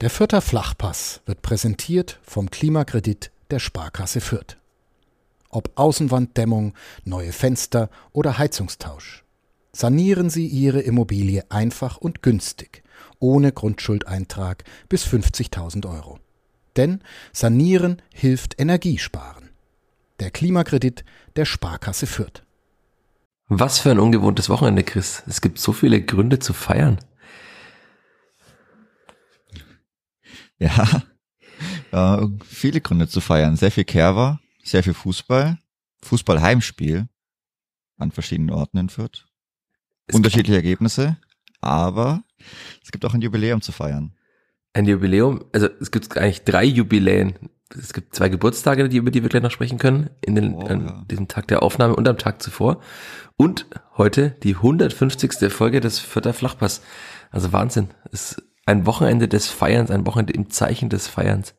Der Fürther Flachpass wird präsentiert vom Klimakredit der Sparkasse Fürth. Ob Außenwanddämmung, neue Fenster oder Heizungstausch. Sanieren Sie Ihre Immobilie einfach und günstig, ohne Grundschuldeintrag bis 50.000 Euro. Denn Sanieren hilft Energiesparen. Der Klimakredit der Sparkasse Fürth. Was für ein ungewohntes Wochenende, Chris. Es gibt so viele Gründe zu feiern. Ja, äh, viele Gründe zu feiern. Sehr viel Kerwa, sehr viel Fußball, Fußball-Heimspiel an verschiedenen Orten in Fürth. Es Unterschiedliche Ergebnisse, aber es gibt auch ein Jubiläum zu feiern. Ein Jubiläum, also es gibt eigentlich drei Jubiläen. Es gibt zwei Geburtstage, die, über die wir gleich noch sprechen können, in den, oh, an ja. diesem Tag der Aufnahme und am Tag zuvor. Und heute die 150. Folge des Vierter Flachpass. Also Wahnsinn. Es ein Wochenende des Feierns, ein Wochenende im Zeichen des Feierns.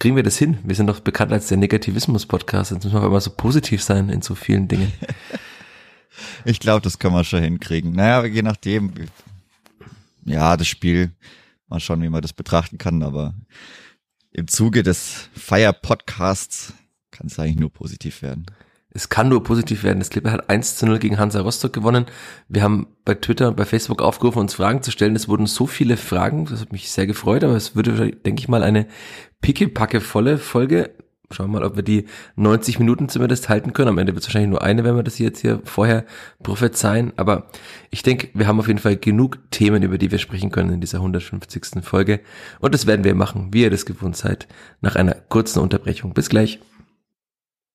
Kriegen wir das hin? Wir sind doch bekannt als der Negativismus-Podcast. Jetzt müssen wir immer so positiv sein in so vielen Dingen. ich glaube, das können wir schon hinkriegen. Naja, je nachdem. Ja, das Spiel, mal schauen, wie man das betrachten kann, aber im Zuge des Feier-Podcasts kann es eigentlich nur positiv werden. Es kann nur positiv werden. Das Clipper hat 1 zu 0 gegen Hansa Rostock gewonnen. Wir haben bei Twitter und bei Facebook aufgerufen, uns Fragen zu stellen. Es wurden so viele Fragen, das hat mich sehr gefreut, aber es würde, denke ich mal, eine pickepacke-volle Folge. Schauen wir mal, ob wir die 90 Minuten zumindest halten können. Am Ende wird es wahrscheinlich nur eine, wenn wir das jetzt hier vorher prophezeien. Aber ich denke, wir haben auf jeden Fall genug Themen, über die wir sprechen können in dieser 150. Folge. Und das werden wir machen, wie ihr das gewohnt seid, nach einer kurzen Unterbrechung. Bis gleich.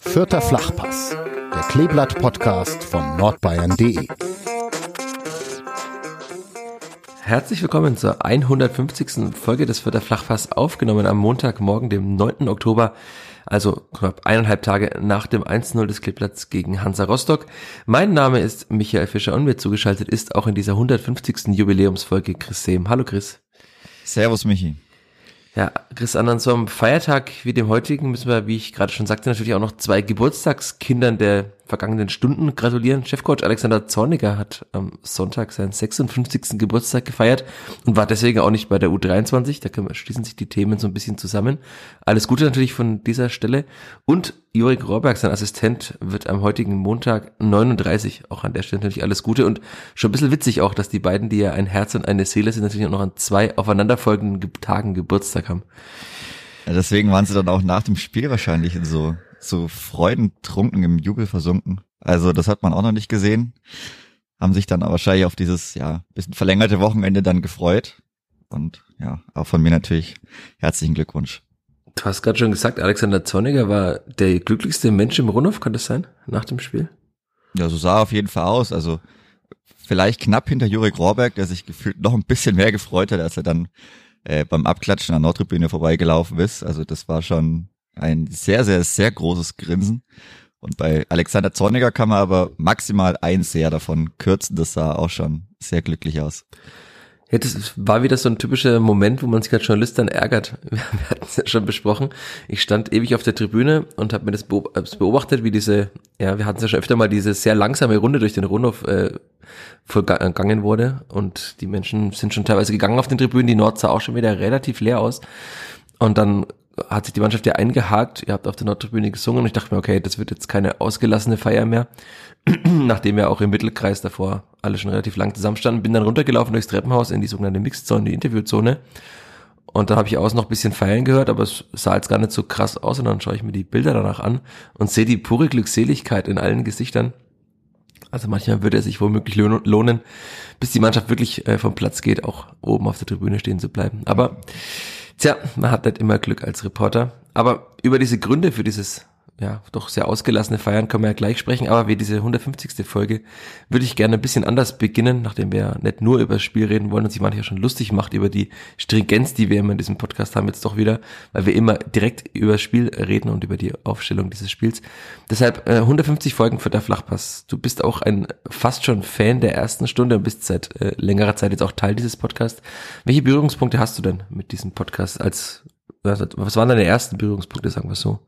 Vierter Flachpass, der Kleeblatt-Podcast von nordbayern.de. Herzlich willkommen zur 150. Folge des Vierter Flachpass, aufgenommen am Montagmorgen, dem 9. Oktober, also knapp eineinhalb Tage nach dem 1-0 des Kleeblatts gegen Hansa Rostock. Mein Name ist Michael Fischer und mir zugeschaltet ist auch in dieser 150. Jubiläumsfolge Chris Sehm. Hallo Chris. Servus Michi. Ja, Chris, an so einem Feiertag wie dem heutigen müssen wir, wie ich gerade schon sagte, natürlich auch noch zwei Geburtstagskindern der vergangenen Stunden gratulieren. Chefcoach Alexander Zorniger hat am Sonntag seinen 56. Geburtstag gefeiert und war deswegen auch nicht bei der U23. Da schließen sich die Themen so ein bisschen zusammen. Alles Gute natürlich von dieser Stelle. Und Jorik Rohrberg, sein Assistent, wird am heutigen Montag 39. Auch an der Stelle natürlich alles Gute und schon ein bisschen witzig auch, dass die beiden, die ja ein Herz und eine Seele sind, natürlich auch noch an zwei aufeinanderfolgenden Tagen Geburtstag haben. Ja, deswegen waren sie dann auch nach dem Spiel wahrscheinlich in so so freudentrunken im Jubel versunken. Also das hat man auch noch nicht gesehen. Haben sich dann aber wahrscheinlich auf dieses, ja, bisschen verlängerte Wochenende dann gefreut. Und ja, auch von mir natürlich herzlichen Glückwunsch. Du hast gerade schon gesagt, Alexander Zorniger war der glücklichste Mensch im Rundhof, kann das sein, nach dem Spiel? Ja, so sah er auf jeden Fall aus. Also vielleicht knapp hinter Jurek Rohrberg, der sich gefühlt noch ein bisschen mehr gefreut hat, als er dann äh, beim Abklatschen an der Nordtribüne vorbeigelaufen ist. Also das war schon ein sehr, sehr, sehr großes Grinsen. Und bei Alexander Zorniger kann man aber maximal ein Sehr davon kürzen. Das sah auch schon sehr glücklich aus. Ja, das war wieder so ein typischer Moment, wo man sich als Journalist dann ärgert. Wir hatten es ja schon besprochen. Ich stand ewig auf der Tribüne und habe mir das beobachtet, wie diese, ja, wir hatten es ja schon öfter mal, diese sehr langsame Runde durch den Rundhof äh, vollgangen wurde. Und die Menschen sind schon teilweise gegangen auf den Tribünen. Die Nord sah auch schon wieder relativ leer aus. Und dann hat sich die Mannschaft ja eingehakt. Ihr habt auf der Nordtribüne gesungen und ich dachte mir, okay, das wird jetzt keine ausgelassene Feier mehr. Nachdem wir auch im Mittelkreis davor alle schon relativ lang zusammenstanden, bin dann runtergelaufen durchs Treppenhaus in die sogenannte Mixzone, die Interviewzone. Und dann habe ich außen noch ein bisschen feiern gehört, aber es sah jetzt gar nicht so krass aus. Und dann schaue ich mir die Bilder danach an und sehe die pure Glückseligkeit in allen Gesichtern. Also manchmal würde es sich womöglich lohnen, bis die Mannschaft wirklich äh, vom Platz geht, auch oben auf der Tribüne stehen zu bleiben. Aber Tja, man hat nicht immer Glück als Reporter. Aber über diese Gründe für dieses ja, doch sehr ausgelassene Feiern können wir ja gleich sprechen, aber wie diese 150. Folge würde ich gerne ein bisschen anders beginnen, nachdem wir ja nicht nur über das Spiel reden wollen und sich manchmal schon lustig macht über die Stringenz, die wir immer in diesem Podcast haben, jetzt doch wieder, weil wir immer direkt über das Spiel reden und über die Aufstellung dieses Spiels. Deshalb äh, 150 Folgen für der Flachpass. Du bist auch ein fast schon Fan der ersten Stunde und bist seit äh, längerer Zeit jetzt auch Teil dieses Podcasts. Welche Berührungspunkte hast du denn mit diesem Podcast als, was waren deine ersten Berührungspunkte, sagen wir so?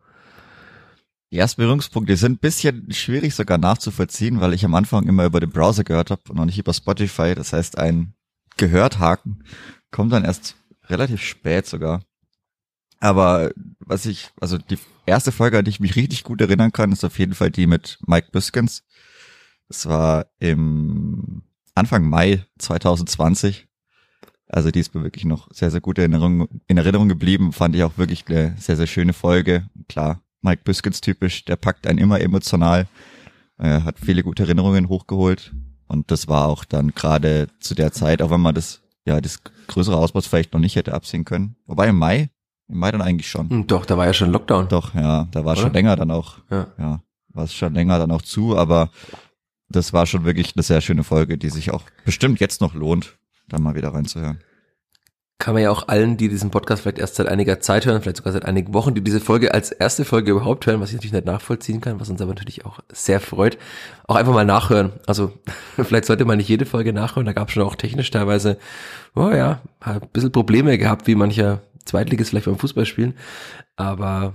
Die ersten Berührungspunkte sind ein bisschen schwierig sogar nachzuvollziehen, weil ich am Anfang immer über den Browser gehört habe und noch nicht über Spotify. Das heißt, ein Gehörthaken kommt dann erst relativ spät sogar. Aber was ich, also die erste Folge, an die ich mich richtig gut erinnern kann, ist auf jeden Fall die mit Mike Biskins. Das war im Anfang Mai 2020. Also die ist mir wirklich noch sehr, sehr gute Erinnerung, in Erinnerung geblieben. Fand ich auch wirklich eine sehr, sehr schöne Folge. Klar, Mike Biskins typisch, der packt einen immer emotional, Er hat viele gute Erinnerungen hochgeholt und das war auch dann gerade zu der Zeit, auch wenn man das, ja, das größere Ausmaß vielleicht noch nicht hätte absehen können. Wobei im Mai, im Mai dann eigentlich schon. Hm, doch, da war ja schon Lockdown. Doch, ja, da war Oder? schon länger dann auch, ja, ja war es schon länger dann auch zu, aber das war schon wirklich eine sehr schöne Folge, die sich auch bestimmt jetzt noch lohnt, da mal wieder reinzuhören kann man ja auch allen, die diesen Podcast vielleicht erst seit einiger Zeit hören, vielleicht sogar seit einigen Wochen, die diese Folge als erste Folge überhaupt hören, was ich natürlich nicht nachvollziehen kann, was uns aber natürlich auch sehr freut, auch einfach mal nachhören. Also vielleicht sollte man nicht jede Folge nachhören, da gab es schon auch technisch teilweise, oh ja, ein bisschen Probleme gehabt, wie mancher Zweitliges vielleicht beim Fußballspielen, aber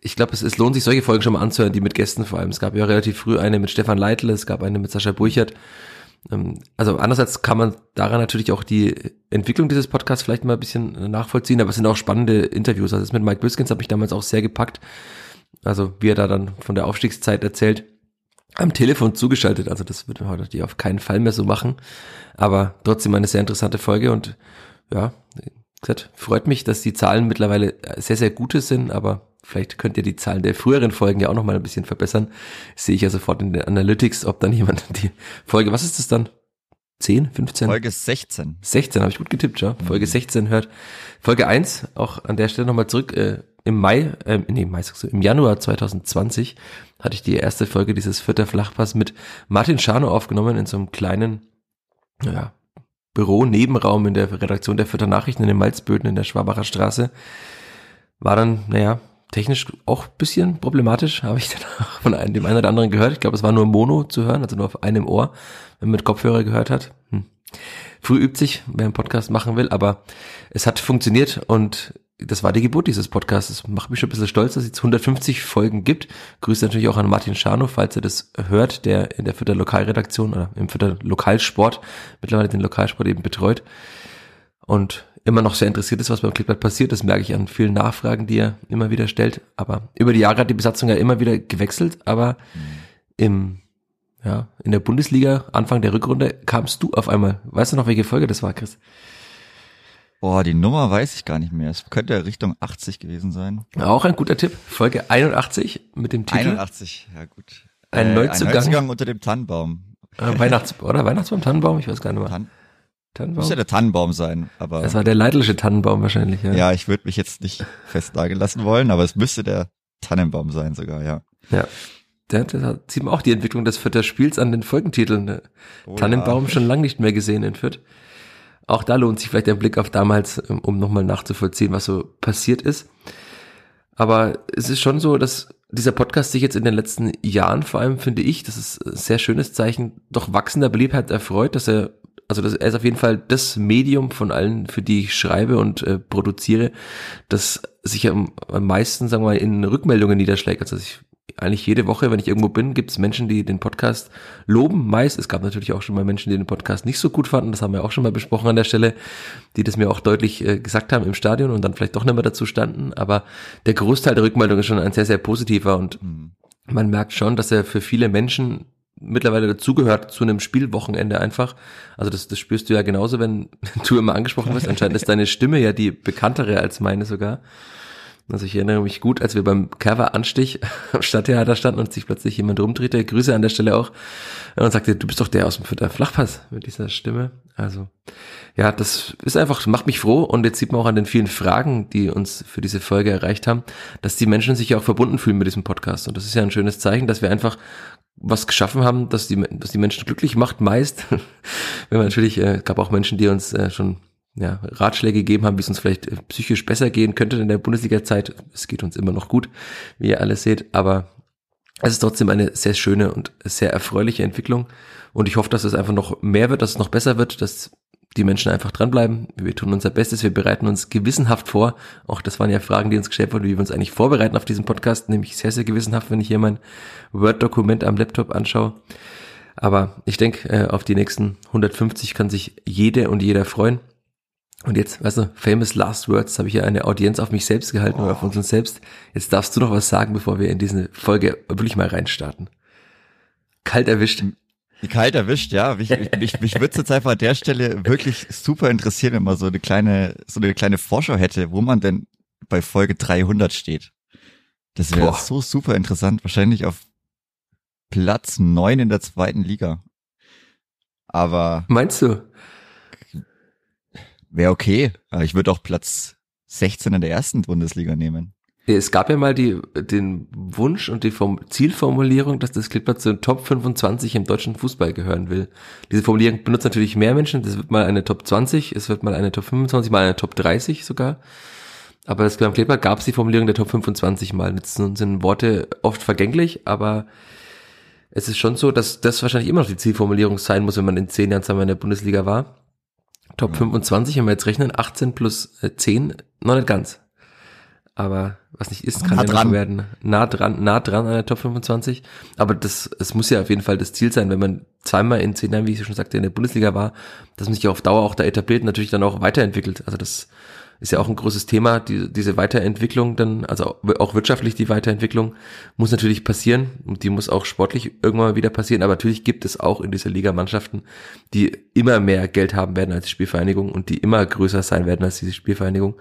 ich glaube, es, es lohnt sich, solche Folgen schon mal anzuhören, die mit Gästen vor allem. Es gab ja relativ früh eine mit Stefan Leitl, es gab eine mit Sascha Burchert, also andererseits kann man daran natürlich auch die Entwicklung dieses Podcasts vielleicht mal ein bisschen nachvollziehen, aber es sind auch spannende Interviews. Also das mit Mike Biskins hat mich damals auch sehr gepackt. Also wie er da dann von der Aufstiegszeit erzählt, am Telefon zugeschaltet. Also das würde man heute auf keinen Fall mehr so machen. Aber trotzdem eine sehr interessante Folge und ja, gesagt, freut mich, dass die Zahlen mittlerweile sehr, sehr gute sind, aber Vielleicht könnt ihr die Zahlen der früheren Folgen ja auch noch mal ein bisschen verbessern. Sehe ich ja sofort in den Analytics, ob dann jemand die Folge, was ist das dann? 10, 15? Folge 16. 16, habe ich gut getippt, ja. Folge 16 mhm. hört. Folge 1, auch an der Stelle nochmal zurück, äh, im Mai, äh, nee, Mai, im Januar 2020 hatte ich die erste Folge dieses vierter Flachpass mit Martin Schano aufgenommen in so einem kleinen, ja, Büro-Nebenraum in der Redaktion der Vierter Nachrichten in den Malzböden in der Schwabacher Straße. War dann, naja, technisch auch bisschen problematisch, habe ich dann auch von einem, dem einen oder anderen gehört. Ich glaube, es war nur Mono zu hören, also nur auf einem Ohr, wenn man mit Kopfhörer gehört hat. Hm. Früh übt sich, wer einen Podcast machen will, aber es hat funktioniert und das war die Geburt dieses Podcasts. Es macht mich schon ein bisschen stolz, dass es jetzt 150 Folgen gibt. Grüße natürlich auch an Martin Schano, falls er das hört, der in der Fürther Lokalredaktion oder im Fürther Lokalsport mittlerweile den Lokalsport eben betreut. Und immer noch sehr interessiert ist, was beim Clipboard passiert. Das merke ich an vielen Nachfragen, die er immer wieder stellt. Aber über die Jahre hat die Besatzung ja immer wieder gewechselt. Aber mhm. im, ja, in der Bundesliga, Anfang der Rückrunde, kamst du auf einmal. Weißt du noch, welche Folge das war, Chris? Boah, die Nummer weiß ich gar nicht mehr. Es könnte Richtung 80 gewesen sein. Auch ein guter Tipp. Folge 81 mit dem Titel. 81, ja gut. Ein Neuzugang. Ein Neuzugang unter dem Tannenbaum. Äh, Weihnachts oder Weihnachtsbaum, Tannenbaum, ich weiß gar nicht mehr. Tan Tannenbaum? Muss ja der Tannenbaum sein, aber. Es war der leidliche Tannenbaum wahrscheinlich, ja. Ja, ich würde mich jetzt nicht festnageln lassen wollen, aber es müsste der Tannenbaum sein sogar, ja. Ja. Da, da sieht man auch die Entwicklung des Fürther Spiels an den Folgentiteln. Oh, Tannenbaum ja. schon lange nicht mehr gesehen in Fürth. Auch da lohnt sich vielleicht ein Blick auf damals, ähm, um nochmal nachzuvollziehen, was so passiert ist. Aber es ist schon so, dass dieser Podcast sich jetzt in den letzten Jahren vor allem, finde ich, das ist ein sehr schönes Zeichen, doch wachsender Beliebtheit erfreut, dass er also das, er ist auf jeden Fall das Medium von allen, für die ich schreibe und äh, produziere, das sich am, am meisten, sagen wir mal, in Rückmeldungen niederschlägt. Also ich eigentlich jede Woche, wenn ich irgendwo bin, gibt es Menschen, die den Podcast loben. Meist, es gab natürlich auch schon mal Menschen, die den Podcast nicht so gut fanden. Das haben wir auch schon mal besprochen an der Stelle, die das mir auch deutlich äh, gesagt haben im Stadion und dann vielleicht doch nicht mehr dazu standen. Aber der Großteil der Rückmeldung ist schon ein sehr, sehr positiver und mhm. man merkt schon, dass er für viele Menschen mittlerweile dazugehört zu einem Spielwochenende einfach. Also das, das spürst du ja genauso, wenn du immer angesprochen wirst. Anscheinend ist deine Stimme ja die bekanntere als meine sogar. Also ich erinnere mich gut, als wir beim Cover-Anstich am Stadttheater standen und sich plötzlich jemand rumdrehte, Grüße an der Stelle auch, und sagte, du bist doch der aus dem Fürther Flachpass mit dieser Stimme. Also ja, das ist einfach, macht mich froh und jetzt sieht man auch an den vielen Fragen, die uns für diese Folge erreicht haben, dass die Menschen sich ja auch verbunden fühlen mit diesem Podcast. Und das ist ja ein schönes Zeichen, dass wir einfach was geschaffen haben, dass die, dass die Menschen glücklich macht, meist. Wenn man natürlich, äh, gab auch Menschen, die uns äh, schon ja, Ratschläge gegeben haben, wie es uns vielleicht äh, psychisch besser gehen könnte in der Bundesliga-Zeit. Es geht uns immer noch gut, wie ihr alle seht, aber es ist trotzdem eine sehr schöne und sehr erfreuliche Entwicklung. Und ich hoffe, dass es einfach noch mehr wird, dass es noch besser wird, dass die Menschen einfach dranbleiben. Wir tun unser Bestes, wir bereiten uns gewissenhaft vor. Auch das waren ja Fragen, die uns gestellt wurden, wie wir uns eigentlich vorbereiten auf diesen Podcast, nämlich sehr, sehr gewissenhaft, wenn ich hier mein Word-Dokument am Laptop anschaue. Aber ich denke, äh, auf die nächsten 150 kann sich jede und jeder freuen. Und jetzt, weißt du, famous last words, habe ich ja eine Audienz auf mich selbst gehalten oh. oder auf uns selbst. Jetzt darfst du noch was sagen, bevor wir in diese Folge wirklich mal reinstarten. Kalt erwischt. Kalt erwischt, ja. Mich, mich, mich würde jetzt einfach an der Stelle wirklich super interessieren, wenn man so eine kleine, so eine kleine Vorschau hätte, wo man denn bei Folge 300 steht. Das wäre so super interessant. Wahrscheinlich auf Platz neun in der zweiten Liga. Aber. Meinst du? Wäre okay. Ich würde auch Platz 16 in der ersten Bundesliga nehmen. Es gab ja mal die, den Wunsch und die Form Zielformulierung, dass das Klippert zu den Top 25 im deutschen Fußball gehören will. Diese Formulierung benutzt natürlich mehr Menschen. Das wird mal eine Top 20, es wird mal eine Top 25, mal eine Top 30 sogar. Aber das beim Klippert gab es die Formulierung der Top 25 mal. Jetzt sind Worte oft vergänglich, aber es ist schon so, dass das wahrscheinlich immer noch die Zielformulierung sein muss, wenn man in zehn Jahren zusammen in der Bundesliga war. Top 25, wenn wir jetzt rechnen, 18 plus 10, äh, noch nicht ganz. Aber was nicht ist, kann nah ja noch werden. Nah dran, nah dran an der Top 25. Aber das, es muss ja auf jeden Fall das Ziel sein, wenn man zweimal in zehn Jahren, wie ich schon sagte, in der Bundesliga war, dass man sich auf Dauer auch da etabliert und natürlich dann auch weiterentwickelt. Also das ist ja auch ein großes Thema, die, diese Weiterentwicklung dann, also auch wirtschaftlich die Weiterentwicklung muss natürlich passieren und die muss auch sportlich irgendwann mal wieder passieren, aber natürlich gibt es auch in dieser Liga Mannschaften, die immer mehr Geld haben werden als die Spielvereinigung und die immer größer sein werden als diese Spielvereinigung.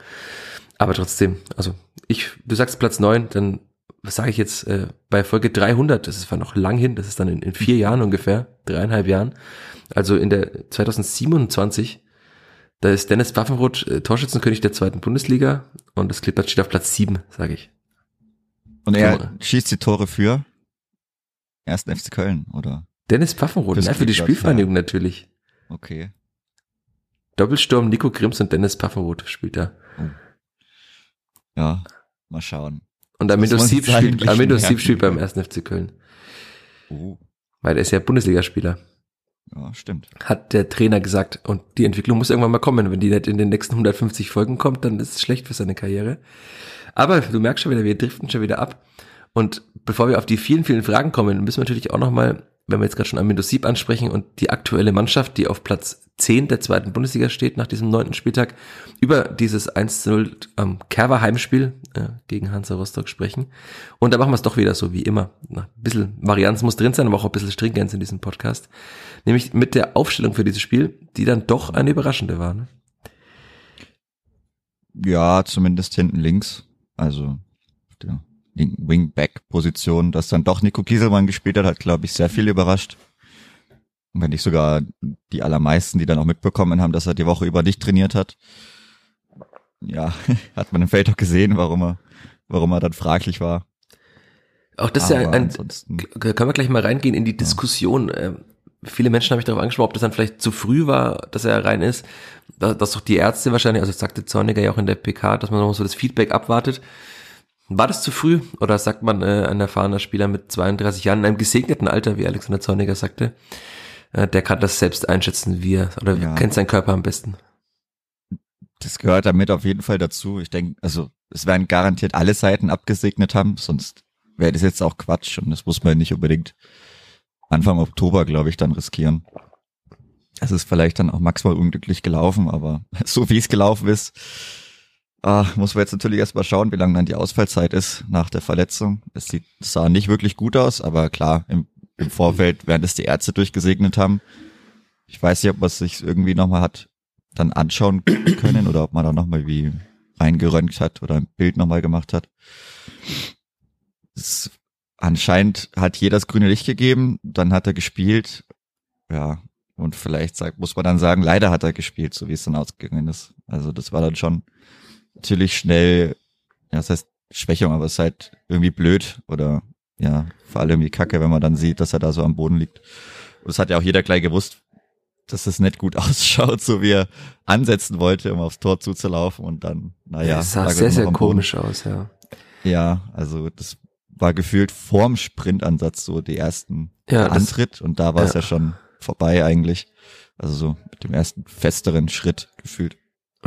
Aber trotzdem, also ich, du sagst Platz neun, dann was sage ich jetzt äh, bei Folge 300, das ist zwar noch lang hin, das ist dann in, in vier Jahren ungefähr, dreieinhalb Jahren, also in der 2027 da ist Dennis Waffenroth äh, Torschützenkönig der zweiten Bundesliga und das Klippert steht auf Platz sieben, sage ich. Und er Komm. schießt die Tore für ersten FC Köln, oder? Dennis Pfaffenroth, ja, für die Spielvereinigung ja. natürlich. Okay. Doppelsturm, Nico Grimms und Dennis Pfaffenroth spielt da. Oh. Ja, mal schauen. Und Amindo Sieb spielt, Sieb spielt beim ersten FC Köln. Oh. Weil er ist ja Bundesligaspieler. Ja, stimmt. Hat der Trainer gesagt. Und die Entwicklung muss irgendwann mal kommen. Wenn die nicht in den nächsten 150 Folgen kommt, dann ist es schlecht für seine Karriere. Aber du merkst schon wieder, wir driften schon wieder ab. Und bevor wir auf die vielen, vielen Fragen kommen, müssen wir natürlich auch nochmal wenn wir jetzt gerade schon Amindo Sieb ansprechen und die aktuelle Mannschaft, die auf Platz 10 der zweiten Bundesliga steht nach diesem neunten Spieltag, über dieses 1 zu 0 am Kerber Heimspiel äh, gegen Hansa Rostock sprechen. Und da machen wir es doch wieder so wie immer. Na, ein bisschen Varianz muss drin sein, aber auch ein bisschen Stringenz in diesem Podcast. Nämlich mit der Aufstellung für dieses Spiel, die dann doch eine überraschende war. Ne? Ja, zumindest hinten links. Also linken Wingback-Position, dass dann doch Nico Kieselmann gespielt hat, hat, glaube ich, sehr viel überrascht. Und wenn nicht sogar die allermeisten, die dann auch mitbekommen haben, dass er die Woche über nicht trainiert hat. Ja, hat man im Feld auch gesehen, warum er, warum er dann fraglich war. Auch das Aber ist ja ein, können wir gleich mal reingehen in die Diskussion. Ja. Ähm, viele Menschen haben mich darauf angesprochen, ob das dann vielleicht zu früh war, dass er rein ist. Dass doch die Ärzte wahrscheinlich, also sagte Zorniger ja auch in der PK, dass man noch so das Feedback abwartet. War das zu früh? Oder sagt man, äh, ein erfahrener Spieler mit 32 Jahren in einem gesegneten Alter, wie Alexander Zorniger sagte, äh, der kann das selbst einschätzen, wie er, oder ja. kennt seinen Körper am besten? Das gehört damit auf jeden Fall dazu. Ich denke, also es werden garantiert alle Seiten abgesegnet haben, sonst wäre das jetzt auch Quatsch und das muss man nicht unbedingt Anfang Oktober, glaube ich, dann riskieren. Es ist vielleicht dann auch maximal unglücklich gelaufen, aber so wie es gelaufen ist, Ah, muss man jetzt natürlich erstmal schauen, wie lange dann die Ausfallzeit ist nach der Verletzung. Es sieht, sah nicht wirklich gut aus, aber klar, im, im Vorfeld, während es die Ärzte durchgesegnet haben, ich weiß nicht, ob man sich irgendwie nochmal hat dann anschauen können oder ob man da nochmal wie reingerönt hat oder ein Bild nochmal gemacht hat. Es, anscheinend hat jeder das grüne Licht gegeben, dann hat er gespielt. Ja, und vielleicht sagt, muss man dann sagen, leider hat er gespielt, so wie es dann ausgegangen ist. Also das war dann schon natürlich schnell, ja, das heißt Schwächung, aber es ist halt irgendwie blöd oder ja, vor allem irgendwie kacke, wenn man dann sieht, dass er da so am Boden liegt. Und es hat ja auch jeder gleich gewusst, dass es nicht gut ausschaut, so wie er ansetzen wollte, um aufs Tor zuzulaufen und dann, naja. Es sah sehr, sehr komisch aus, ja. Ja, also das war gefühlt vorm Sprintansatz so die ersten ja, Antritt und da war es ja. ja schon vorbei eigentlich. Also so mit dem ersten festeren Schritt gefühlt.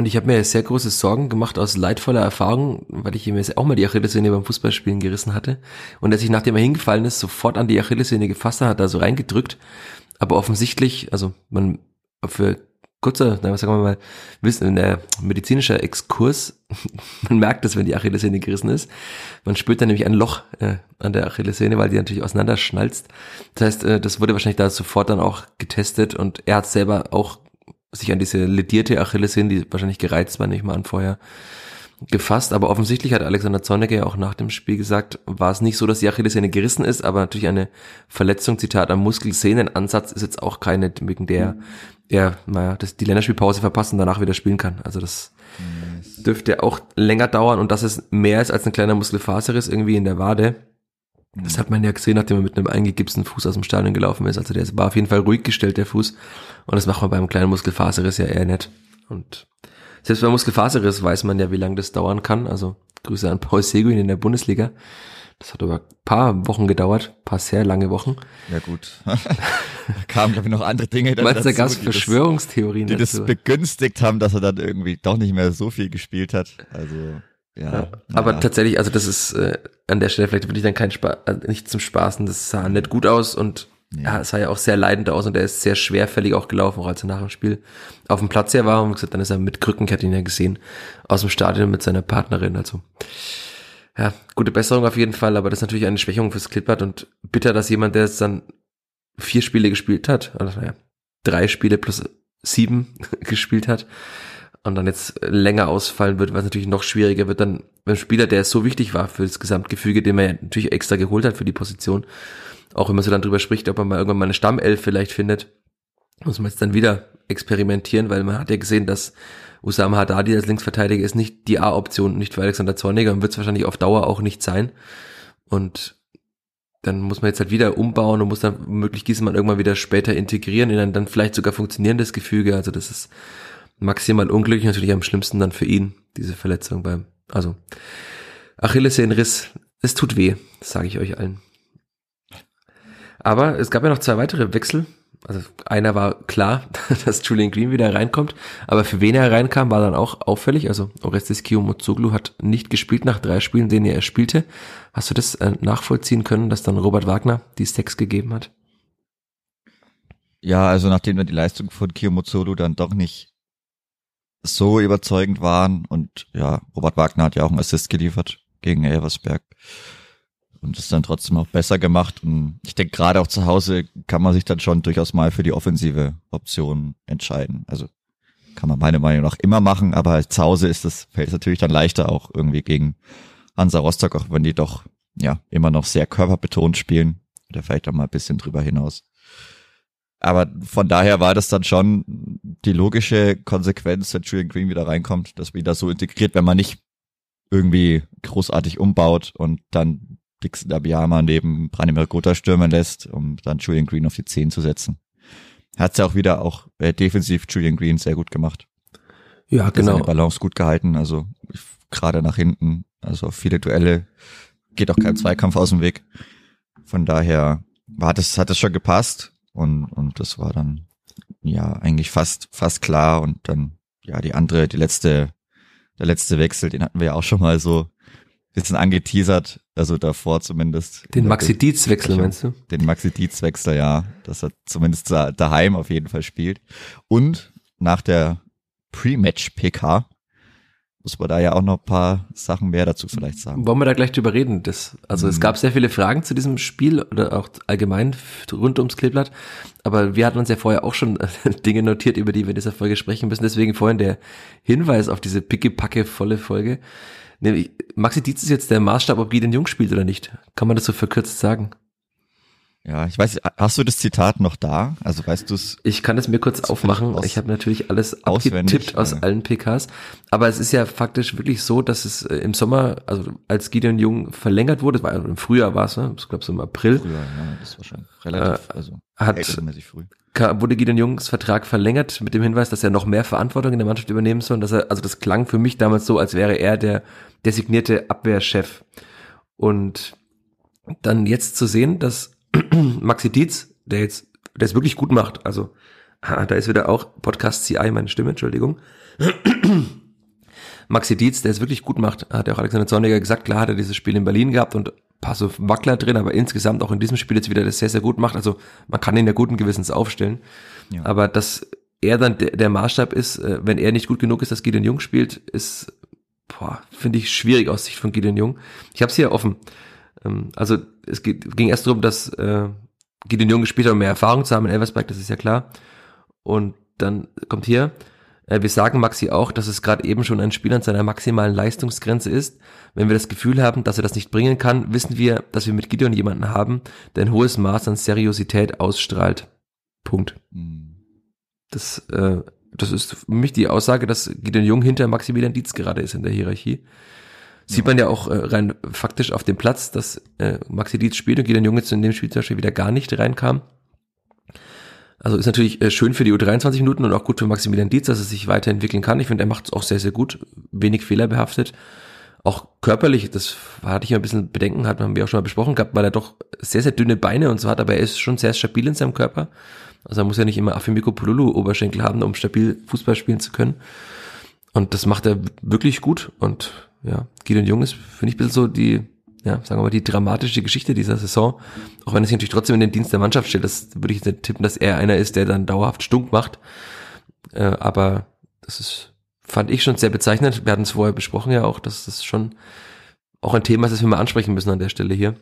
Und ich habe mir sehr große Sorgen gemacht aus leidvoller Erfahrung, weil ich mir auch mal die Achillessehne beim Fußballspielen gerissen hatte. Und dass ich, nachdem er hingefallen ist, sofort an die Achillessehne gefasst hat, da so reingedrückt. Aber offensichtlich, also man für kurzer, na, was sagen wir mal, wissen, der medizinischer Exkurs, man merkt es, wenn die Achillessehne gerissen ist. Man spürt dann nämlich ein Loch äh, an der Achillessehne, weil die natürlich auseinanderschnalzt. Das heißt, äh, das wurde wahrscheinlich da sofort dann auch getestet und er hat selber auch sich an diese ledierte Achillessehne, die wahrscheinlich gereizt war, nicht mal an vorher, gefasst, aber offensichtlich hat Alexander Zorniger ja auch nach dem Spiel gesagt, war es nicht so, dass die Achillessehne gerissen ist, aber natürlich eine Verletzung, Zitat, am Muskelsehnenansatz ist jetzt auch keine, wegen der mhm. er, naja, das, die Länderspielpause verpasst und danach wieder spielen kann. Also das yes. dürfte auch länger dauern und das ist mehr ist als ein kleiner Muskelfaserriss irgendwie in der Wade. Das hat man ja gesehen, nachdem er mit einem eingegipsten Fuß aus dem Stadion gelaufen ist. Also der war auf jeden Fall ruhig gestellt, der Fuß. Und das macht man beim kleinen Muskelfaserriss ja eher nett. Und selbst bei Muskelfaserriss weiß man ja, wie lange das dauern kann. Also Grüße an Paul Seguin in der Bundesliga. Das hat aber ein paar Wochen gedauert, paar sehr lange Wochen. Ja gut. Kamen, glaube ich, noch andere Dinge dann Meinst du, da gab Verschwörungstheorien die dazu? das begünstigt haben, dass er dann irgendwie doch nicht mehr so viel gespielt hat. Also ja, ja, aber ja. tatsächlich, also das ist äh, an der Stelle vielleicht wirklich dann kein Spaß, also nicht zum Spaßen, das sah nicht gut aus und ja. es sah ja auch sehr leidend aus und er ist sehr schwerfällig auch gelaufen, auch als er nach dem Spiel auf dem Platz her war und gesagt, dann ist er mit Krücken, ich hatte ihn ja gesehen, aus dem Stadion mit seiner Partnerin, also ja, gute Besserung auf jeden Fall, aber das ist natürlich eine Schwächung fürs Klippert und bitter, dass jemand, der jetzt dann vier Spiele gespielt hat, also naja, drei Spiele plus sieben gespielt hat und dann jetzt länger ausfallen wird, was natürlich noch schwieriger wird, dann beim Spieler, der so wichtig war für das Gesamtgefüge, den man ja natürlich extra geholt hat für die Position, auch wenn man so dann drüber spricht, ob man mal irgendwann mal eine Stammelf vielleicht findet, muss man jetzt dann wieder experimentieren, weil man hat ja gesehen, dass Usama Haddadi als Linksverteidiger ist nicht die A-Option, nicht für Alexander Zorniger und wird es wahrscheinlich auf Dauer auch nicht sein. Und dann muss man jetzt halt wieder umbauen und muss dann möglich Gießmann irgendwann wieder später integrieren in ein dann vielleicht sogar funktionierendes Gefüge. Also das ist maximal unglücklich, natürlich am schlimmsten dann für ihn, diese Verletzung beim, also Achillessehnenriss, es tut weh, sage ich euch allen. Aber es gab ja noch zwei weitere Wechsel. Also einer war klar, dass Julian Green wieder reinkommt, aber für wen er reinkam, war dann auch auffällig. Also Orestes Kiyomozoglu hat nicht gespielt nach drei Spielen, denen er spielte. Hast du das äh, nachvollziehen können, dass dann Robert Wagner die Stacks gegeben hat? Ja, also nachdem dann die Leistung von Kiyomozoglu dann doch nicht so überzeugend waren und ja, Robert Wagner hat ja auch einen Assist geliefert gegen Elversberg und ist dann trotzdem auch besser gemacht. Und ich denke, gerade auch zu Hause kann man sich dann schon durchaus mal für die offensive Option entscheiden. Also kann man meiner Meinung nach immer machen, aber zu Hause ist das, fällt es natürlich dann leichter auch irgendwie gegen Hansa Rostock, auch wenn die doch ja immer noch sehr körperbetont spielen oder vielleicht auch mal ein bisschen drüber hinaus. Aber von daher war das dann schon die logische Konsequenz, wenn Julian Green wieder reinkommt, dass wieder so integriert, wenn man nicht irgendwie großartig umbaut und dann Dixon Abiyama neben Branimir Gotha stürmen lässt, um dann Julian Green auf die 10 zu setzen. Hat ja auch wieder auch äh, defensiv Julian Green sehr gut gemacht. Ja, Hat genau. Seine Balance gut gehalten, also gerade nach hinten, also viele Duelle, geht auch kein Zweikampf aus dem Weg. Von daher war das, hat das schon gepasst und, und das war dann ja eigentlich fast, fast klar und dann ja die andere, die letzte, der letzte Wechsel, den hatten wir ja auch schon mal so bisschen angeteasert, also davor zumindest. Den Maxi-Dietz-Wechsel meinst du? Den Maxi-Dietz-Wechsel, ja, dass er zumindest daheim auf jeden Fall spielt. Und nach der Pre-Match-PK muss man da ja auch noch ein paar Sachen mehr dazu vielleicht sagen. Wollen wir da gleich drüber reden? Das, also mhm. es gab sehr viele Fragen zu diesem Spiel oder auch allgemein rund ums Kleeblatt, aber wir hatten uns ja vorher auch schon Dinge notiert, über die wir in dieser Folge sprechen müssen. Deswegen vorhin der Hinweis auf diese picke-packe volle Folge. Maxi Dietz ist jetzt der Maßstab, ob Gideon Jung spielt oder nicht. Kann man das so verkürzt sagen? Ja, ich weiß, hast du das Zitat noch da? Also weißt du es? Ich kann es mir kurz aufmachen. Ich habe natürlich alles abgetippt aus ja. allen PKs. Aber es ist ja faktisch wirklich so, dass es äh, im Sommer, also als Gideon Jung verlängert wurde, war im Frühjahr war es, ne? ich glaube so im April. Frühjahr, ja, das ist wahrscheinlich relativ, äh, also hat, früh. wurde Gideon Jungs Vertrag verlängert mit dem Hinweis, dass er noch mehr Verantwortung in der Mannschaft übernehmen soll. dass er, also das klang für mich damals so, als wäre er der designierte Abwehrchef. Und dann jetzt zu sehen, dass Maxi Dietz, der jetzt, der es wirklich gut macht, also da ist wieder auch Podcast CI, meine Stimme, Entschuldigung. Maxi Dietz, der es wirklich gut macht, hat ja auch Alexander Zorniger gesagt, klar hat er dieses Spiel in Berlin gehabt und paar so Wackler drin, aber insgesamt auch in diesem Spiel jetzt wieder das sehr, sehr gut macht. Also man kann ihn ja guten Gewissens aufstellen. Ja. Aber dass er dann der, der Maßstab ist, äh, wenn er nicht gut genug ist, dass Gideon Jung spielt, ist, boah, finde ich schwierig aus Sicht von Gideon Jung. Ich habe es hier offen. Ähm, also es ging erst darum, dass äh, Gideon Jung gespielt hat, um mehr Erfahrung zu haben in Elversberg, das ist ja klar. Und dann kommt hier, äh, wir sagen Maxi auch, dass es gerade eben schon ein Spiel an seiner maximalen Leistungsgrenze ist. Wenn wir das Gefühl haben, dass er das nicht bringen kann, wissen wir, dass wir mit Gideon jemanden haben, der ein hohes Maß an Seriosität ausstrahlt. Punkt. Mhm. Das, äh, das ist für mich die Aussage, dass Gideon Jung hinter Maximilian Dietz gerade ist in der Hierarchie. Sieht man ja auch äh, rein faktisch auf dem Platz, dass äh, Maxi Dietz spielt und Gideon Jung jetzt in dem Spiel zum Beispiel wieder gar nicht reinkam. Also ist natürlich äh, schön für die U23 Minuten und auch gut für Maximilian Dietz, dass er sich weiterentwickeln kann. Ich finde, er macht es auch sehr, sehr gut, wenig fehlerbehaftet. Auch körperlich, das hatte ich ein bisschen Bedenken, hat haben wir auch schon mal besprochen gehabt, weil er doch sehr, sehr dünne Beine und so hat, aber er ist schon sehr stabil in seinem Körper. Also er muss ja nicht immer Afimiko Pululu Oberschenkel haben, um stabil Fußball spielen zu können. Und das macht er wirklich gut und ja, Gideon Jung ist, finde ich, ein bisschen so die, ja, sagen wir mal, die dramatische Geschichte dieser Saison. Auch wenn er sich natürlich trotzdem in den Dienst der Mannschaft stellt, das würde ich nicht tippen, dass er einer ist, der dann dauerhaft stunk macht. Äh, aber das ist, fand ich schon sehr bezeichnend. Wir hatten es vorher besprochen ja auch, dass das schon auch ein Thema ist, das wir mal ansprechen müssen an der Stelle hier.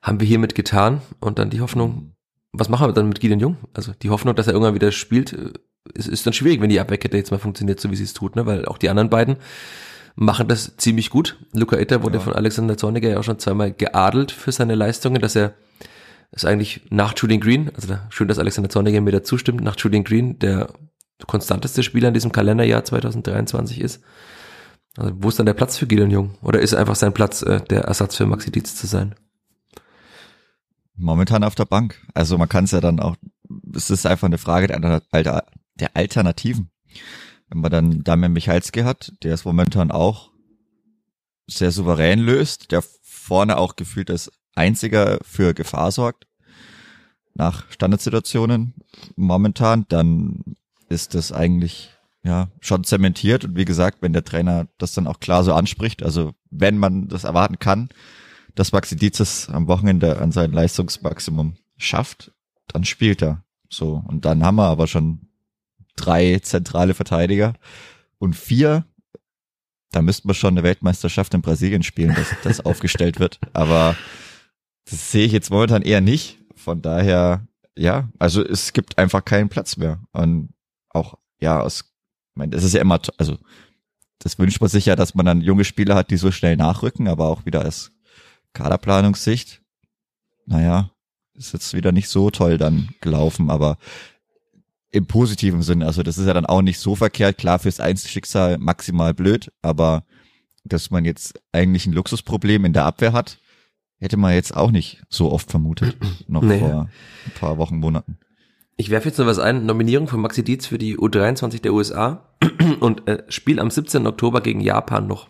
Haben wir hiermit getan und dann die Hoffnung, was machen wir dann mit Gideon Jung? Also die Hoffnung, dass er irgendwann wieder spielt, äh, ist, ist dann schwierig, wenn die Abwehrkette jetzt mal funktioniert, so wie sie es tut, ne? weil auch die anderen beiden machen das ziemlich gut. Luca Itter wurde ja. von Alexander Zorniger ja auch schon zweimal geadelt für seine Leistungen, dass er ist eigentlich nach Julian Green, also schön, dass Alexander Zorniger mir da zustimmt, nach Julian Green der konstanteste Spieler in diesem Kalenderjahr 2023 ist. Also wo ist dann der Platz für Gideon Jung? Oder ist einfach sein Platz, äh, der Ersatz für Maxi Dietz zu sein? Momentan auf der Bank. Also man kann es ja dann auch, es ist einfach eine Frage der, der Alternativen. Wenn man dann Damian Michalski hat, der es momentan auch sehr souverän löst, der vorne auch gefühlt als einziger für Gefahr sorgt nach Standardsituationen momentan, dann ist das eigentlich ja schon zementiert. Und wie gesagt, wenn der Trainer das dann auch klar so anspricht, also wenn man das erwarten kann, dass Maxi Dietzes am Wochenende an sein Leistungsmaximum schafft, dann spielt er so. Und dann haben wir aber schon drei zentrale Verteidiger und vier, da müssten wir schon eine Weltmeisterschaft in Brasilien spielen, dass das aufgestellt wird. Aber das sehe ich jetzt momentan eher nicht. Von daher, ja, also es gibt einfach keinen Platz mehr. Und auch, ja, aus, ich meine, das ist ja immer, also das wünscht man sich ja, dass man dann junge Spieler hat, die so schnell nachrücken, aber auch wieder als Kaderplanungssicht. Naja, ist jetzt wieder nicht so toll dann gelaufen, aber im positiven Sinne. Also das ist ja dann auch nicht so verkehrt. Klar, fürs Einzelschicksal maximal blöd, aber dass man jetzt eigentlich ein Luxusproblem in der Abwehr hat, hätte man jetzt auch nicht so oft vermutet, noch nee. vor ein paar Wochen, Monaten. Ich werfe jetzt noch was ein. Nominierung von Maxi Dietz für die U23 der USA und äh, Spiel am 17. Oktober gegen Japan noch.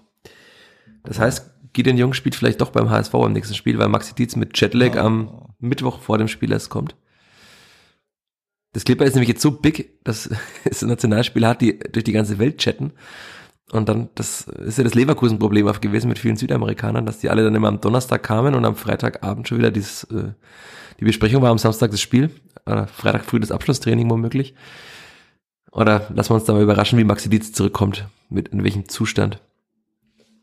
Das heißt, Gideon Jung spielt vielleicht doch beim HSV am nächsten Spiel, weil Maxi Dietz mit Jetlag oh. am Mittwoch vor dem Spiel erst kommt. Das Clipper ist nämlich jetzt so big, dass es ein Nationalspiel hat, die durch die ganze Welt chatten. Und dann, das ist ja das Leverkusen-Problem auch gewesen mit vielen Südamerikanern, dass die alle dann immer am Donnerstag kamen und am Freitagabend schon wieder dieses, äh, die Besprechung war am Samstag das Spiel, äh, Freitag früh das Abschlusstraining womöglich. Oder lassen wir uns da mal überraschen, wie Maxi Dietz zurückkommt, mit in welchem Zustand.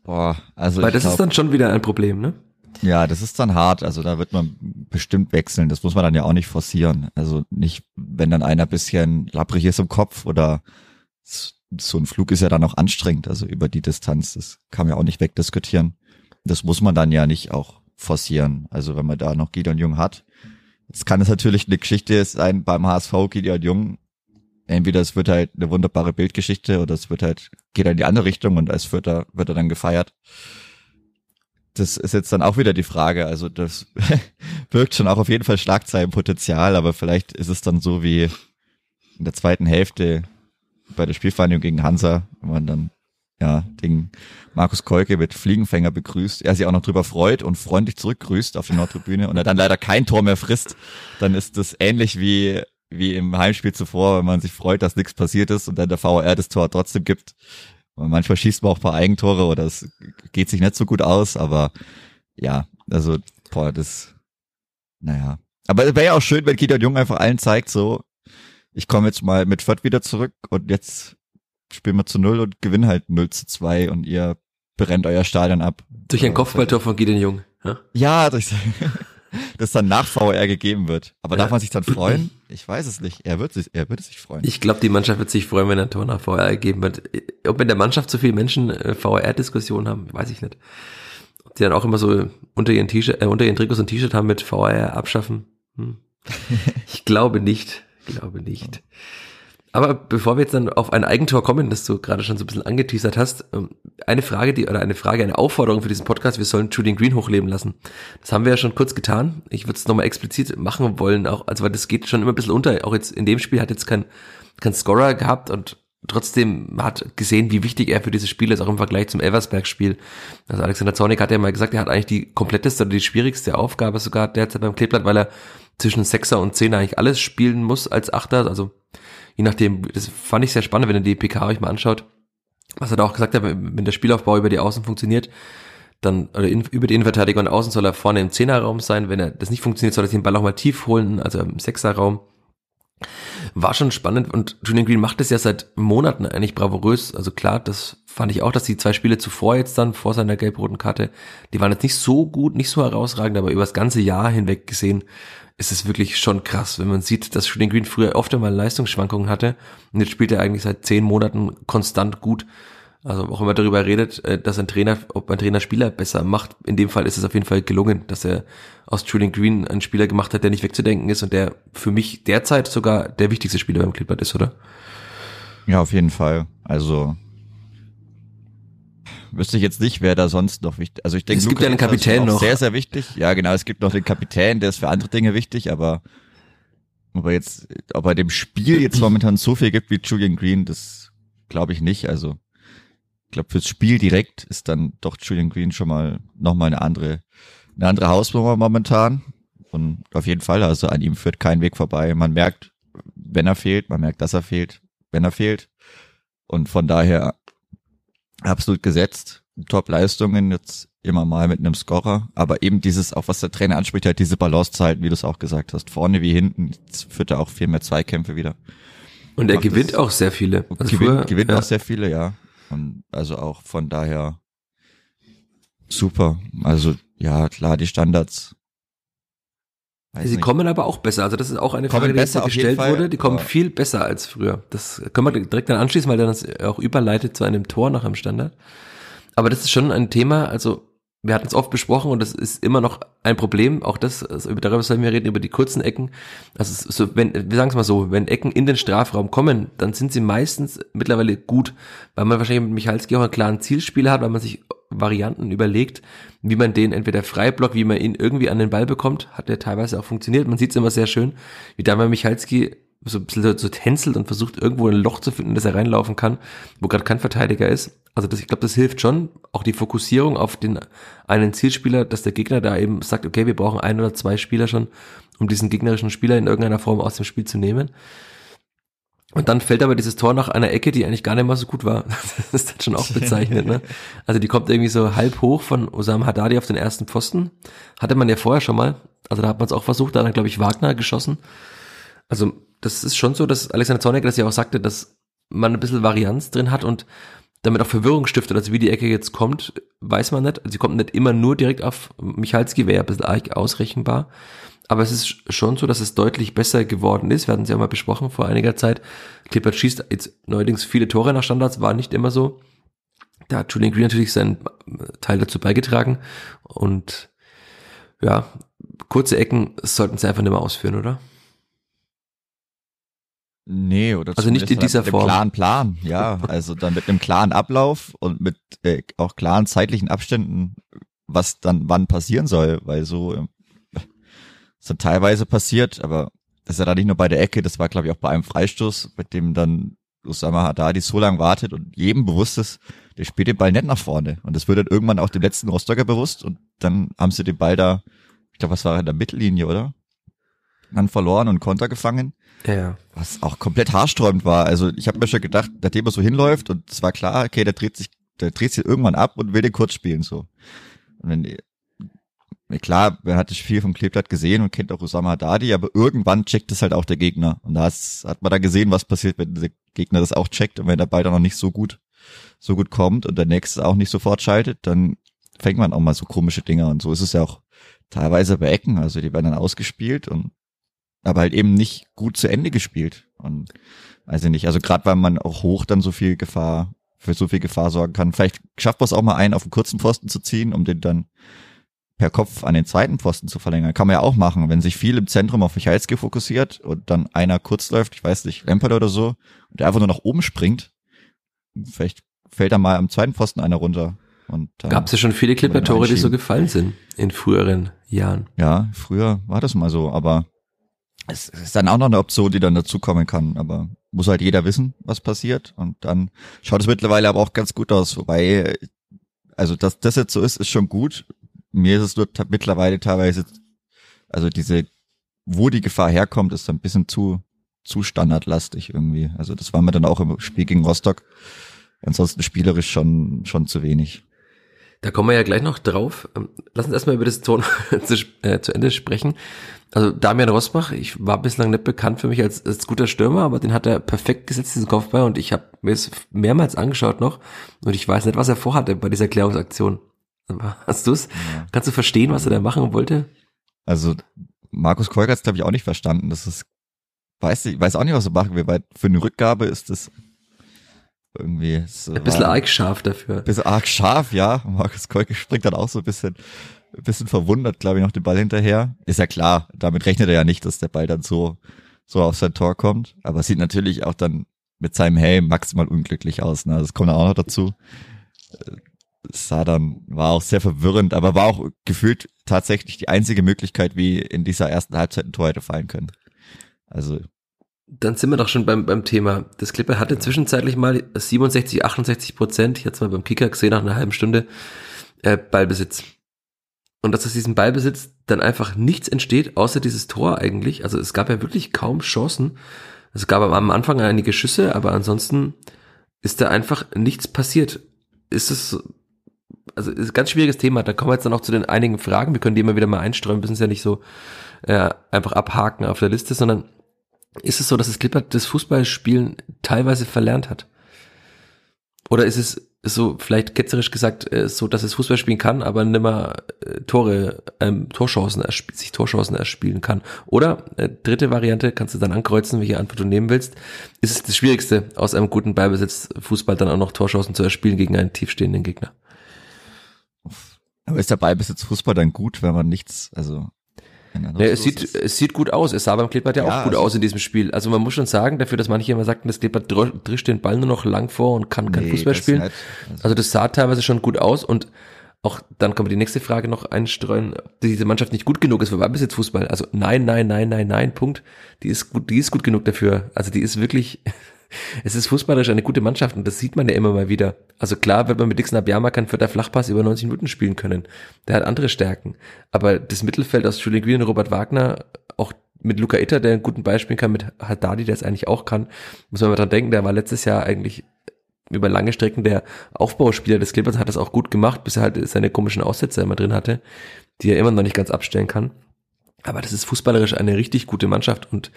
Boah, also. Weil das glaub, ist dann schon wieder ein Problem, ne? Ja, das ist dann hart. Also da wird man bestimmt wechseln. Das muss man dann ja auch nicht forcieren. Also nicht, wenn dann einer bisschen lapprig ist im Kopf oder so ein Flug ist ja dann auch anstrengend. Also über die Distanz, das kann man ja auch nicht wegdiskutieren. Das muss man dann ja nicht auch forcieren. Also wenn man da noch Gideon Jung hat. Jetzt kann es natürlich eine Geschichte sein beim HSV Gideon Jung. Entweder es wird halt eine wunderbare Bildgeschichte oder es wird halt, geht er in die andere Richtung und als wird er, wird er dann gefeiert das ist jetzt dann auch wieder die Frage. Also das wirkt schon auch auf jeden Fall Schlagzeilenpotenzial, aber vielleicht ist es dann so wie in der zweiten Hälfte bei der Spielvereinigung gegen Hansa, wenn man dann ja den Markus Kolke mit Fliegenfänger begrüßt, er sich auch noch drüber freut und freundlich zurückgrüßt auf die Nordtribüne und er dann leider kein Tor mehr frisst, dann ist das ähnlich wie wie im Heimspiel zuvor, wenn man sich freut, dass nichts passiert ist und dann der VR das Tor trotzdem gibt. Und manchmal schießt man auch ein paar Eigentore oder es geht sich nicht so gut aus, aber ja, also, boah, das, naja. Aber es wäre ja auch schön, wenn Gideon Jung einfach allen zeigt, so, ich komme jetzt mal mit Fürth wieder zurück und jetzt spielen wir zu null und gewinnen halt 0 zu 2 und ihr brennt euer Stadion ab. Durch ein Kopfballtor von Gideon Jung. Ja, ja durch, das dann nach VR gegeben wird. Aber ja. darf man sich dann freuen? Ich weiß es nicht. Er wird sich, er würde sich freuen. Ich glaube, die Mannschaft wird sich freuen, wenn Tor nach VR gegeben wird. Ob in der Mannschaft so viele Menschen äh, VR-Diskussionen haben, weiß ich nicht. Ob die dann auch immer so unter ihren äh, unter ihren Trikots ein T-Shirt haben mit VR abschaffen. Hm. Ich glaube nicht. Ich glaube nicht. Aber bevor wir jetzt dann auf ein Eigentor kommen, das du gerade schon so ein bisschen angeteasert hast, ähm, eine Frage, die, oder eine Frage, eine Aufforderung für diesen Podcast, wir sollen Julian Green hochleben lassen. Das haben wir ja schon kurz getan. Ich würde es nochmal explizit machen wollen, auch, also weil das geht schon immer ein bisschen unter. Auch jetzt in dem Spiel hat jetzt kein, kein Scorer gehabt und trotzdem hat gesehen, wie wichtig er für dieses Spiel ist, auch im Vergleich zum Elversberg-Spiel. Also Alexander Zornig hat ja mal gesagt, er hat eigentlich die kompletteste oder die schwierigste Aufgabe sogar derzeit beim Kleeblatt, weil er zwischen Sechser und Zehner eigentlich alles spielen muss als Achter, also je nachdem, das fand ich sehr spannend, wenn ihr die PK euch mal anschaut, was er da auch gesagt hat, wenn der Spielaufbau über die Außen funktioniert, dann, oder in, über die Innenverteidiger und Außen soll er vorne im Zehnerraum sein. Wenn er das nicht funktioniert, soll er den Ball auch mal tief holen, also im Sechserraum. War schon spannend und Julian Green macht es ja seit Monaten eigentlich bravourös. Also klar, das fand ich auch, dass die zwei Spiele zuvor jetzt dann, vor seiner gelb-roten Karte, die waren jetzt nicht so gut, nicht so herausragend, aber über das ganze Jahr hinweg gesehen ist es wirklich schon krass, wenn man sieht, dass Julian Green früher oft einmal Leistungsschwankungen hatte und jetzt spielt er eigentlich seit zehn Monaten konstant gut. Also auch wenn man darüber redet, äh, dass ein Trainer, ob ein Trainer Spieler besser macht, in dem Fall ist es auf jeden Fall gelungen, dass er aus Julian Green einen Spieler gemacht hat, der nicht wegzudenken ist und der für mich derzeit sogar der wichtigste Spieler beim Clipboard ist, oder? Ja, auf jeden Fall. Also wüsste ich jetzt nicht, wer da sonst noch wichtig. Also ich denke, es gibt ja einen Kapitän noch. Sehr, sehr wichtig. Ja, genau. Es gibt noch den Kapitän, der ist für andere Dinge wichtig, aber ob er jetzt, ob er dem Spiel jetzt momentan so viel gibt wie Julian Green, das glaube ich nicht. Also ich glaube, fürs Spiel direkt ist dann doch Julian Green schon mal nochmal eine andere, eine andere Hausnummer momentan. Und auf jeden Fall, also an ihm führt kein Weg vorbei. Man merkt, wenn er fehlt, man merkt, dass er fehlt, wenn er fehlt. Und von daher absolut gesetzt. Top-Leistungen jetzt immer mal mit einem Scorer, aber eben dieses, auch was der Trainer anspricht, halt diese Balance zu halten, wie du es auch gesagt hast, vorne wie hinten, führt er auch viel mehr Zweikämpfe wieder. Und er gewinnt auch sehr viele. Also gewinnt früher, gewinnt ja. auch sehr viele, ja. Und also auch von daher super. Also ja, klar, die Standards Weiß sie nicht. kommen aber auch besser. Also das ist auch eine kommen Frage, die jetzt gestellt wurde. Die kommen viel besser als früher. Das können wir direkt dann anschließen, weil dann das auch überleitet zu einem Tor nach einem Standard. Aber das ist schon ein Thema, also wir hatten es oft besprochen und das ist immer noch ein Problem. Auch das, also darüber sollen wir reden, über die kurzen Ecken. Also so, wenn, wir sagen es mal so, wenn Ecken in den Strafraum kommen, dann sind sie meistens mittlerweile gut, weil man wahrscheinlich mit Michalski auch einen klaren Zielspieler hat, weil man sich Varianten überlegt, wie man den entweder freiblockt, wie man ihn irgendwie an den Ball bekommt. Hat der teilweise auch funktioniert. Man sieht es immer sehr schön, wie da Michalski so ein bisschen so tänzelt und versucht irgendwo ein Loch zu finden, dass er reinlaufen kann, wo gerade kein Verteidiger ist. Also das, ich glaube, das hilft schon. Auch die Fokussierung auf den einen Zielspieler, dass der Gegner da eben sagt, okay, wir brauchen ein oder zwei Spieler schon, um diesen gegnerischen Spieler in irgendeiner Form aus dem Spiel zu nehmen. Und dann fällt aber dieses Tor nach einer Ecke, die eigentlich gar nicht mal so gut war. Das ist dann schon auch bezeichnet, ne? Also die kommt irgendwie so halb hoch von Osam Haddadi auf den ersten Pfosten. Hatte man ja vorher schon mal. Also da hat man es auch versucht, da hat glaube ich Wagner geschossen. Also das ist schon so, dass Alexander Zornig das ja auch sagte, dass man ein bisschen Varianz drin hat und damit auch Verwirrung stiftet. Also wie die Ecke jetzt kommt, weiß man nicht. Sie kommt nicht immer nur direkt auf Michalski, wäre ja ein bisschen arg ausrechenbar. Aber es ist schon so, dass es deutlich besser geworden ist. Wir hatten es ja mal besprochen vor einiger Zeit. Klippert schießt jetzt neuerdings viele Tore nach Standards, war nicht immer so. Da hat Julian Green natürlich seinen Teil dazu beigetragen. Und ja, kurze Ecken sollten sie einfach nicht mehr ausführen, oder? Nee, oder also nicht in dieser mit Form. Einem klaren Plan, ja. Also dann mit einem klaren Ablauf und mit äh, auch klaren zeitlichen Abständen, was dann wann passieren soll, weil so äh, ist dann teilweise passiert, aber das ist ja dann nicht nur bei der Ecke, das war glaube ich auch bei einem Freistoß, mit dem dann Osama Haddadi so lange wartet und jedem bewusst ist, der spielt den Ball nicht nach vorne. Und das wird dann irgendwann auch dem letzten Rostocker bewusst und dann haben sie den Ball da, ich glaube, was war in der Mittellinie, oder? Dann verloren und Konter gefangen. Ja. Was auch komplett haarsträubend war. Also ich habe mir schon gedacht, nachdem er so hinläuft und es war klar, okay, der dreht sich, der dreht sich irgendwann ab und will den kurz spielen so. Und wenn, klar, man hat viel vom Kleeblatt gesehen und kennt auch Osama Haddadi, aber irgendwann checkt es halt auch der Gegner. Und da hat man da gesehen, was passiert, wenn der Gegner das auch checkt und wenn der Ball dann noch nicht so gut, so gut kommt und der nächste auch nicht sofort schaltet, dann fängt man auch mal so komische Dinger. Und so ist es ja auch teilweise bei Ecken. Also die werden dann ausgespielt und aber halt eben nicht gut zu Ende gespielt. Und weiß ich nicht, also gerade weil man auch hoch dann so viel Gefahr, für so viel Gefahr sorgen kann. Vielleicht schafft man es auch mal einen auf den kurzen Pfosten zu ziehen, um den dann per Kopf an den zweiten Pfosten zu verlängern. Kann man ja auch machen, wenn sich viel im Zentrum auf Michalski fokussiert und dann einer kurz läuft, ich weiß nicht, Lampard oder so, und der einfach nur nach oben springt. Vielleicht fällt da mal am zweiten Pfosten einer runter. Gab es ja schon viele Clipper-Tore, die so gefallen sind in früheren Jahren. Ja, früher war das mal so, aber es ist dann auch noch eine Option, die dann dazukommen kann, aber muss halt jeder wissen, was passiert und dann schaut es mittlerweile aber auch ganz gut aus, wobei, also dass das jetzt so ist, ist schon gut, mir ist es nur mittlerweile teilweise, also diese, wo die Gefahr herkommt, ist ein bisschen zu, zu standardlastig irgendwie. Also das war mir dann auch im Spiel gegen Rostock. Ansonsten spielerisch schon, schon zu wenig. Da kommen wir ja gleich noch drauf. Ähm, lass uns erstmal über das Ton zu, äh, zu Ende sprechen. Also Damian Rosbach, ich war bislang nicht bekannt für mich als, als guter Stürmer, aber den hat er perfekt gesetzt, diesen Kopfball, und ich habe mir es mehrmals angeschaut noch und ich weiß nicht, was er vorhatte bei dieser Klärungsaktion. Hast du's? Ja. Kannst du verstehen, was er da machen wollte? Also Markus Kolk hat es, glaube ich, auch nicht verstanden. Das ist, weiß ich, weiß auch nicht, was er machen will, weil für eine Rückgabe ist das irgendwie. So ein bisschen arg scharf dafür. Ein bisschen arg scharf, ja. Markus Kolk springt dann auch so ein bisschen, ein bisschen verwundert, glaube ich, noch den Ball hinterher. Ist ja klar, damit rechnet er ja nicht, dass der Ball dann so, so auf sein Tor kommt. Aber sieht natürlich auch dann mit seinem Helm maximal unglücklich aus. Ne? Das kommt auch noch dazu sah dann, war auch sehr verwirrend, aber war auch gefühlt tatsächlich die einzige Möglichkeit, wie in dieser ersten Halbzeit ein Tor hätte fallen können. Also. Dann sind wir doch schon beim, beim Thema. Das Clipper hatte zwischenzeitlich mal 67, 68 Prozent, ich hatte es mal beim Kicker gesehen nach einer halben Stunde, äh, Ballbesitz. Und dass aus diesem Ballbesitz dann einfach nichts entsteht, außer dieses Tor eigentlich. Also es gab ja wirklich kaum Chancen. Es gab am Anfang einige Schüsse, aber ansonsten ist da einfach nichts passiert. Ist es also ist ein ganz schwieriges Thema. Da kommen wir jetzt dann auch zu den einigen Fragen. Wir können die immer wieder mal einstreuen, müssen es ja nicht so äh, einfach abhaken auf der Liste, sondern ist es so, dass das Klippert das Fußballspielen teilweise verlernt hat? Oder ist es so, vielleicht ketzerisch gesagt, äh, so, dass es Fußball spielen kann, aber nimmer äh, Tore, ähm, Torchancen, sich Torchancen erspielen kann? Oder, äh, dritte Variante, kannst du dann ankreuzen, welche Antwort du nehmen willst, ist es das Schwierigste, aus einem guten Ballbesitz Fußball dann auch noch Torchancen zu erspielen gegen einen tiefstehenden Gegner? Aber ist der Ballbesitz Fußball dann gut, wenn man nichts, also ja, es sieht, es sieht gut aus. Es sah beim Kleeblatt ja, ja auch gut also aus in diesem Spiel. Also man muss schon sagen, dafür, dass manche immer sagten, das Kleeblatt drischt den Ball nur noch lang vor und kann kein nee, Fußball spielen. Also, also das sah teilweise schon gut aus und auch dann kann man die nächste Frage noch einstreuen, ob diese Mannschaft nicht gut genug ist für Ballbesitzfußball. Also nein, nein, nein, nein, nein, Punkt. Die ist gut, die ist gut genug dafür. Also die ist wirklich, es ist fußballerisch eine gute Mannschaft und das sieht man ja immer mal wieder. Also klar wird man mit Dixon Abiyama keinen vierter Flachpass über 90 Minuten spielen können. Der hat andere Stärken. Aber das Mittelfeld aus Julian Green und Robert Wagner, auch mit Luca Itter, der einen guten Beispiel kann, mit Haddadi, der es eigentlich auch kann, muss man mal dran denken, der war letztes Jahr eigentlich über lange Strecken der Aufbauspieler des Clippers, hat das auch gut gemacht, bis er halt seine komischen Aussätze immer drin hatte, die er immer noch nicht ganz abstellen kann. Aber das ist fußballerisch eine richtig gute Mannschaft und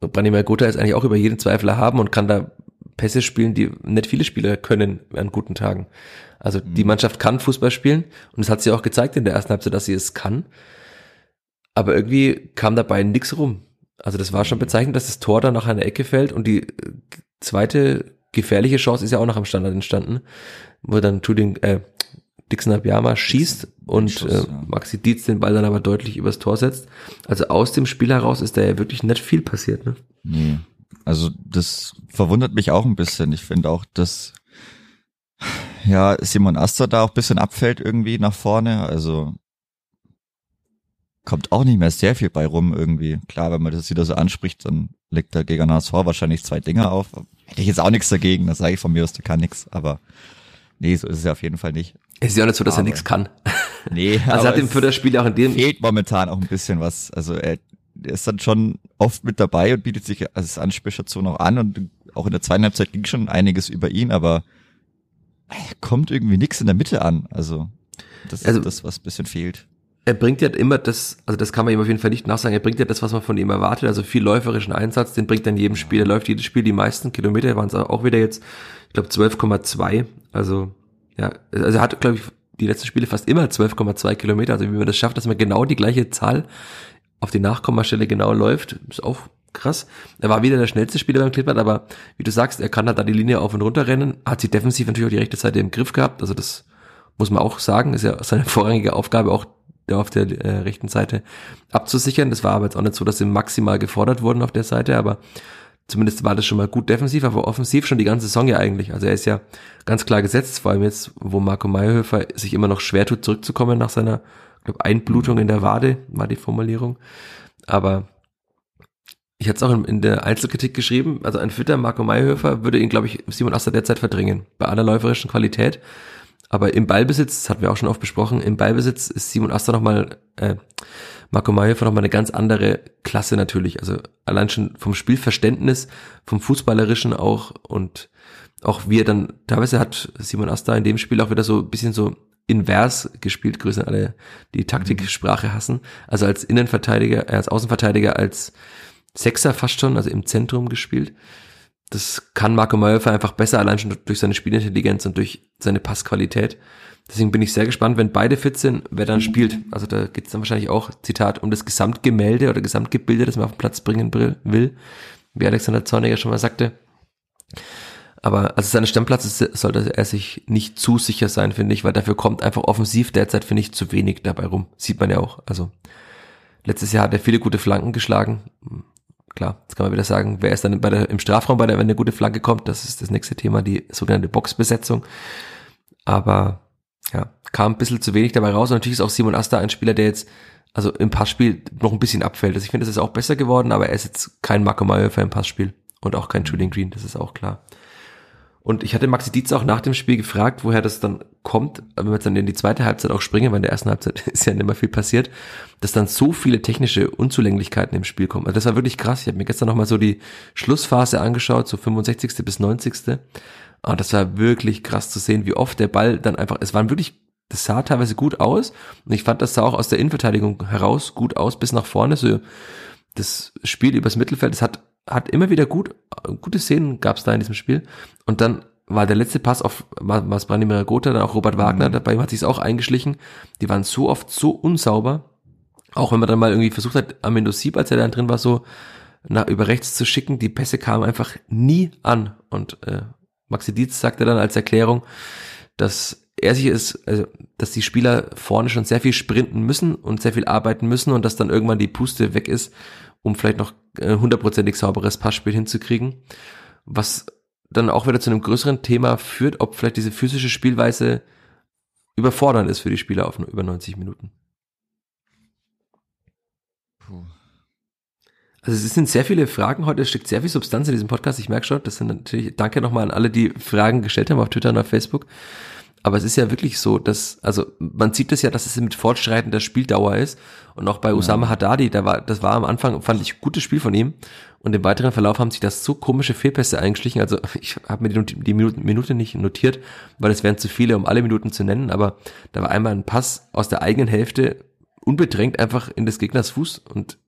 Branimir Gotha ist eigentlich auch über jeden Zweifel haben und kann da Pässe spielen, die nicht viele Spieler können an guten Tagen. Also die Mannschaft kann Fußball spielen und es hat sie auch gezeigt in der ersten Halbzeit, dass sie es kann. Aber irgendwie kam dabei nix rum. Also das war schon bezeichnend, dass das Tor dann nach einer Ecke fällt und die äh, zweite gefährliche Chance ist ja auch noch am Standard entstanden, wo dann Tuding, äh, Dixon Abiyama schießt und Schuss, äh. Maxi Dietz den Ball dann aber deutlich übers Tor setzt. Also aus dem Spiel heraus ist da ja wirklich nicht viel passiert. Ne? Nee. Also das verwundert mich auch ein bisschen. Ich finde auch, dass ja Simon Aster da auch ein bisschen abfällt irgendwie nach vorne. Also kommt auch nicht mehr sehr viel bei rum irgendwie. Klar, wenn man das wieder so anspricht, dann legt der gegen HSV wahrscheinlich zwei Dinger auf. Hätte ich jetzt auch nichts dagegen, das sage ich von mir aus, der kann nix. Aber nee, so ist es ja auf jeden Fall nicht. Es ist ja auch nicht so, dass er Aber- nichts kann. Nee, Also hat ihm für das Spiel auch in dem fehlt momentan auch ein bisschen was. Also er, er ist dann schon oft mit dabei und bietet sich als Anspielstation auch an und auch in der zweiten Halbzeit ging schon einiges über ihn, aber er kommt irgendwie nix in der Mitte an. Also das Also- ist das, was ein bisschen fehlt. er bringt ja immer das, also das kann man ihm auf jeden Fall nicht nachsagen, er bringt ja das, was man von ihm erwartet, also viel läuferischen Einsatz, den bringt er in jedem Spiel, er läuft jedes Spiel die meisten Kilometer, waren es auch wieder jetzt, ich glaube 12,2, also ja, also er hat, glaube ich, die letzten Spiele fast immer 12,2 Kilometer, also wie man das schafft, dass man genau die gleiche Zahl auf die Nachkommastelle genau läuft, ist auch krass. Er war wieder der schnellste Spieler beim Klippert, aber wie du sagst, er kann halt da die Linie auf und runter rennen, hat sie defensiv natürlich auch die rechte Seite im Griff gehabt, also das muss man auch sagen, ist ja seine vorrangige Aufgabe auch da auf der äh, rechten Seite abzusichern. Das war aber jetzt auch nicht so, dass sie maximal gefordert wurden auf der Seite, aber zumindest war das schon mal gut defensiv, aber offensiv schon die ganze Saison ja eigentlich. Also er ist ja ganz klar gesetzt, vor allem jetzt, wo Marco Meyerhöfer sich immer noch schwer tut, zurückzukommen nach seiner glaub, Einblutung in der Wade, war die Formulierung. Aber ich hatte es auch in, in der Einzelkritik geschrieben, also ein fitter Marco Meyerhöfer würde ihn, glaube ich, Simon Aster derzeit verdrängen, bei aller läuferischen Qualität. Aber im Ballbesitz, das hatten wir auch schon oft besprochen, im Ballbesitz ist Simon Aster nochmal, äh, Marco Meyerhofer nochmal eine ganz andere Klasse natürlich. Also allein schon vom Spielverständnis, vom Fußballerischen auch und auch wie er dann, teilweise hat Simon Asta in dem Spiel auch wieder so ein bisschen so invers gespielt, grüßen alle, die Taktiksprache hassen. Also als Innenverteidiger, äh, als Außenverteidiger, als Sechser fast schon, also im Zentrum gespielt. Das kann Marco Meyerhofer einfach besser, allein schon durch seine Spielintelligenz und durch seine Passqualität. Deswegen bin ich sehr gespannt, wenn beide fit sind, wer dann spielt. Also da geht es dann wahrscheinlich auch, Zitat, um das Gesamtgemälde oder Gesamtgebilde, das man auf den Platz bringen will, wie Alexander Zorniger schon mal sagte. Aber also seine Stammplatz ist, sollte er sich nicht zu sicher sein, finde ich, weil dafür kommt einfach offensiv derzeit, finde ich, zu wenig dabei rum. Sieht man ja auch. Also letztes Jahr hat er viele gute Flanken geschlagen. Klar, jetzt kann man wieder sagen, wer ist dann bei der, im Strafraum bei der, wenn eine gute Flanke kommt, das ist das nächste Thema, die sogenannte Boxbesetzung. Aber ja, kam ein bisschen zu wenig dabei raus. Und natürlich ist auch Simon Asta ein Spieler, der jetzt also im Passspiel noch ein bisschen abfällt. Also ich finde, das ist auch besser geworden, aber er ist jetzt kein Marco Meyerhofer im Passspiel und auch kein Julian Green, das ist auch klar. Und ich hatte Maxi Dietz auch nach dem Spiel gefragt, woher das dann kommt, wenn wir jetzt dann in die zweite Halbzeit auch springen, weil in der ersten Halbzeit ist ja nicht mehr viel passiert, dass dann so viele technische Unzulänglichkeiten im Spiel kommen. Also das war wirklich krass. Ich habe mir gestern nochmal so die Schlussphase angeschaut, so 65. bis 90. Und das war wirklich krass zu sehen, wie oft der Ball dann einfach, es waren wirklich, das sah teilweise gut aus. Und ich fand, das sah auch aus der Innenverteidigung heraus gut aus, bis nach vorne. So das Spiel übers Mittelfeld, das hat, hat immer wieder gut, gute Szenen gab es da in diesem Spiel. Und dann war der letzte Pass auf was Branimir Gotha, dann auch Robert Wagner, Mhm. dabei hat sich auch eingeschlichen. Die waren so oft so unsauber. Auch wenn man dann mal irgendwie versucht hat, Amendo Sieb, als er dann drin war, so nach, über rechts zu schicken, die Pässe kamen einfach nie an. Und äh, Maxi Dietz sagte dann als Erklärung, dass er sich ist, also dass die Spieler vorne schon sehr viel sprinten müssen und sehr viel arbeiten müssen und dass dann irgendwann die Puste weg ist, um vielleicht noch äh, hundertprozentig sauberes Passspiel hinzukriegen. Was dann auch wieder zu einem größeren Thema führt, ob vielleicht diese physische Spielweise überfordernd ist für die Spieler auf über 90 Minuten. Puh. Also es sind sehr viele Fragen heute, es steckt sehr viel Substanz in diesem Podcast. Ich merke schon, das sind natürlich, danke nochmal an alle, die Fragen gestellt haben auf Twitter und auf Facebook. Aber es ist ja wirklich so, dass, also man sieht das ja, dass es mit fortschreitender Spieldauer ist. Und auch bei Usama Haddadi, da war, das war am Anfang, fand ich, gutes Spiel von ihm. Und im weiteren Verlauf haben sich das so komische Fehlpässe eingeschlichen. Also ich habe mir die, die Minute, Minute nicht notiert, weil es wären zu viele, um alle Minuten zu nennen. Aber da war einmal ein Pass aus der eigenen Hälfte unbedrängt einfach in des Gegners Fuß und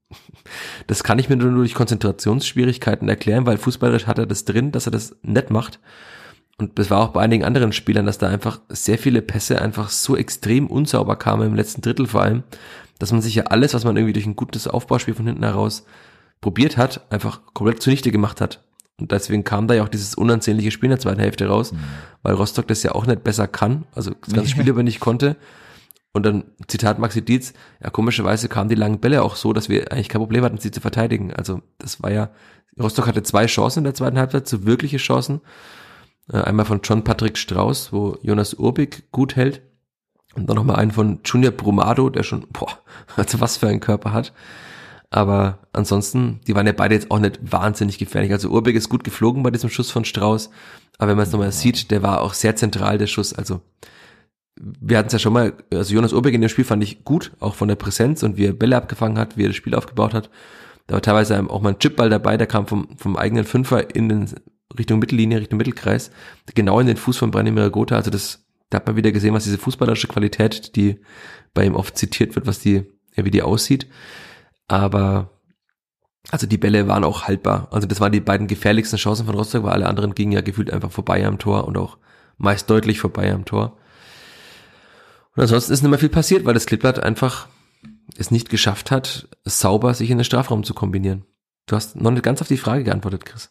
Das kann ich mir nur durch Konzentrationsschwierigkeiten erklären, weil fußballerisch hat er das drin, dass er das nett macht. Und das war auch bei einigen anderen Spielern, dass da einfach sehr viele Pässe einfach so extrem unsauber kamen im letzten Drittel vor allem, dass man sich ja alles, was man irgendwie durch ein gutes Aufbauspiel von hinten heraus probiert hat, einfach komplett zunichte gemacht hat. Und deswegen kam da ja auch dieses unansehnliche Spiel in der zweiten Hälfte raus, mhm. weil Rostock das ja auch nicht besser kann, also das ganze Spiel über nicht konnte. Und dann, Zitat Maxi Dietz, ja, komischerweise kamen die langen Bälle auch so, dass wir eigentlich kein Problem hatten, sie zu verteidigen. Also, das war ja, Rostock hatte zwei Chancen in der zweiten Halbzeit, so wirkliche Chancen. Äh, einmal von John Patrick Strauß, wo Jonas Urbig gut hält. Und dann nochmal einen von Junior Brumado, der schon, boah, also was für einen Körper hat. Aber ansonsten, die waren ja beide jetzt auch nicht wahnsinnig gefährlich. Also Urbig ist gut geflogen bei diesem Schuss von Strauß. Aber wenn man es nochmal sieht, der war auch sehr zentral, der Schuss. Also wir hatten es ja schon mal, also Jonas Urbig in dem Spiel fand ich gut, auch von der Präsenz und wie er Bälle abgefangen hat, wie er das Spiel aufgebaut hat. Da war teilweise auch mal ein Chipball dabei, der kam vom, vom eigenen Fünfer in den Richtung Mittellinie, Richtung Mittelkreis, genau in den Fuß von Branimir Gotha. Also das, da hat man wieder gesehen, was diese fußballerische Qualität, die bei ihm oft zitiert wird, was die, ja, wie die aussieht. Aber also die Bälle waren auch haltbar. Also das waren die beiden gefährlichsten Chancen von Rostock, weil alle anderen gingen ja gefühlt einfach vorbei am Tor und auch meist deutlich vorbei am Tor. Und ansonsten ist nicht mehr viel passiert, weil das Klippblatt einfach es nicht geschafft hat, sauber sich in den Strafraum zu kombinieren. Du hast noch nicht ganz auf die Frage geantwortet, Chris.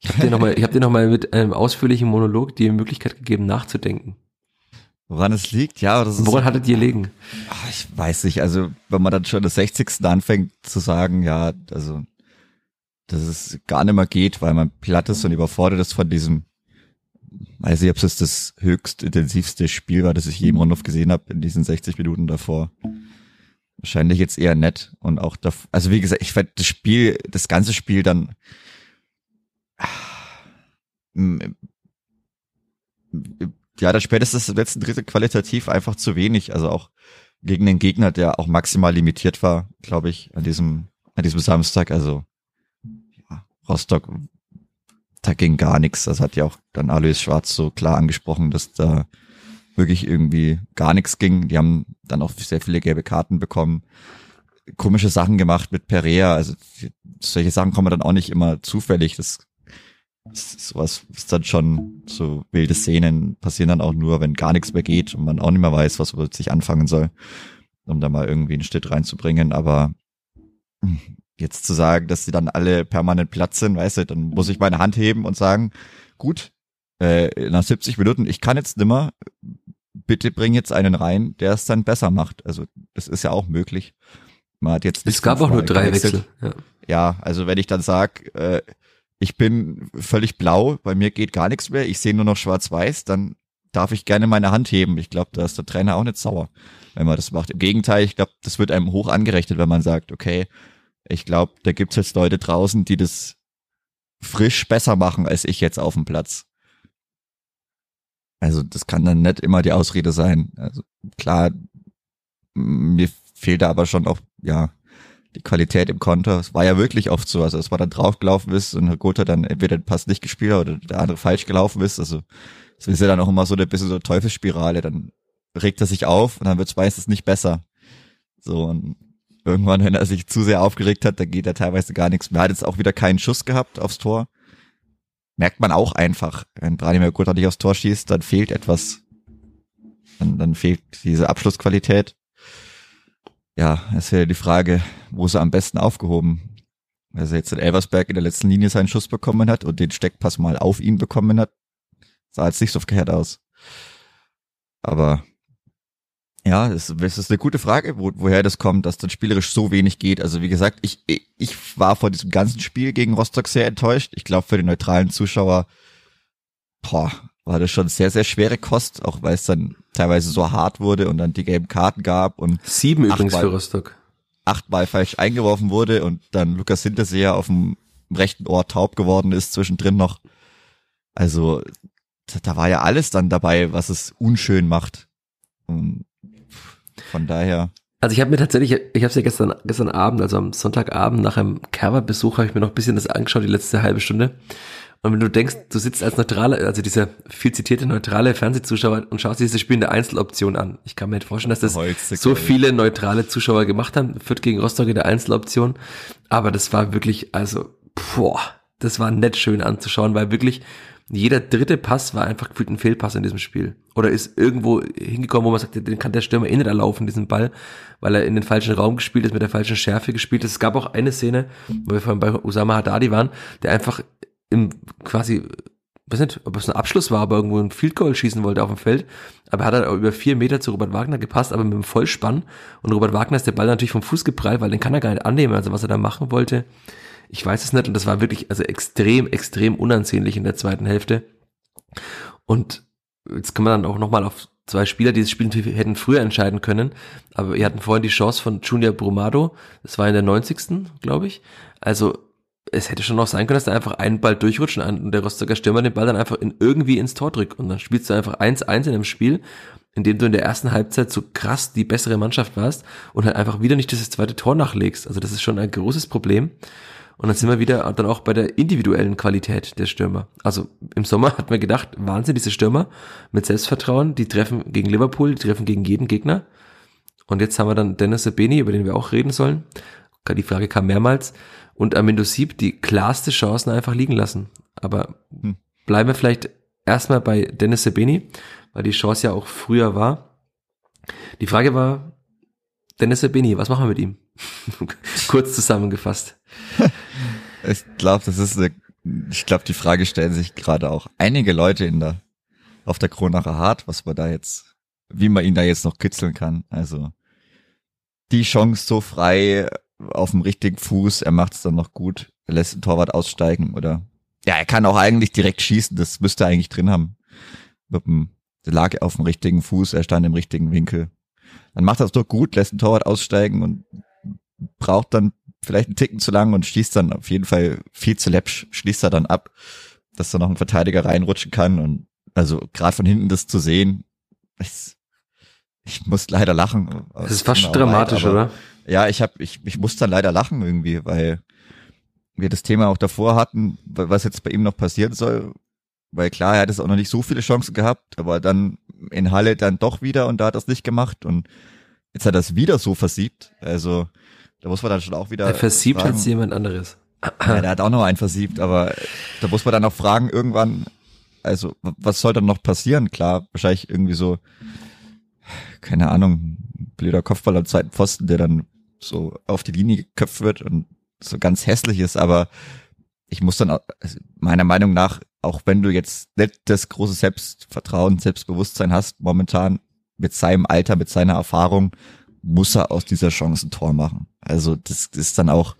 Ich habe dir nochmal, habe dir noch mal mit einem ausführlichen Monolog die Möglichkeit gegeben, nachzudenken. Woran es liegt, ja. Das ist, Woran hattet ihr liegen? Ach, ich weiß nicht, also wenn man dann schon das 60. anfängt zu sagen, ja, also dass es gar nicht mehr geht, weil man platt ist und überfordert ist von diesem weiß ich, ob es das höchst intensivste Spiel war, das ich je im Rundhof gesehen habe in diesen 60 Minuten davor. Wahrscheinlich jetzt eher nett und auch da, also wie gesagt, ich fand das Spiel, das ganze Spiel dann ja, das spätestens das letzten Drittel qualitativ einfach zu wenig, also auch gegen den Gegner, der auch maximal limitiert war, glaube ich, an diesem an diesem Samstag, also ja, Rostock da ging gar nichts. Das hat ja auch dann Alois Schwarz so klar angesprochen, dass da wirklich irgendwie gar nichts ging. Die haben dann auch sehr viele gelbe Karten bekommen, komische Sachen gemacht mit Perea. Also solche Sachen kommen dann auch nicht immer zufällig. Das, das sowas ist dann schon so wilde Szenen passieren dann auch nur, wenn gar nichts mehr geht und man auch nicht mehr weiß, was man sich anfangen soll, um da mal irgendwie einen Schritt reinzubringen. Aber jetzt zu sagen, dass sie dann alle permanent Platz sind, weißt du, dann muss ich meine Hand heben und sagen, gut, äh, nach 70 Minuten, ich kann jetzt nimmer, bitte bring jetzt einen rein, der es dann besser macht. Also das ist ja auch möglich. Man hat jetzt es gab auch nur drei Wechsel. Ja. ja, also wenn ich dann sag, äh, ich bin völlig blau, bei mir geht gar nichts mehr, ich sehe nur noch schwarz-weiß, dann darf ich gerne meine Hand heben. Ich glaube, da ist der Trainer auch nicht sauer, wenn man das macht. Im Gegenteil, ich glaube, das wird einem hoch angerechnet, wenn man sagt, okay, ich glaube, da gibt's jetzt Leute draußen, die das frisch besser machen als ich jetzt auf dem Platz. Also das kann dann nicht immer die Ausrede sein. Also klar, mir fehlt da aber schon auch, ja, die Qualität im Konter. Es war ja wirklich oft so, also es war dann draufgelaufen ist und Herr Gotha dann entweder den Pass nicht gespielt hat oder der andere falsch gelaufen ist. Also es ist ja dann auch immer so ein bisschen so eine Teufelsspirale. Dann regt er sich auf und dann wird es meistens nicht besser. So, und Irgendwann, wenn er sich zu sehr aufgeregt hat, da geht er teilweise gar nichts mehr. Er hat jetzt auch wieder keinen Schuss gehabt aufs Tor. Merkt man auch einfach. Wenn Branimir Gotha nicht aufs Tor schießt, dann fehlt etwas. Dann, dann fehlt diese Abschlussqualität. Ja, es wäre die Frage, wo ist er am besten aufgehoben? Also jetzt in Elversberg in der letzten Linie seinen Schuss bekommen hat und den Steckpass mal auf ihn bekommen hat, sah jetzt nicht so verkehrt aus. Aber ja, das, das ist eine gute Frage, wo, woher das kommt, dass dann spielerisch so wenig geht. Also wie gesagt, ich, ich war vor diesem ganzen Spiel gegen Rostock sehr enttäuscht. Ich glaube, für den neutralen Zuschauer boah, war das schon sehr, sehr schwere Kost, auch weil es dann teilweise so hart wurde und dann die gelben Karten gab und sieben übrigens für Rostock. Achtmal falsch eingeworfen wurde und dann Lukas Hinterseher auf dem rechten Ohr taub geworden ist, zwischendrin noch. Also, da war ja alles dann dabei, was es unschön macht. Und von daher. Also ich habe mir tatsächlich, ich habe es ja gestern, gestern Abend, also am Sonntagabend nach einem Kerber-Besuch, habe ich mir noch ein bisschen das angeschaut, die letzte halbe Stunde. Und wenn du denkst, du sitzt als neutrale, also dieser viel zitierte neutrale Fernsehzuschauer und schaust dir dieses Spiel in der Einzeloption an. Ich kann mir nicht vorstellen, dass das Holzig, so viele neutrale Zuschauer gemacht haben. Fürth gegen Rostock in der Einzeloption. Aber das war wirklich, also, boah, das war nett schön anzuschauen, weil wirklich jeder dritte Pass war einfach gefühlt ein Fehlpass in diesem Spiel. Oder ist irgendwo hingekommen, wo man sagt, den kann der Stürmer eh nicht erlaufen, diesen Ball, weil er in den falschen Raum gespielt ist, mit der falschen Schärfe gespielt ist. Es gab auch eine Szene, wo wir vorhin bei Usama Haddadi waren, der einfach im quasi, weiß nicht, ob es ein Abschluss war, aber irgendwo ein Field Goal schießen wollte auf dem Feld. Aber er hat halt über vier Meter zu Robert Wagner gepasst, aber mit dem Vollspann. Und Robert Wagner ist der Ball natürlich vom Fuß geprallt, weil den kann er gar nicht annehmen. Also was er da machen wollte, ich weiß es nicht. Und das war wirklich also extrem, extrem unansehnlich in der zweiten Hälfte. Und jetzt kann man dann auch nochmal auf zwei Spieler, die das Spiel hätten früher entscheiden können. Aber wir hatten vorhin die Chance von Junior Brumado. Das war in der 90. glaube ich. Also es hätte schon noch sein können, dass da einfach ein Ball durchrutscht und der Rostocker Stürmer den Ball dann einfach in, irgendwie ins Tor drückt. Und dann spielst du einfach 1-1 in einem Spiel, in dem du in der ersten Halbzeit so krass die bessere Mannschaft warst und halt einfach wieder nicht dieses zweite Tor nachlegst. Also das ist schon ein großes Problem. Und dann sind wir wieder dann auch bei der individuellen Qualität der Stürmer. Also im Sommer hat man gedacht, Wahnsinn, diese Stürmer mit Selbstvertrauen, die treffen gegen Liverpool, die treffen gegen jeden Gegner. Und jetzt haben wir dann Dennis Sabeni, über den wir auch reden sollen. Die Frage kam mehrmals. Und Amindo Sieb die klarste Chancen einfach liegen lassen. Aber Hm. bleiben wir vielleicht erstmal bei Dennis Sabeni, weil die Chance ja auch früher war. Die Frage war, Dennis Sabeni, was machen wir mit ihm? Kurz zusammengefasst. Ich glaube, das ist eine, ich glaube, die Frage stellen sich gerade auch einige Leute in der, auf der Kronacher Hart, was man da jetzt, wie man ihn da jetzt noch kitzeln kann. Also, die Chance so frei auf dem richtigen Fuß, er macht es dann noch gut, er lässt den Torwart aussteigen oder, ja, er kann auch eigentlich direkt schießen, das müsste er eigentlich drin haben. Mit dem, der lag auf dem richtigen Fuß, er stand im richtigen Winkel. Dann macht er es doch gut, lässt den Torwart aussteigen und braucht dann vielleicht einen Ticken zu lang und schießt dann auf jeden Fall viel zu läppsch, schließt er dann ab, dass da noch ein Verteidiger reinrutschen kann und also gerade von hinten das zu sehen, ich, ich muss leider lachen. Das ist fast dramatisch, leid, oder? Ja, ich hab, ich, ich muss dann leider lachen irgendwie, weil wir das Thema auch davor hatten, was jetzt bei ihm noch passieren soll. Weil klar, er hat es auch noch nicht so viele Chancen gehabt, aber dann in Halle dann doch wieder und da hat er es nicht gemacht und jetzt hat er es wieder so versiebt. Also da muss man dann schon auch wieder. Er versiebt als jemand anderes. ja, der hat auch noch einen versiebt, aber da muss man dann auch fragen, irgendwann, also was soll dann noch passieren? Klar, wahrscheinlich irgendwie so, keine Ahnung, blöder Kopfball am zweiten Pfosten, der dann so auf die Linie geköpft wird und so ganz hässlich ist, aber ich muss dann, also meiner Meinung nach, auch wenn du jetzt nicht das große Selbstvertrauen, Selbstbewusstsein hast, momentan mit seinem Alter, mit seiner Erfahrung, muss er aus dieser Chance ein Tor machen. Also das ist dann auch,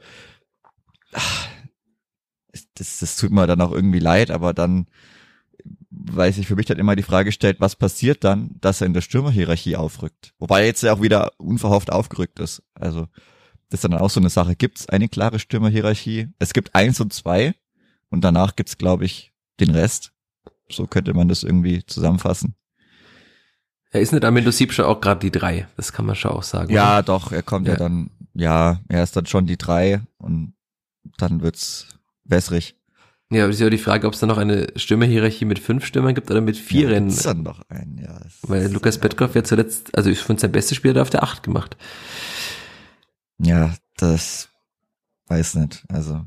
das, das tut mir dann auch irgendwie leid, aber dann weil sich für mich dann immer die Frage stellt, was passiert dann, dass er in der Stürmerhierarchie aufrückt. Wobei er jetzt ja auch wieder unverhofft aufgerückt ist. Also das ist dann auch so eine Sache. Gibt es eine klare Stürmerhierarchie? Es gibt eins und zwei und danach gibt's glaube ich, den Rest. So könnte man das irgendwie zusammenfassen. Er ist nicht Amindo Sieb schon auch gerade die drei. Das kann man schon auch sagen. Ja, doch, er kommt ja. Ja. dann, ja, er ist dann schon die drei und dann wird's wässrig. Ja, aber es ist ja die Frage, ob es da noch eine Stürmerhierarchie mit fünf Stürmern gibt oder mit vier ja, gibt's dann noch einen, ja. Weil ist- Lukas Petkoff ja zuletzt, also ich finde sein bestes Spiel hat er auf der acht gemacht. Ja, das weiß nicht. Also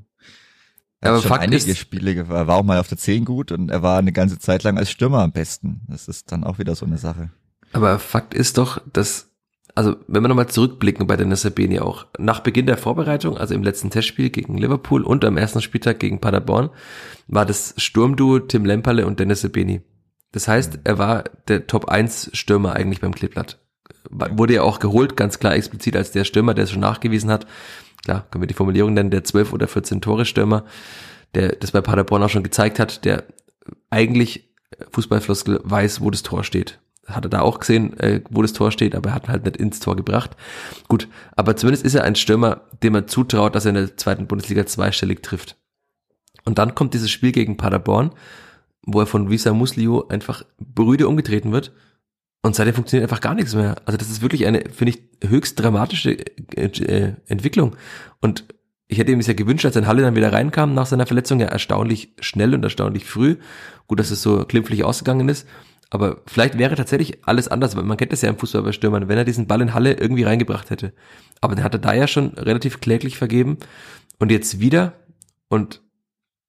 er Aber Fakt einige ist- Spiele, er war auch mal auf der 10 gut und er war eine ganze Zeit lang als Stürmer am besten. Das ist dann auch wieder so eine Sache. Aber Fakt ist doch, dass, also wenn wir nochmal zurückblicken bei Dennis Sabeni auch, nach Beginn der Vorbereitung, also im letzten Testspiel gegen Liverpool und am ersten Spieltag gegen Paderborn, war das Sturmduo Tim Lemperle und Dennis Sabeni. Das heißt, er war der Top 1 Stürmer eigentlich beim Kleeblatt. Wurde ja auch geholt, ganz klar explizit als der Stürmer, der es schon nachgewiesen hat. Klar, können wir die Formulierung nennen, der 12 oder 14 Tore Stürmer, der das bei Paderborn auch schon gezeigt hat, der eigentlich Fußballfloskel weiß, wo das Tor steht. Hat er da auch gesehen, äh, wo das Tor steht, aber er hat halt nicht ins Tor gebracht. Gut, aber zumindest ist er ein Stürmer, dem man zutraut, dass er in der zweiten Bundesliga zweistellig trifft. Und dann kommt dieses Spiel gegen Paderborn, wo er von Visa Muslio einfach brüde umgetreten wird Und seitdem funktioniert einfach gar nichts mehr. Also das ist wirklich eine, finde ich, höchst dramatische äh, äh, Entwicklung. Und ich hätte ihm das ja gewünscht, als er in Halle dann wieder reinkam nach seiner Verletzung, ja erstaunlich schnell und erstaunlich früh. Gut, dass es so klimpflich ausgegangen ist. Aber vielleicht wäre tatsächlich alles anders, weil man kennt das ja im Fußball bei Stürmern, wenn er diesen Ball in Halle irgendwie reingebracht hätte. Aber den hat er da ja schon relativ kläglich vergeben. Und jetzt wieder. Und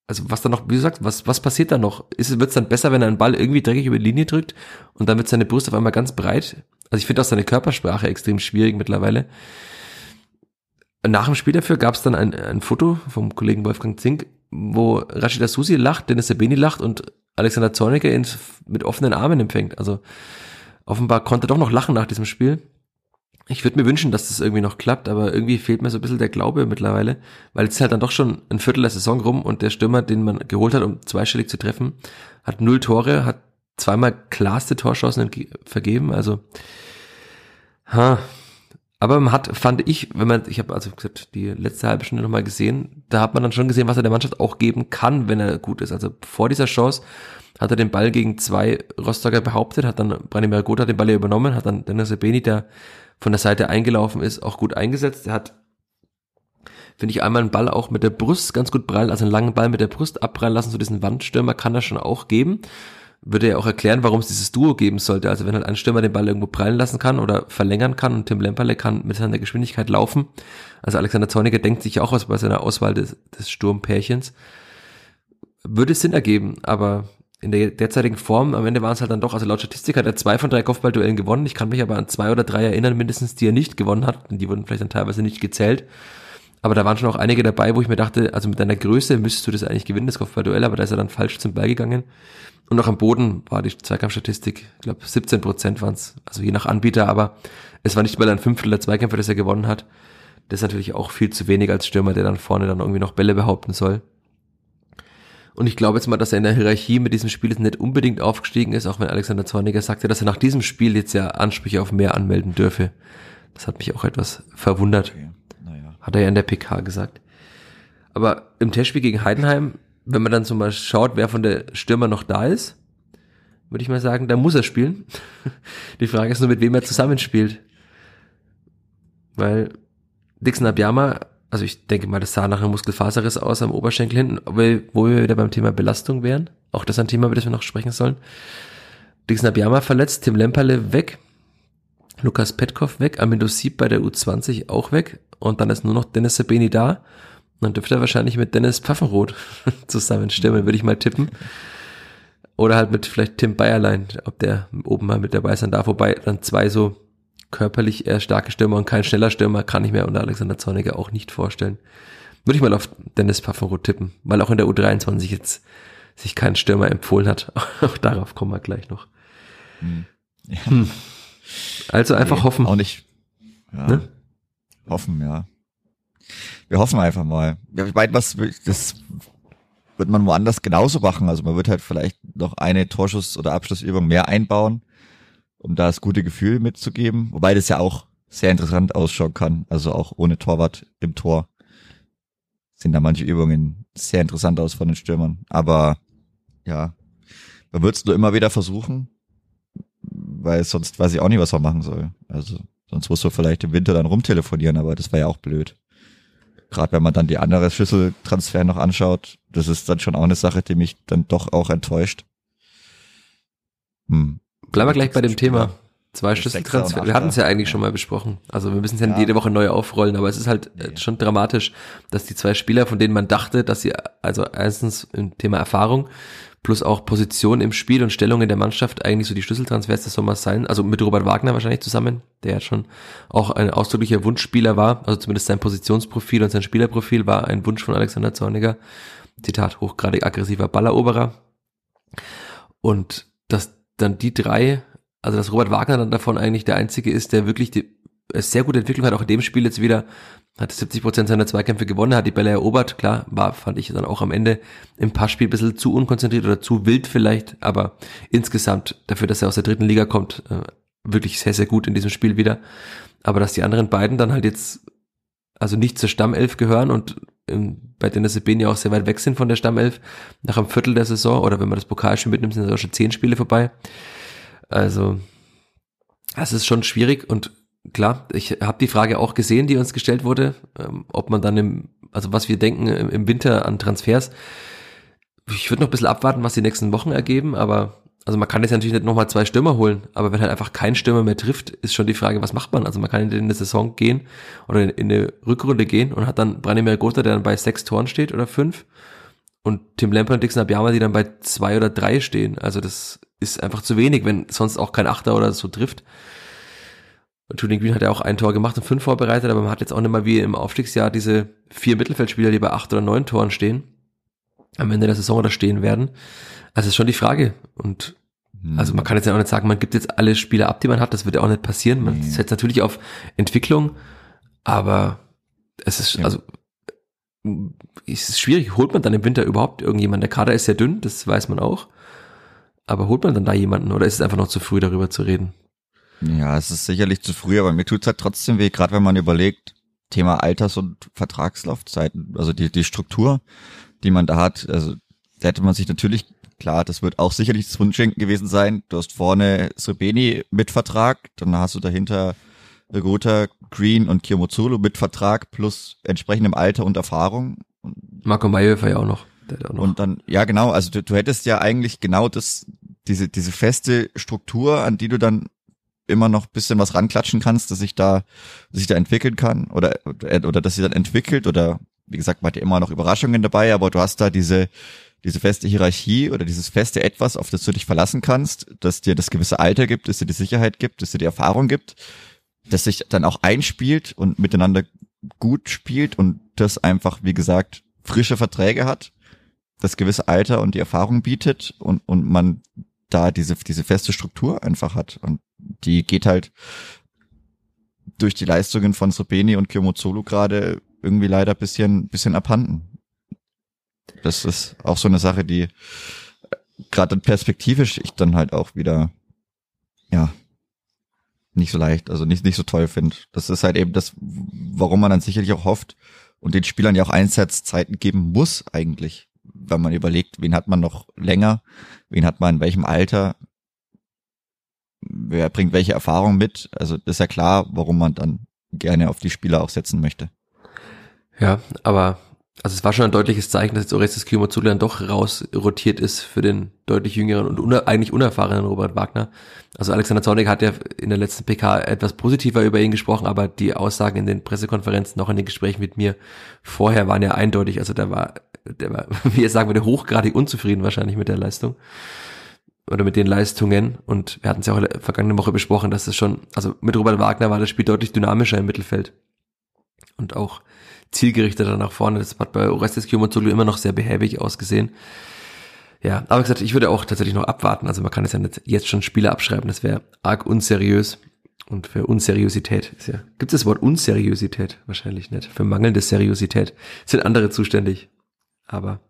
also was da noch, wie du sagst, was, was passiert da noch? Wird es dann besser, wenn er einen Ball irgendwie dreckig über die Linie drückt und dann wird seine Brust auf einmal ganz breit? Also ich finde auch seine Körpersprache extrem schwierig mittlerweile. Nach dem Spiel dafür gab es dann ein, ein Foto vom Kollegen Wolfgang Zink, wo Rashida Susi lacht, Dennis Sabeni lacht und Alexander Zorniger ihn mit offenen Armen empfängt. Also offenbar konnte er doch noch lachen nach diesem Spiel. Ich würde mir wünschen, dass das irgendwie noch klappt, aber irgendwie fehlt mir so ein bisschen der Glaube mittlerweile, weil es ist halt dann doch schon ein Viertel der Saison rum und der Stürmer, den man geholt hat, um zweistellig zu treffen, hat null Tore, hat zweimal klarste Torschancen vergeben, also ha, aber man hat, fand ich, wenn man, ich habe also gesagt, die letzte halbe Stunde nochmal gesehen, da hat man dann schon gesehen, was er der Mannschaft auch geben kann, wenn er gut ist. Also vor dieser Chance hat er den Ball gegen zwei Rostocker behauptet, hat dann Branimir Gotha den Ball ja übernommen, hat dann Dennis Beni, der von der Seite eingelaufen ist, auch gut eingesetzt. Er hat, finde ich, einmal einen Ball auch mit der Brust ganz gut prallen, also einen langen Ball mit der Brust abprallen lassen, so diesen Wandstürmer kann er schon auch geben würde ja auch erklären, warum es dieses Duo geben sollte. Also wenn halt ein Stürmer den Ball irgendwo prallen lassen kann oder verlängern kann und Tim Lemperle kann mit seiner Geschwindigkeit laufen. Also Alexander Zorniger denkt sich auch was bei seiner Auswahl des, des Sturmpärchens. Würde Sinn ergeben, aber in der derzeitigen Form, am Ende waren es halt dann doch, also laut Statistik hat er zwei von drei Kopfballduellen gewonnen. Ich kann mich aber an zwei oder drei erinnern, mindestens, die er nicht gewonnen hat. Die wurden vielleicht dann teilweise nicht gezählt. Aber da waren schon auch einige dabei, wo ich mir dachte, also mit deiner Größe müsstest du das eigentlich gewinnen, das Kopfballduell, aber da ist er dann falsch zum Ball gegangen. Und auch am Boden war die Zweikampfstatistik, ich glaube 17 Prozent waren es, also je nach Anbieter, aber es war nicht mal ein Fünftel der Zweikämpfe, das er gewonnen hat. Das ist natürlich auch viel zu wenig als Stürmer, der dann vorne dann irgendwie noch Bälle behaupten soll. Und ich glaube jetzt mal, dass er in der Hierarchie mit diesem Spiel jetzt nicht unbedingt aufgestiegen ist, auch wenn Alexander Zorniger sagte, dass er nach diesem Spiel jetzt ja Ansprüche auf mehr anmelden dürfe. Das hat mich auch etwas verwundert. Okay. Naja. Hat er ja in der PK gesagt. Aber im Testspiel gegen Heidenheim wenn man dann so mal schaut, wer von der Stürmer noch da ist, würde ich mal sagen, da muss er spielen. Die Frage ist nur, mit wem er zusammenspielt. Weil Dixon Abiyama, also ich denke mal, das sah nach einem Muskelfaserriss aus am Oberschenkel hinten, wo wir wieder beim Thema Belastung wären. Auch das ist ein Thema, über das wir noch sprechen sollen. Dixon Abiyama verletzt, Tim Lemperle weg, Lukas Petkov weg, Amindo Sieb bei der U20 auch weg und dann ist nur noch Dennis Sabeni da dann dürfte er wahrscheinlich mit Dennis Pfaffenroth zusammenstimmen, würde ich mal tippen. Oder halt mit vielleicht Tim Bayerlein, ob der oben mal mit dabei sein darf, wobei dann zwei so körperlich eher starke Stürmer und kein schneller Stürmer kann ich mir unter Alexander Zorniger auch nicht vorstellen. Würde ich mal auf Dennis Pfaffenroth tippen, weil auch in der U23 jetzt sich kein Stürmer empfohlen hat. auch darauf kommen wir gleich noch. Hm. Ja. Hm. Also einfach nee, hoffen. Auch nicht. Ja. Ne? Hoffen, ja wir hoffen einfach mal. Ja, ich meine, was das wird man woanders genauso machen. Also man wird halt vielleicht noch eine Torschuss- oder Abschlussübung mehr einbauen, um da das gute Gefühl mitzugeben. Wobei das ja auch sehr interessant ausschauen kann. Also auch ohne Torwart im Tor sehen da manche Übungen sehr interessant aus von den Stürmern. Aber ja, man wird es nur immer wieder versuchen, weil sonst weiß ich auch nicht, was man machen soll. Also sonst muss man vielleicht im Winter dann rumtelefonieren, aber das war ja auch blöd. Gerade wenn man dann die andere Schlüsseltransfer noch anschaut, das ist dann schon auch eine Sache, die mich dann doch auch enttäuscht. Hm. Bleiben wir gleich bei dem Thema. Zwei Schlüsseltransfer. Wir hatten es ja eigentlich schon mal besprochen. Also wir müssen es ja, ja jede Woche neu aufrollen, aber es ist halt nee. schon dramatisch, dass die zwei Spieler, von denen man dachte, dass sie, also erstens im Thema Erfahrung, plus auch Position im Spiel und Stellung in der Mannschaft eigentlich so die Schlüsseltransfers des Sommers sein. Also mit Robert Wagner wahrscheinlich zusammen, der ja schon auch ein ausdrücklicher Wunschspieler war. Also zumindest sein Positionsprofil und sein Spielerprofil war ein Wunsch von Alexander Zorniger. Zitat, hochgradig aggressiver Balleroberer. Und dass dann die drei, also dass Robert Wagner dann davon eigentlich der einzige ist, der wirklich die sehr gute Entwicklung hat, auch in dem Spiel jetzt wieder hat 70 Prozent seiner Zweikämpfe gewonnen, hat die Bälle erobert. Klar, war, fand ich dann auch am Ende im Passspiel ein bisschen zu unkonzentriert oder zu wild vielleicht, aber insgesamt dafür, dass er aus der dritten Liga kommt, äh, wirklich sehr, sehr gut in diesem Spiel wieder. Aber dass die anderen beiden dann halt jetzt also nicht zur Stammelf gehören und ähm, bei Dennis Sebeni auch sehr weit weg sind von der Stammelf nach einem Viertel der Saison oder wenn man das Pokalspiel mitnimmt, sind es auch schon zehn Spiele vorbei. Also Das ist schon schwierig und klar, ich habe die Frage auch gesehen, die uns gestellt wurde, ähm, ob man dann im, also was wir denken im Winter an Transfers. Ich würde noch ein bisschen abwarten, was die nächsten Wochen ergeben, aber also man kann jetzt natürlich nicht nochmal zwei Stürmer holen, aber wenn halt einfach kein Stürmer mehr trifft, ist schon die Frage, was macht man? Also man kann in eine Saison gehen oder in eine Rückrunde gehen und hat dann Branimir Gotha, der dann bei sechs Toren steht oder fünf und Tim Lemper und Dixon Abiyama, die dann bei zwei oder drei stehen. Also das ist einfach zu wenig, wenn sonst auch kein Achter oder so trifft. Julian Green hat ja auch ein Tor gemacht und fünf vorbereitet, aber man hat jetzt auch nicht mal wie im Aufstiegsjahr diese vier Mittelfeldspieler, die bei acht oder neun Toren stehen, am Ende der Saison oder stehen werden. Also ist schon die Frage. Und hm. also man kann jetzt ja auch nicht sagen, man gibt jetzt alle Spieler ab, die man hat. Das wird ja auch nicht passieren. Man nee. setzt natürlich auf Entwicklung, aber es ist, ja. also es ist schwierig. Holt man dann im Winter überhaupt irgendjemanden? Der Kader ist sehr dünn, das weiß man auch. Aber holt man dann da jemanden oder ist es einfach noch zu früh, darüber zu reden? Ja, es ist sicherlich zu früh, aber mir tut's halt trotzdem weh, gerade wenn man überlegt, Thema Alters- und Vertragslaufzeiten, also die, die Struktur, die man da hat, also da hätte man sich natürlich, klar, das wird auch sicherlich das Wunschdenken gewesen sein, du hast vorne Srebeni mit Vertrag, dann hast du dahinter Gotha, Green und Kiyomozulu mit Vertrag plus entsprechendem Alter und Erfahrung. Marco Mayhofer ja auch noch. auch noch. Und dann, ja genau, also du, du hättest ja eigentlich genau das, diese, diese feste Struktur, an die du dann immer noch bisschen was ranklatschen kannst, dass sich da, dass sich da entwickeln kann oder, oder dass sie dann entwickelt oder wie gesagt, man hat ja immer noch Überraschungen dabei, aber du hast da diese, diese feste Hierarchie oder dieses feste Etwas, auf das du dich verlassen kannst, dass dir das gewisse Alter gibt, dass dir die Sicherheit gibt, dass dir die Erfahrung gibt, dass sich dann auch einspielt und miteinander gut spielt und das einfach, wie gesagt, frische Verträge hat, das gewisse Alter und die Erfahrung bietet und, und man da diese, diese feste Struktur einfach hat. Und die geht halt durch die Leistungen von Sobeni und Kyomozolu gerade irgendwie leider bisschen, bisschen abhanden. Das ist auch so eine Sache, die gerade perspektivisch ich dann halt auch wieder, ja, nicht so leicht, also nicht, nicht so toll finde. Das ist halt eben das, warum man dann sicherlich auch hofft und den Spielern ja auch Einsatzzeiten geben muss eigentlich, wenn man überlegt, wen hat man noch länger, wen hat man in welchem Alter, wer bringt welche Erfahrung mit. Also ist ja klar, warum man dann gerne auf die Spieler auch setzen möchte. Ja, aber also es war schon ein deutliches Zeichen, dass jetzt Orestes Kiyomazulu dann doch rausrotiert ist für den deutlich jüngeren und uner eigentlich unerfahrenen Robert Wagner. Also Alexander Zornig hat ja in der letzten PK etwas positiver über ihn gesprochen, aber die Aussagen in den Pressekonferenzen, noch in den Gesprächen mit mir vorher waren ja eindeutig. Also der war, der war, wie jetzt sagen würde, hochgradig unzufrieden wahrscheinlich mit der Leistung oder mit den Leistungen. Und wir hatten es ja auch vergangene Woche besprochen, dass es schon, also mit Robert Wagner war das Spiel deutlich dynamischer im Mittelfeld. Und auch zielgerichteter nach vorne. Das hat bei Orestes Kiyomazulu immer noch sehr behäbig ausgesehen. Ja, aber gesagt, ich würde auch tatsächlich noch abwarten. Also man kann es ja nicht jetzt schon Spiele abschreiben. Das wäre arg unseriös. Und für Unseriosität ist ja, gibt es das Wort Unseriosität? Wahrscheinlich nicht. Für mangelnde Seriosität sind andere zuständig. Aber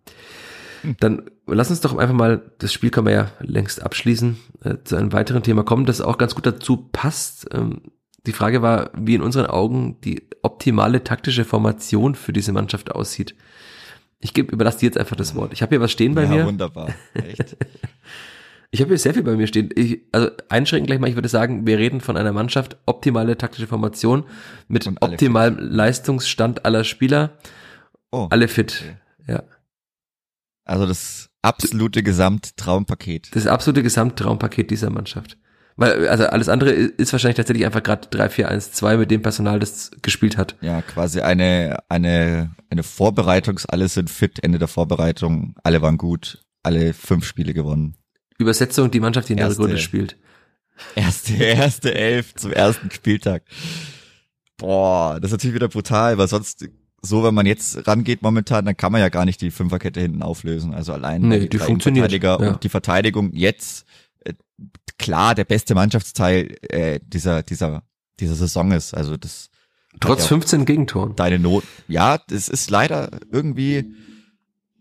dann lass uns doch einfach mal, das Spiel kann man ja längst abschließen, äh, zu einem weiteren Thema kommen, das auch ganz gut dazu passt. Ähm, die Frage war, wie in unseren Augen die optimale taktische Formation für diese Mannschaft aussieht. Ich gebe, überlasse dir jetzt einfach das Wort. Ich habe hier was stehen bei ja, mir. Ja, wunderbar. Echt? ich habe hier sehr viel bei mir stehen. Ich, also einschränken gleich mal, ich würde sagen, wir reden von einer Mannschaft, optimale taktische Formation mit optimalem. Leistungsstand aller Spieler. Oh, alle fit. Okay. Ja. Also das absolute Gesamttraumpaket. Das absolute Gesamttraumpaket dieser Mannschaft. Weil, also alles andere ist wahrscheinlich tatsächlich einfach gerade 3, 4, 1, 2 mit dem Personal, das gespielt hat. Ja, quasi eine, eine, eine Vorbereitungs, alle sind fit, Ende der Vorbereitung, alle waren gut, alle fünf Spiele gewonnen. Übersetzung, die Mannschaft, die in erste, der Runde spielt. Erste, erste Elf zum ersten Spieltag. Boah, das ist natürlich wieder brutal, weil sonst so, wenn man jetzt rangeht momentan, dann kann man ja gar nicht die Fünferkette hinten auflösen. Also allein nee, die, funktioniert. Ja. und die Verteidigung jetzt klar der beste Mannschaftsteil äh, dieser, dieser, dieser Saison ist. Also das. Trotz 15 Gegentoren. Deine Not. Ja, das ist leider irgendwie,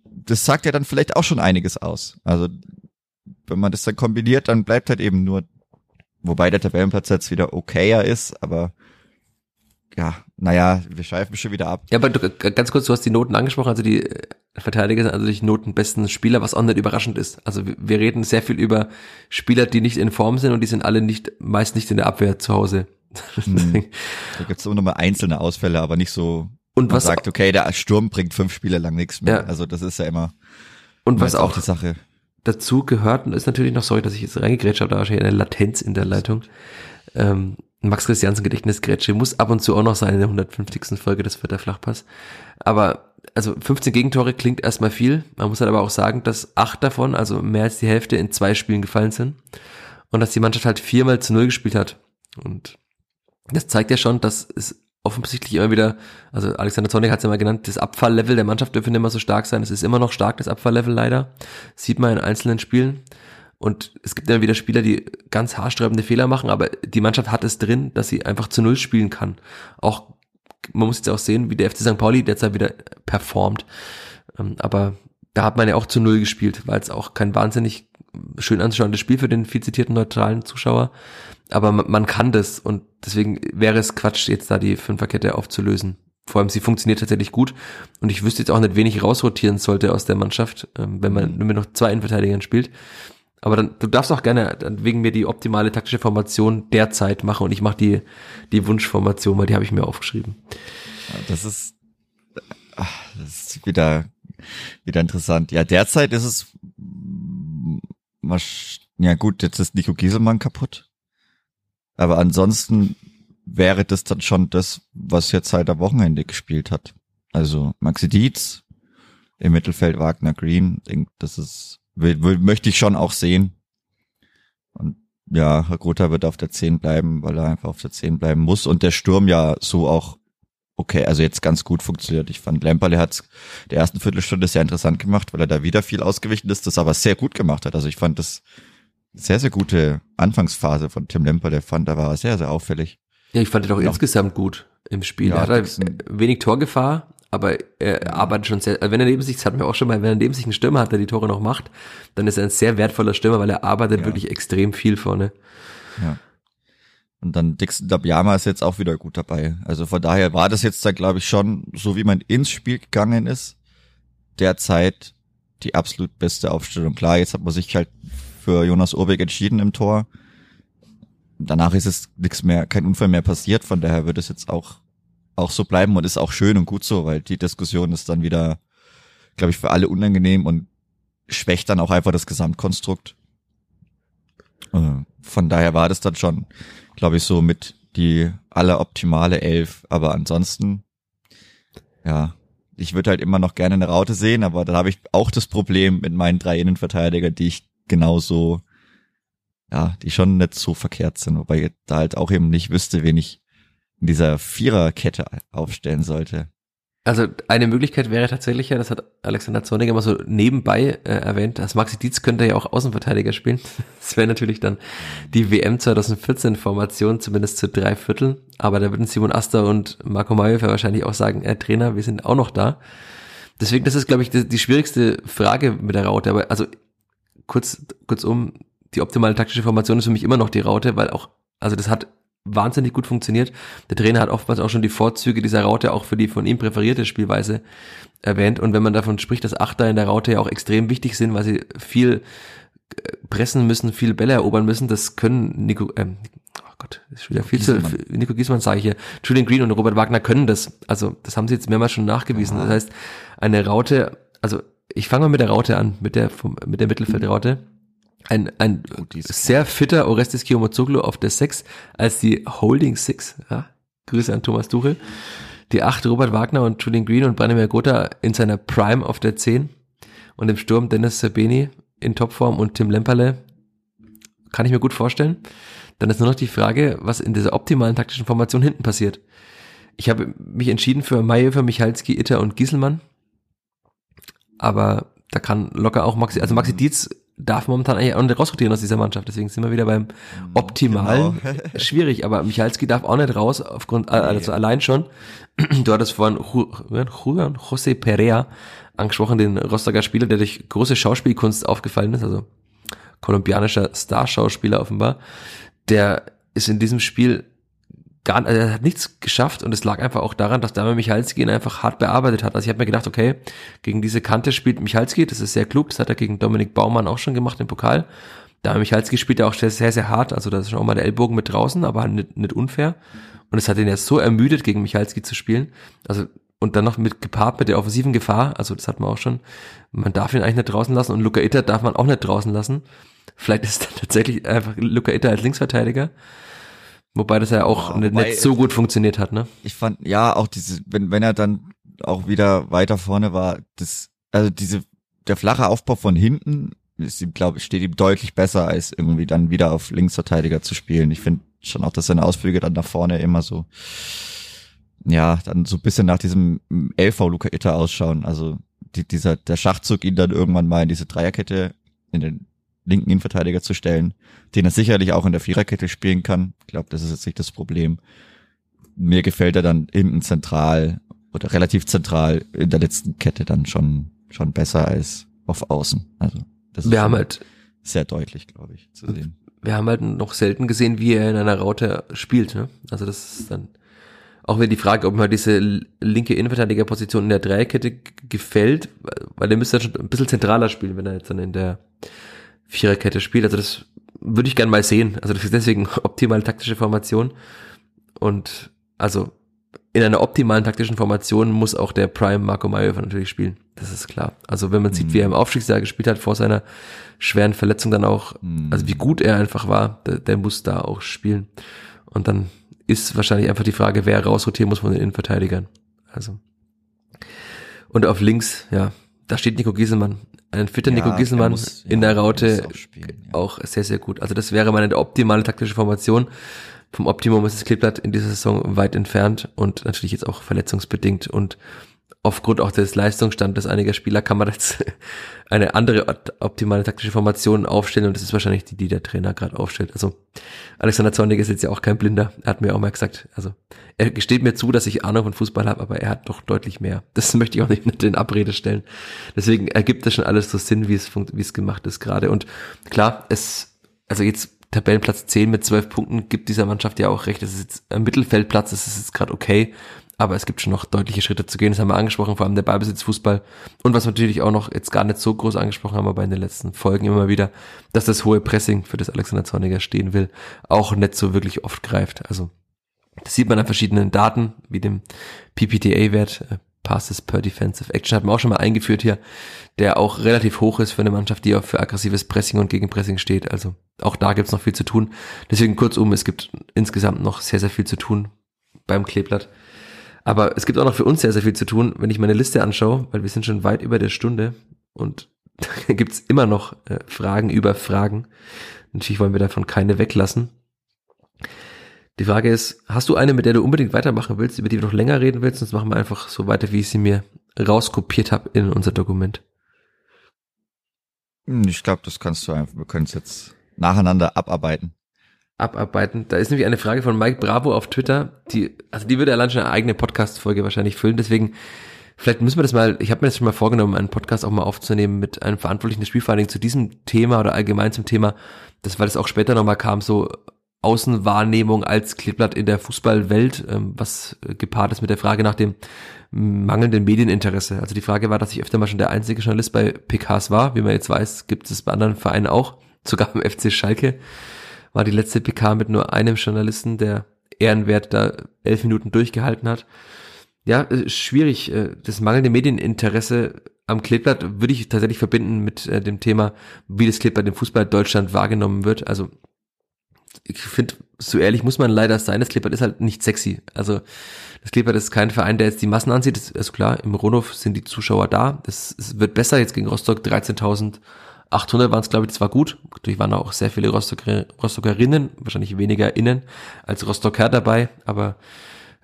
das sagt ja dann vielleicht auch schon einiges aus. Also, wenn man das dann kombiniert, dann bleibt halt eben nur, wobei der Tabellenplatz jetzt wieder okayer ist, aber ja, naja, wir schweifen schon wieder ab. Ja, aber du, ganz kurz, du hast die Noten angesprochen, also die äh, Verteidiger sind also die notenbesten Spieler, was auch nicht überraschend ist. Also wir, reden sehr viel über Spieler, die nicht in Form sind und die sind alle nicht, meist nicht in der Abwehr zu Hause. Hm. Da gibt's immer noch mal einzelne Ausfälle, aber nicht so, Und man was sagt, okay, der Sturm bringt fünf Spiele lang nichts mehr. Ja. Also das ist ja immer, und was auch die Sache. dazu gehört, und ist natürlich noch, sorry, dass ich jetzt reingegrätscht habe, da war wahrscheinlich eine Latenz in der Leitung. Ähm, Max Christiansen Gedächtnisgrätsche muss ab und zu auch noch sein in der 150. Folge des Vierter Flachpass. Aber, also 15 Gegentore klingt erstmal viel. Man muss halt aber auch sagen, dass acht davon, also mehr als die Hälfte, in zwei Spielen gefallen sind. Und dass die Mannschaft halt viermal zu null gespielt hat. Und das zeigt ja schon, dass es offensichtlich immer wieder, also Alexander Zornig hat es ja mal genannt, das Abfalllevel der Mannschaft dürfen immer so stark sein. Es ist immer noch stark, das Abfalllevel leider. Sieht man in einzelnen Spielen. Und es gibt immer wieder Spieler, die ganz haarsträubende Fehler machen, aber die Mannschaft hat es drin, dass sie einfach zu Null spielen kann. Auch, man muss jetzt auch sehen, wie der FC St. Pauli derzeit wieder performt. Ähm, Aber da hat man ja auch zu Null gespielt, weil es auch kein wahnsinnig schön anzuschauendes Spiel für den viel zitierten neutralen Zuschauer. Aber man, kann das und deswegen wäre es Quatsch, jetzt da die Fünferkette aufzulösen. Vor allem, sie funktioniert tatsächlich gut und ich wüsste jetzt auch nicht, wen ich rausrotieren sollte aus der Mannschaft, ähm, wenn man nur mit noch zwei Innenverteidigern spielt. Aber dann, du darfst auch gerne wegen mir die optimale taktische Formation derzeit machen und ich mache die, die Wunschformation, weil die habe ich mir aufgeschrieben. Ja, Das ist, ach, das ist wieder, wieder interessant. Ja, derzeit ist es, ja gut, jetzt ist Nico Gieselmann kaputt. Aber ansonsten wäre das dann schon das, was jetzt seit am Wochenende gespielt hat. Also Maxi Dietz, im Mittelfeld Wagner Green, das ist, will, will, möchte ich schon auch sehen. Und ja, Herr Grota wird auf der 10 bleiben, weil er einfach auf der 10 bleiben muss und der Sturm ja so auch okay, also jetzt ganz gut funktioniert. Ich fand Lemperle hat's der ersten Viertelstunde sehr interessant gemacht, weil er da wieder viel ausgewichen ist, das aber sehr gut gemacht hat. Also ich fand das sehr, sehr gute Anfangsphase von Tim Lemperle, fand er war sehr, sehr auffällig. Ja, ich fand ihn auch Ja. insgesamt gut im Spiel. Ja, er hat wenig Torgefahr, aber er arbeitet schon sehr, also wenn er neben sich, das hatten wir auch schon mal, wenn er neben sich einen Stürmer hat, der die Tore noch macht, dann ist er ein sehr wertvoller Stürmer, weil er arbeitet Ja. wirklich extrem viel vorne. Ja. Und dann Dixon Dabiama ist jetzt auch wieder gut dabei. Also von daher war das jetzt da, glaube ich, schon, so wie man ins Spiel gegangen ist, derzeit die absolut beste Aufstellung. Klar, jetzt hat man sich halt für Jonas Urbeck entschieden im Tor. Danach ist es nichts mehr, kein Unfall mehr passiert. Von daher wird es jetzt auch, auch so bleiben und ist auch schön und gut so, weil die Diskussion ist dann wieder, glaube ich, für alle unangenehm und schwächt dann auch einfach das Gesamtkonstrukt. Äh, Von daher war das dann schon, glaube ich, so mit die alleroptimale Elf. Aber ansonsten, ja, ich würde halt immer noch gerne eine Raute sehen, aber da habe ich auch das Problem mit meinen drei Innenverteidigern, die ich genauso, ja, die schon nicht so verkehrt sind, wobei ich da halt auch eben nicht wüsste, wen ich in dieser Viererkette aufstellen sollte. Also eine Möglichkeit wäre tatsächlich ja, das hat Alexander Zornig immer so nebenbei äh, erwähnt, dass Maxi Dietz könnte ja auch Außenverteidiger spielen. Das wäre natürlich dann die WM 2014 Formation, zumindest zu drei Vierteln. Aber da würden Simon Aster und Marco Mayhofer wahrscheinlich auch sagen, äh, Trainer, wir sind auch noch da. Deswegen, das ist, glaube ich, die, die schwierigste Frage mit der Raute. Aber also kurz, kurzum, die optimale taktische Formation ist für mich immer noch die Raute, weil auch, also das hat wahnsinnig gut funktioniert. Der Trainer hat oftmals auch schon die Vorzüge dieser Raute auch für die von ihm präferierte Spielweise erwähnt. Und wenn man davon spricht, dass Achter in der Raute ja auch extrem wichtig sind, weil sie viel äh, pressen müssen, viel Bälle erobern müssen, das können Nico, ähm, oh Gott, das ist wieder viel zu, Gieselmann. Nico Giesmann sage ich hier, Julian Green und Robert Wagner können das. Also das haben sie jetzt mehrmals schon nachgewiesen. Das heißt, eine Raute, also ich fange mal mit der Raute an, mit der, vom, mit der Mittelfeldraute. Ein, ein Oh, sehr fitter Orestes Kiyomazoglu auf der 6 als die Holding Six. Ja? Grüße an Thomas Tuchel. Die 8 Robert Wagner und Julian Green und Branimir Gotha in seiner Prime auf der 10. Und im Sturm Dennis Sabeni in Topform und Tim Lemperle. Kann ich mir gut vorstellen. Dann ist nur noch die Frage, was in dieser optimalen taktischen Formation hinten passiert. Ich habe mich entschieden für Mayhofer, Michalski, Itter und Gieselmann. Aber da kann locker auch Maxi, also Maxi Dietz darf momentan eigentlich auch nicht rausrotieren aus dieser Mannschaft. Deswegen sind wir wieder beim Optimalen. Schwierig, aber Michalski darf auch nicht raus, aufgrund, äh, also allein schon. Du hattest vorhin Ju- Juan José Perea angesprochen, den Rostocker Spieler, der durch große Schauspielkunst aufgefallen ist, also kolumbianischer Starschauspieler offenbar. Der ist in diesem Spiel gar, also er hat nichts geschafft und es lag einfach auch daran, dass Damian Michalski ihn einfach hart bearbeitet hat. Also ich habe mir gedacht, okay, gegen diese Kante spielt Michalski, das ist sehr klug, das hat er gegen Dominik Baumann auch schon gemacht im Pokal. Damian Michalski spielt ja auch sehr, sehr, sehr hart, also da ist schon auch mal der Ellbogen mit draußen, aber nicht, nicht unfair. Und es hat ihn ja so ermüdet, gegen Michalski zu spielen. Also und dann noch mit gepaart mit der offensiven Gefahr, also das hat man auch schon, man darf ihn eigentlich nicht draußen lassen und Luca Itter darf man auch nicht draußen lassen. Vielleicht ist es dann tatsächlich einfach Luca Itter als Linksverteidiger. Wobei das ja auch Ja, nicht, wobei- nicht so gut funktioniert hat, ne? Ich fand, ja, auch diese, wenn, wenn er dann auch wieder weiter vorne war, das, also diese, der flache Aufbau von hinten ist ihm, glaube ich, steht ihm deutlich besser, als irgendwie dann wieder auf Linksverteidiger zu spielen. Ich finde schon auch, dass seine Ausflüge dann nach vorne immer so, ja, dann so ein bisschen nach diesem LV Luca Itter ausschauen. Also die, dieser, der Schachzug, ihn dann irgendwann mal in diese Dreierkette, in den linken Innenverteidiger zu stellen, den er sicherlich auch in der Viererkette spielen kann. Ich glaube, das ist jetzt nicht das Problem. Mir gefällt er dann hinten zentral oder relativ zentral in der letzten Kette dann schon, schon besser als auf Außen. Also das ist Wir haben halt, sehr deutlich, glaube ich, zu sehen. wir haben halt noch selten gesehen, wie er in einer Raute spielt, ne? Also das ist dann auch wieder die Frage, ob ihm halt diese linke Innenverteidigerposition in der Dreierkette gefällt, weil er müsste dann schon ein bisschen zentraler spielen, wenn er jetzt dann in der Viererkette spielt. Also das würde ich gern mal sehen. Also das ist deswegen optimale taktische Formation. Und also in einer optimalen taktischen Formation muss auch der Prime Marco Maiover natürlich spielen. Das ist klar. Also wenn man sieht, wie er im Aufstiegsjahr gespielt hat, vor seiner schweren Verletzung dann auch, also wie gut er einfach war, der, der muss da auch spielen. Und dann ist wahrscheinlich einfach die Frage, wer rausrotieren muss von den Innenverteidigern. Also. Und auf links, ja, da steht Nico Gieselmann. Ein fitter Ja, Nico Gieselmann muss- in der er Raute auch spielen, ja. auch sehr, sehr gut. Also das wäre meine optimale taktische Formation. Vom Optimum ist das Kleeblatt in dieser Saison weit entfernt und natürlich jetzt auch verletzungsbedingt und aufgrund auch des Leistungsstandes einiger Spieler kann man jetzt eine andere optimale taktische Formation aufstellen und das ist wahrscheinlich die, die der Trainer gerade aufstellt. Also Alexander Zornig ist jetzt ja auch kein Blinder. Er hat mir auch mal gesagt, also er gesteht mir zu, dass ich Ahnung von Fußball habe, aber er hat doch deutlich mehr. Das möchte ich auch nicht in Abrede stellen. Deswegen ergibt das schon alles so Sinn, wie es wie es gemacht ist gerade. Und klar, es, also jetzt Tabellenplatz 10 mit 12 Punkten gibt dieser Mannschaft ja auch recht. Das ist jetzt ein Mittelfeldplatz, das ist jetzt gerade okay. Aber es gibt schon noch deutliche Schritte zu gehen. Das haben wir angesprochen, vor allem der Ballbesitzfußball. Und was wir natürlich auch noch jetzt gar nicht so groß angesprochen haben, aber in den letzten Folgen immer wieder, dass das hohe Pressing, für das Alexander Zorniger stehen will, auch nicht so wirklich oft greift. Also das sieht man an verschiedenen Daten, wie dem PPTA-Wert, äh, Passes per Defensive Action, hat man auch schon mal eingeführt hier, der auch relativ hoch ist für eine Mannschaft, die auch für aggressives Pressing und Gegenpressing steht. Also auch da gibt's noch viel zu tun. Deswegen kurzum, es gibt insgesamt noch sehr, sehr viel zu tun beim Kleeblatt. Aber es gibt auch noch für uns sehr, sehr viel zu tun, wenn ich meine Liste anschaue, weil wir sind schon weit über der Stunde und da gibt's immer noch äh, Fragen über Fragen. Natürlich wollen wir davon keine weglassen. Die Frage ist, hast du eine, mit der du unbedingt weitermachen willst, über die du noch länger reden willst? Sonst machen wir einfach so weiter, wie ich sie mir rauskopiert habe in unser Dokument. Hm, Ich glaube, das kannst du einfach, wir können es jetzt nacheinander abarbeiten. Abarbeiten. Da ist nämlich eine Frage von Mike Bravo auf Twitter, die, also die würde allein schon eine eigene Podcast-Folge wahrscheinlich füllen. Deswegen, vielleicht müssen wir das mal, ich habe mir das schon mal vorgenommen, einen Podcast auch mal aufzunehmen mit einem Verantwortlichen Spielvereinigung zu diesem Thema oder allgemein zum Thema, das, weil es auch später nochmal kam, so Außenwahrnehmung als Kleeblatt in der Fußballwelt, ähm, was äh, gepaart ist mit der Frage nach dem mangelnden Medieninteresse. Also die Frage war, dass ich öfter mal schon der einzige Journalist bei PKs war. Wie man jetzt weiß, gibt es bei anderen Vereinen auch, sogar beim FC Schalke war die letzte PK mit nur einem Journalisten, der ehrenwert da elf Minuten durchgehalten hat. Ja, äh, schwierig. äh, Das mangelnde Medieninteresse am Kleeblatt würde ich tatsächlich verbinden mit äh, dem Thema, wie das Kleeblatt im Fußball Deutschland wahrgenommen wird. Also ich finde, so ehrlich muss man leider sein, das Kleeblatt ist halt nicht sexy. Also das Kleeblatt ist kein Verein, der jetzt die Massen anzieht. Das ist also klar, im Rundhof sind die Zuschauer da. Es wird besser jetzt gegen Rostock. 13.800 waren es, glaube ich, das war gut. Natürlich waren auch sehr viele Rostocker, Rostockerinnen, wahrscheinlich weniger innen als Rostocker dabei, aber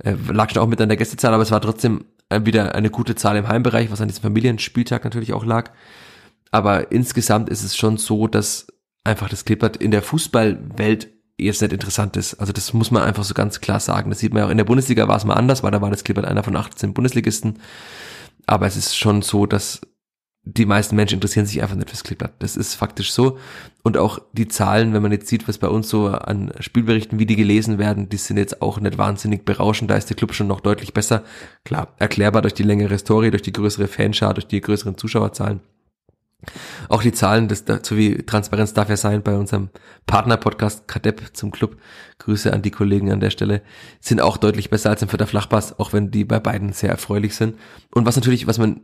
äh, lag schon auch mit an der Gästezahl, aber es war trotzdem äh, wieder eine gute Zahl im Heimbereich, was an diesem Familienspieltag natürlich auch lag. Aber insgesamt ist es schon so, dass einfach das Klippert in der Fußballwelt jetzt nicht interessant ist. Also das muss man einfach so ganz klar sagen. Das sieht man ja auch in der Bundesliga war es mal anders, weil da war das Klippert einer von 18 Bundesligisten. Aber es ist schon so, dass die meisten Menschen interessieren sich einfach nicht fürs Kleeblatt. Das ist faktisch so. Und auch die Zahlen, wenn man jetzt sieht, was bei uns so an Spielberichten, wie die gelesen werden, die sind jetzt auch nicht wahnsinnig berauschend. Da ist der Club schon noch deutlich besser. Klar, erklärbar durch die längere Story, durch die größere Fanschar, durch die größeren Zuschauerzahlen. Auch die Zahlen, das, so wie Transparenz darf ja sein bei unserem Partner-Podcast Kadepp zum Club. Grüße an die Kollegen an der Stelle. Sind auch deutlich besser als im Vierter Flachpass, auch wenn die bei beiden sehr erfreulich sind. Und was natürlich, was man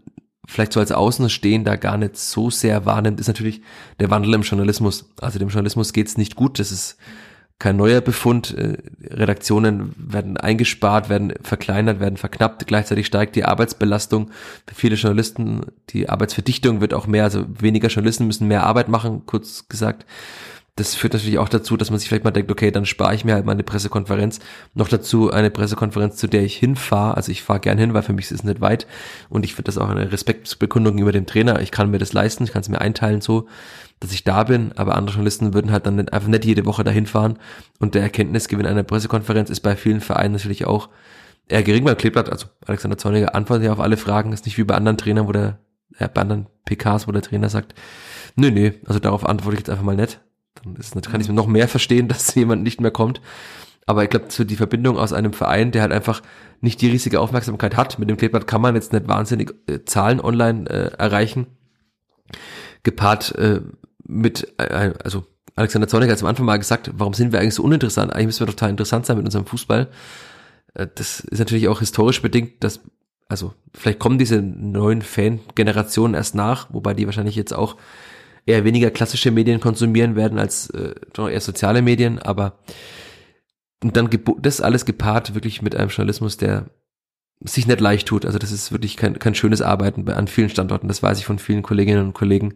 vielleicht so als Außenstehender gar nicht so sehr wahrnimmt, ist natürlich der Wandel im Journalismus. Also dem Journalismus geht's nicht gut. Das ist kein neuer Befund. Äh, Redaktionen werden eingespart, werden verkleinert, werden verknappt. Gleichzeitig steigt die Arbeitsbelastung für viele Journalisten. Die Arbeitsverdichtung wird auch mehr, also weniger Journalisten müssen mehr Arbeit machen, kurz gesagt das führt natürlich auch dazu, dass man sich vielleicht mal denkt, okay, dann spare ich mir halt mal eine Pressekonferenz. Noch dazu eine Pressekonferenz, zu der ich hinfahre. Also ich fahre gern hin, weil für mich ist es nicht weit. Und ich finde das auch eine Respektsbekundung über den Trainer. Ich kann mir das leisten, ich kann es mir einteilen so, dass ich da bin. Aber andere Journalisten würden halt dann nicht, einfach nicht jede Woche dahin fahren. Und der Erkenntnisgewinn einer Pressekonferenz ist bei vielen Vereinen natürlich auch eher gering beim Kleeblatt. Also Alexander Zorniger antwortet ja auf alle Fragen. ist nicht wie bei anderen Trainern, wo der, äh, bei anderen PKs, wo der Trainer sagt, nö, nö, also darauf antworte ich jetzt einfach mal nicht dann ist, kann ich noch mehr verstehen, dass jemand nicht mehr kommt. Aber ich glaube, so die Verbindung aus einem Verein, der halt einfach nicht die riesige Aufmerksamkeit hat, mit dem Kleeblatt kann man jetzt nicht wahnsinnig äh, Zahlen online äh, erreichen. Gepaart äh, mit, äh, also Alexander Zornig hat am Anfang mal gesagt, warum sind wir eigentlich so uninteressant? Eigentlich müssen wir total interessant sein mit unserem Fußball. Äh, das ist natürlich auch historisch bedingt, dass, also vielleicht kommen diese neuen Fan-Generationen erst nach, wobei die wahrscheinlich jetzt auch eher weniger klassische Medien konsumieren werden als äh, eher soziale Medien, aber und dann das alles gepaart wirklich mit einem Journalismus, der sich nicht leicht tut. Also das ist wirklich kein, kein schönes Arbeiten an vielen Standorten. Das weiß ich von vielen Kolleginnen und Kollegen.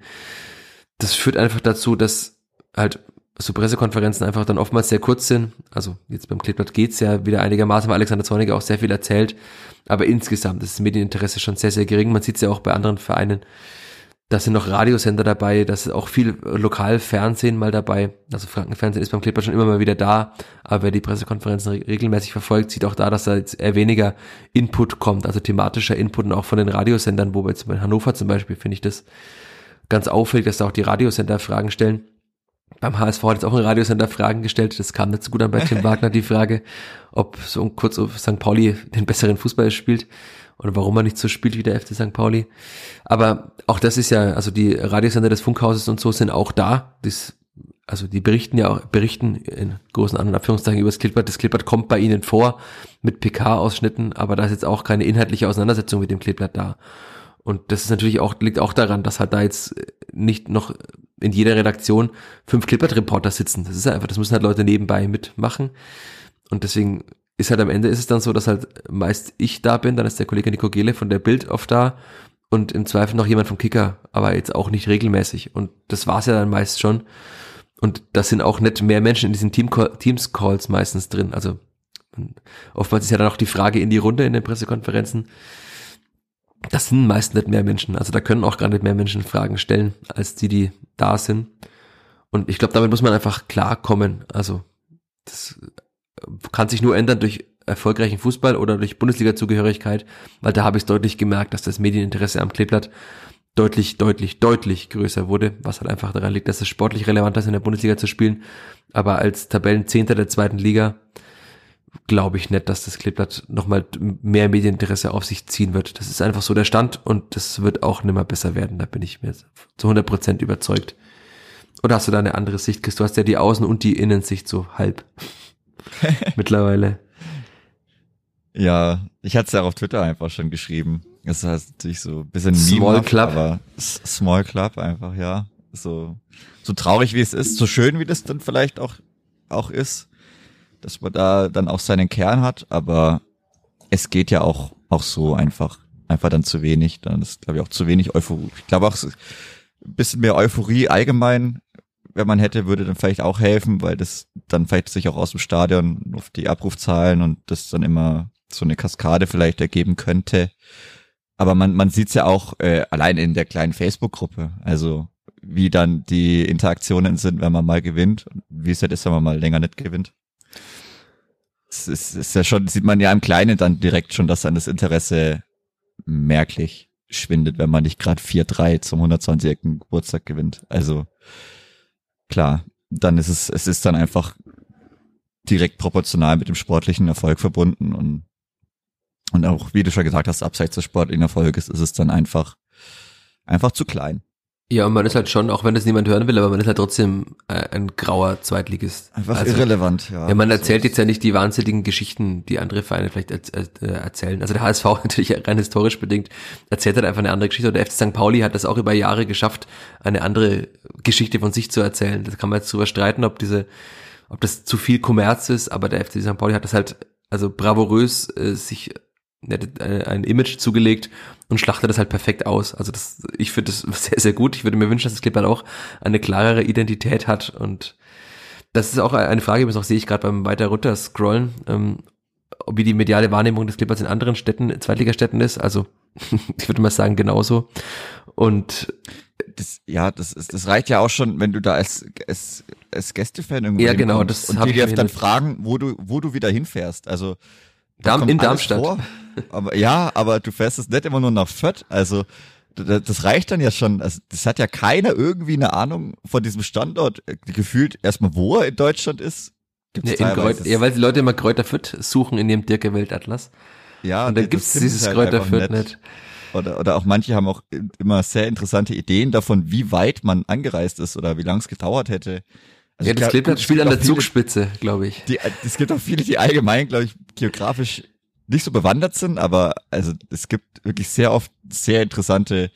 Das führt einfach dazu, dass halt so Pressekonferenzen einfach dann oftmals sehr kurz sind. Also jetzt beim Kleeblatt geht's ja wieder einigermaßen, weil Alexander Zorniger auch sehr viel erzählt. Aber insgesamt ist das Medieninteresse schon sehr, sehr gering. Man sieht es ja auch bei anderen Vereinen, da sind noch Radiosender dabei, da ist auch viel Lokalfernsehen mal dabei. Also Frankenfernsehen ist beim Clipper schon immer mal wieder da, aber wer die Pressekonferenzen regelmäßig verfolgt, sieht auch da, dass da jetzt eher weniger Input kommt, also thematischer Input und auch von den Radiosendern, wo wir jetzt bei Hannover zum Beispiel finde ich das ganz auffällig, dass da auch die Radiosender Fragen stellen. Beim HSV hat jetzt auch ein Radiosender Fragen gestellt, das kam nicht so gut an bei Tim Wagner, die Frage, ob so kurz auf St. Pauli den besseren Fußball spielt oder warum er nicht so spielt wie der FC St. Pauli. Aber auch das ist ja, also die Radiosender des Funkhauses und so sind auch da. Das, also die berichten ja auch, berichten in großen Anführungszeichen über das Klippert. Das Klippert kommt bei ihnen vor mit PK-Ausschnitten, aber da ist jetzt auch keine inhaltliche Auseinandersetzung mit dem Kleeblatt da. Und das ist natürlich auch, liegt auch daran, dass halt da jetzt nicht noch in jeder Redaktion fünf Klippert-Reporter sitzen. Das ist einfach, das müssen halt Leute nebenbei mitmachen. Und deswegen ist halt am Ende ist es dann so, dass halt meist ich da bin, dann ist der Kollege Nico Gele von der Bild oft da und im Zweifel noch jemand vom Kicker, aber jetzt auch nicht regelmäßig. Und das war's ja dann meist schon. Und das sind auch nicht mehr Menschen in diesen Team Teams-Calls meistens drin. Also oftmals ist ja dann auch die Frage in die Runde in den Pressekonferenzen. Das sind meist nicht mehr Menschen. Also da können auch gar nicht mehr Menschen Fragen stellen, als die, die da sind. Und ich glaube, damit muss man einfach klarkommen. Also das kann sich nur ändern durch erfolgreichen Fußball oder durch Bundesliga-Zugehörigkeit, weil da habe ich deutlich gemerkt, dass das Medieninteresse am Kleeblatt deutlich, deutlich, deutlich größer wurde, was halt einfach daran liegt, dass es sportlich relevant ist, in der Bundesliga zu spielen. Aber als Tabellenzehnter der zweiten Liga glaube ich nicht, dass das Kleeblatt nochmal mehr Medieninteresse auf sich ziehen wird. Das ist einfach so der Stand und das wird auch nimmer besser werden. Da bin ich mir zu 100 Prozent überzeugt. Oder hast du da eine andere Sicht, Chris? Du hast ja die Außen- und die Innensicht so halb. mittlerweile. Ja, ich hatte es ja auf Twitter einfach schon geschrieben. Das heißt natürlich so ein bisschen Small Club. aber Small Club einfach, ja. So, so traurig wie es ist, so schön wie das dann vielleicht auch, auch ist, dass man da dann auch seinen Kern hat, aber es geht ja auch, auch so einfach, einfach dann zu wenig. Dann ist, glaube ich, auch zu wenig Euphorie. Ich glaube auch, ein bisschen mehr Euphorie allgemein wenn man hätte, würde dann vielleicht auch helfen, weil das dann vielleicht sich auch aus dem Stadion auf die Abrufzahlen und das dann immer so eine Kaskade vielleicht ergeben könnte. Aber man, man sieht es ja auch äh, allein in der kleinen Facebook-Gruppe, also wie dann die Interaktionen sind, wenn man mal gewinnt, wie es halt ist, wenn man mal länger nicht gewinnt. Es ist, ist ja schon, sieht man ja im Kleinen dann direkt schon, dass dann das Interesse merklich schwindet, wenn man nicht gerade 4-3 zum 120-jährigen Geburtstag gewinnt. Also klar, dann ist es, es ist dann einfach direkt proportional mit dem sportlichen Erfolg verbunden und und auch, wie du schon gesagt hast, abseits des sportlichen Erfolges ist es dann einfach, einfach zu klein. Ja, und man ist halt schon, auch wenn das niemand hören will, aber man ist halt trotzdem äh, ein grauer Zweitligist. Einfach also, irrelevant, ja. ja man erzählt jetzt ja nicht die wahnsinnigen Geschichten, die andere Vereine vielleicht äh, erzählen. Also der HSV natürlich rein historisch bedingt erzählt halt einfach eine andere Geschichte. Und der FC St. Pauli hat das auch über Jahre geschafft, eine andere Geschichte von sich zu erzählen. Da kann man jetzt drüber streiten, ob diese, ob das zu viel Kommerz ist, aber der FC St. Pauli hat das halt also bravourös äh, sich ein Image zugelegt und schlachtet das halt perfekt aus. Also das, ich finde das sehr, sehr gut. Ich würde mir wünschen, dass das Clip halt auch eine klarere Identität hat und das ist auch eine Frage, die auch sehe ich gerade beim weiter runter scrollen, ähm, wie die mediale Wahrnehmung des Clippers in anderen Städten, Zweitligastädten ist. Also ich würde mal sagen genauso. Und das, ja, das ist, das reicht ja auch schon, wenn du da als, als, als Gästefan irgendwo Ja, genau, das und die dir dann fragen, wo du, wo du wieder hinfährst. Also Darm, in Darmstadt. Aber ja, aber du fährst es nicht immer nur nach Fürth. Also das reicht dann ja schon. Also, das hat ja keiner irgendwie eine Ahnung von diesem Standort. Gefühlt erstmal, wo er in Deutschland ist. Gibt's ja, ja, weil die Leute immer Kräuter Fürth suchen in dem Dirke Weltatlas. Ja, und dann gibt's dieses halt Kräuter Fürth nicht. Oder, oder auch manche haben auch immer sehr interessante Ideen davon, wie weit man angereist ist oder wie lang es gedauert hätte. Also ja, das glaub, spielt an der Zugspitze, glaube ich. Die, es gibt auch viele, die allgemein, glaube ich, geografisch nicht so bewandert sind, aber also es gibt wirklich sehr oft sehr interessante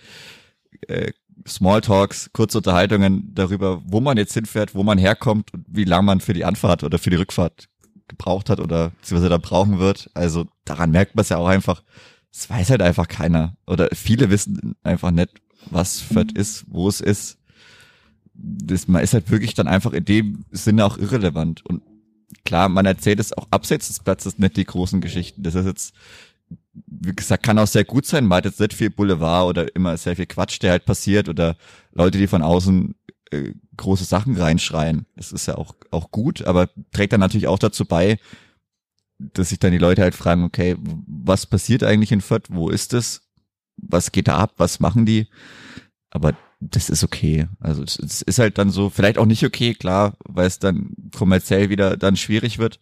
äh, Smalltalks, kurze Unterhaltungen darüber, wo man jetzt hinfährt, wo man herkommt und wie lange man für die Anfahrt oder für die Rückfahrt gebraucht hat oder beziehungsweise da brauchen wird. Also daran merkt man es ja auch einfach. Es weiß halt einfach keiner oder viele wissen einfach nicht, was Fürth ist, wo es ist. Das, man ist halt wirklich dann einfach in dem Sinne auch irrelevant und klar, man erzählt es auch abseits des Platzes nicht die großen Geschichten. Das ist jetzt, wie gesagt, kann auch sehr gut sein. Man hat jetzt nicht viel Boulevard oder immer sehr viel Quatsch, der halt passiert oder Leute, die von außen äh, große Sachen reinschreien. Das ist ja auch, auch gut, aber trägt dann natürlich auch dazu bei, dass sich dann die Leute halt fragen, okay, was passiert eigentlich in Fürth? Wo ist es? Was geht da ab? Was machen die? Aber das ist okay. Also es, es ist halt dann so, vielleicht auch nicht okay, klar, weil es dann kommerziell wieder dann schwierig wird,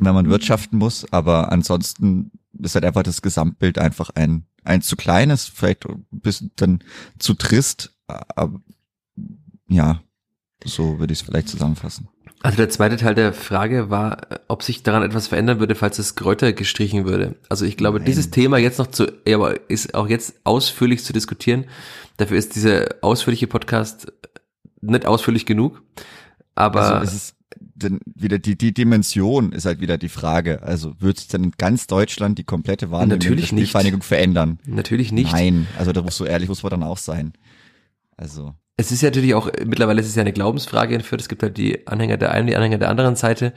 wenn man wirtschaften muss. Aber ansonsten ist halt einfach das Gesamtbild einfach ein, ein zu kleines, vielleicht ein bisschen dann zu trist. Aber ja, so würde ich es vielleicht zusammenfassen. Also der zweite Teil der Frage war, ob sich daran etwas verändern würde, falls das Kräuter gestrichen würde. Also ich glaube, Nein. dieses Thema jetzt noch zu, ja, aber ist auch jetzt ausführlich zu diskutieren. Dafür ist dieser ausführliche Podcast nicht ausführlich genug. Aber also es ist denn wieder die, die Dimension ist halt wieder die Frage. Also wird es denn in ganz Deutschland die komplette Wahrnehmung Natürlich der Spielvereinigung nicht. verändern? Natürlich nicht. Nein, also da muss so ehrlich muss man dann auch sein. Also es ist ja natürlich auch, mittlerweile ist es ja eine Glaubensfrage entführt. Es gibt halt die Anhänger der einen, die Anhänger der anderen Seite.